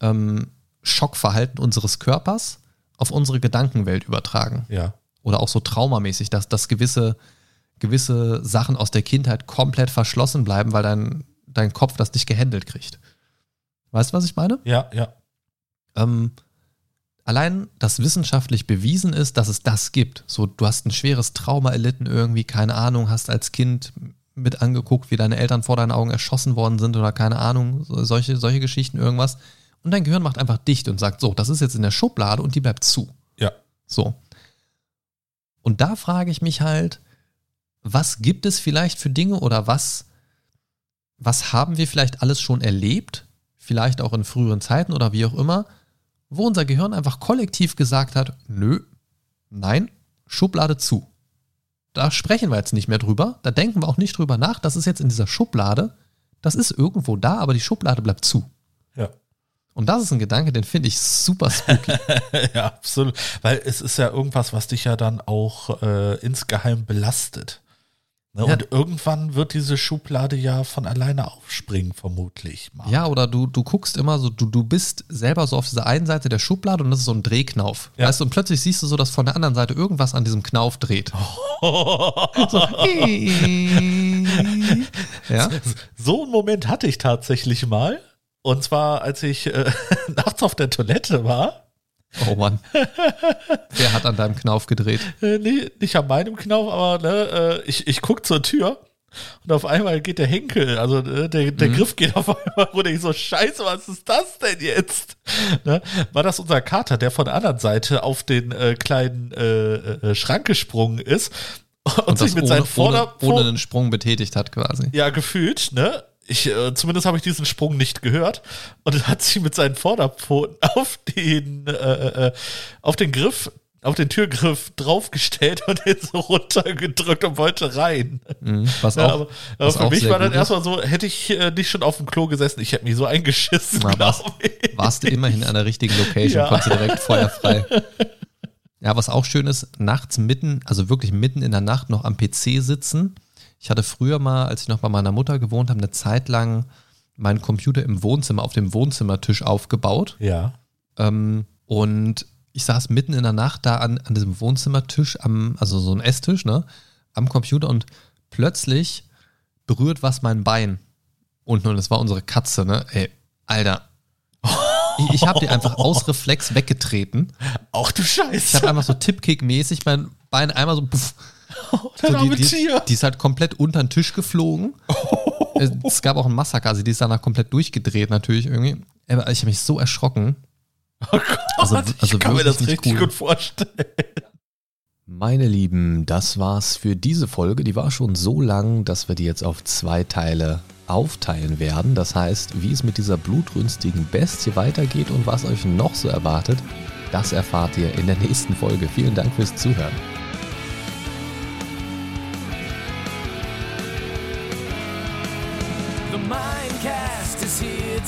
ähm, Schockverhalten unseres Körpers auf unsere Gedankenwelt übertragen Ja. oder auch so traumamäßig, dass, dass gewisse, gewisse Sachen aus der Kindheit komplett verschlossen bleiben, weil dein, dein Kopf das nicht gehandelt kriegt. Weißt du, was ich meine? Ja, ja. Ähm, allein, dass wissenschaftlich bewiesen ist, dass es das gibt. So, du hast ein schweres Trauma erlitten irgendwie, keine Ahnung, hast als Kind mit angeguckt, wie deine Eltern vor deinen Augen erschossen worden sind oder keine Ahnung, so- solche, solche Geschichten, irgendwas. Und dein Gehirn macht einfach dicht und sagt, so, das ist jetzt in der Schublade und die bleibt zu. Ja. So. Und da frage ich mich halt, was gibt es vielleicht für Dinge oder was, was haben wir vielleicht alles schon erlebt, vielleicht auch in früheren Zeiten oder wie auch immer, wo unser Gehirn einfach kollektiv gesagt hat, nö, nein, Schublade zu. Da sprechen wir jetzt nicht mehr drüber, da denken wir auch nicht drüber nach, das ist jetzt in dieser Schublade, das ist irgendwo da, aber die Schublade bleibt zu. Und das ist ein Gedanke, den finde ich super spooky. ja, absolut. Weil es ist ja irgendwas, was dich ja dann auch äh, insgeheim belastet. Ne? Ja. Und irgendwann wird diese Schublade ja von alleine aufspringen, vermutlich. Mal. Ja, oder du, du guckst immer so, du, du bist selber so auf dieser einen Seite der Schublade und das ist so ein Drehknauf. Ja. Weißt du, und plötzlich siehst du so, dass von der anderen Seite irgendwas an diesem Knauf dreht. So. ja. So einen Moment hatte ich tatsächlich mal. Und zwar, als ich äh, nachts auf der Toilette war. Oh Mann. Wer hat an deinem Knauf gedreht? Äh, nee, nicht an meinem Knauf, aber ne, äh, ich, ich guck zur Tür und auf einmal geht der Henkel, also äh, der, der Griff geht auf einmal runter. Ich so, scheiße, was ist das denn jetzt? Ne? War das unser Kater, der von der anderen Seite auf den äh, kleinen äh, äh, Schrank gesprungen ist und, Und sich mit ohne, seinen ohne, Vorder... ohne einen Sprung betätigt hat quasi. Ja, gefühlt, ne? Ich, äh, zumindest habe ich diesen Sprung nicht gehört. Und hat sich mit seinen Vorderpfoten auf den, äh, äh, auf den Griff, auf den Türgriff draufgestellt und den so runtergedrückt und wollte rein. Mhm. Was Ja, auch, aber aber was für auch mich war dann erstmal so, hätte ich äh, nicht schon auf dem Klo gesessen, ich hätte mich so eingeschissen, Na, glaube ich. warst du immerhin an der richtigen Location, Ja. konntest direkt feuerfrei. Ja, was auch schön ist, nachts mitten, also wirklich mitten in der Nacht noch am PC sitzen. Ich hatte früher mal, als ich noch bei meiner Mutter gewohnt habe, eine Zeit lang meinen Computer im Wohnzimmer auf dem Wohnzimmertisch aufgebaut. Ja. Ähm, und ich saß mitten in der Nacht da an, an diesem Wohnzimmertisch, am, also so ein Esstisch, ne, am Computer und plötzlich berührt was mein Bein. Unten und es war unsere Katze, ne? Ey, Alter. Ich, ich habe die einfach aus Reflex weggetreten. Ach du Ich habe Scheiße. einfach so Tippkick-mäßig mein Bein einmal so, puff, Der so die, die, Tier. die ist halt komplett unter den Tisch geflogen. Es- Es gab auch ein Massaker, also die ist danach komplett durchgedreht natürlich irgendwie. Aber ich habe mich so erschrocken. Oh Gott, Also- also ich kann mir das nicht richtig cool. gut vorstellen. Meine Lieben, das war's für diese Folge. Die war schon so lang, dass wir die jetzt auf zwei Teile aufteilen werden. Das heißt, wie es mit dieser blutrünstigen Bestie weitergeht und was euch noch so erwartet, das erfahrt ihr in der nächsten Folge. Vielen Dank fürs Zuhören.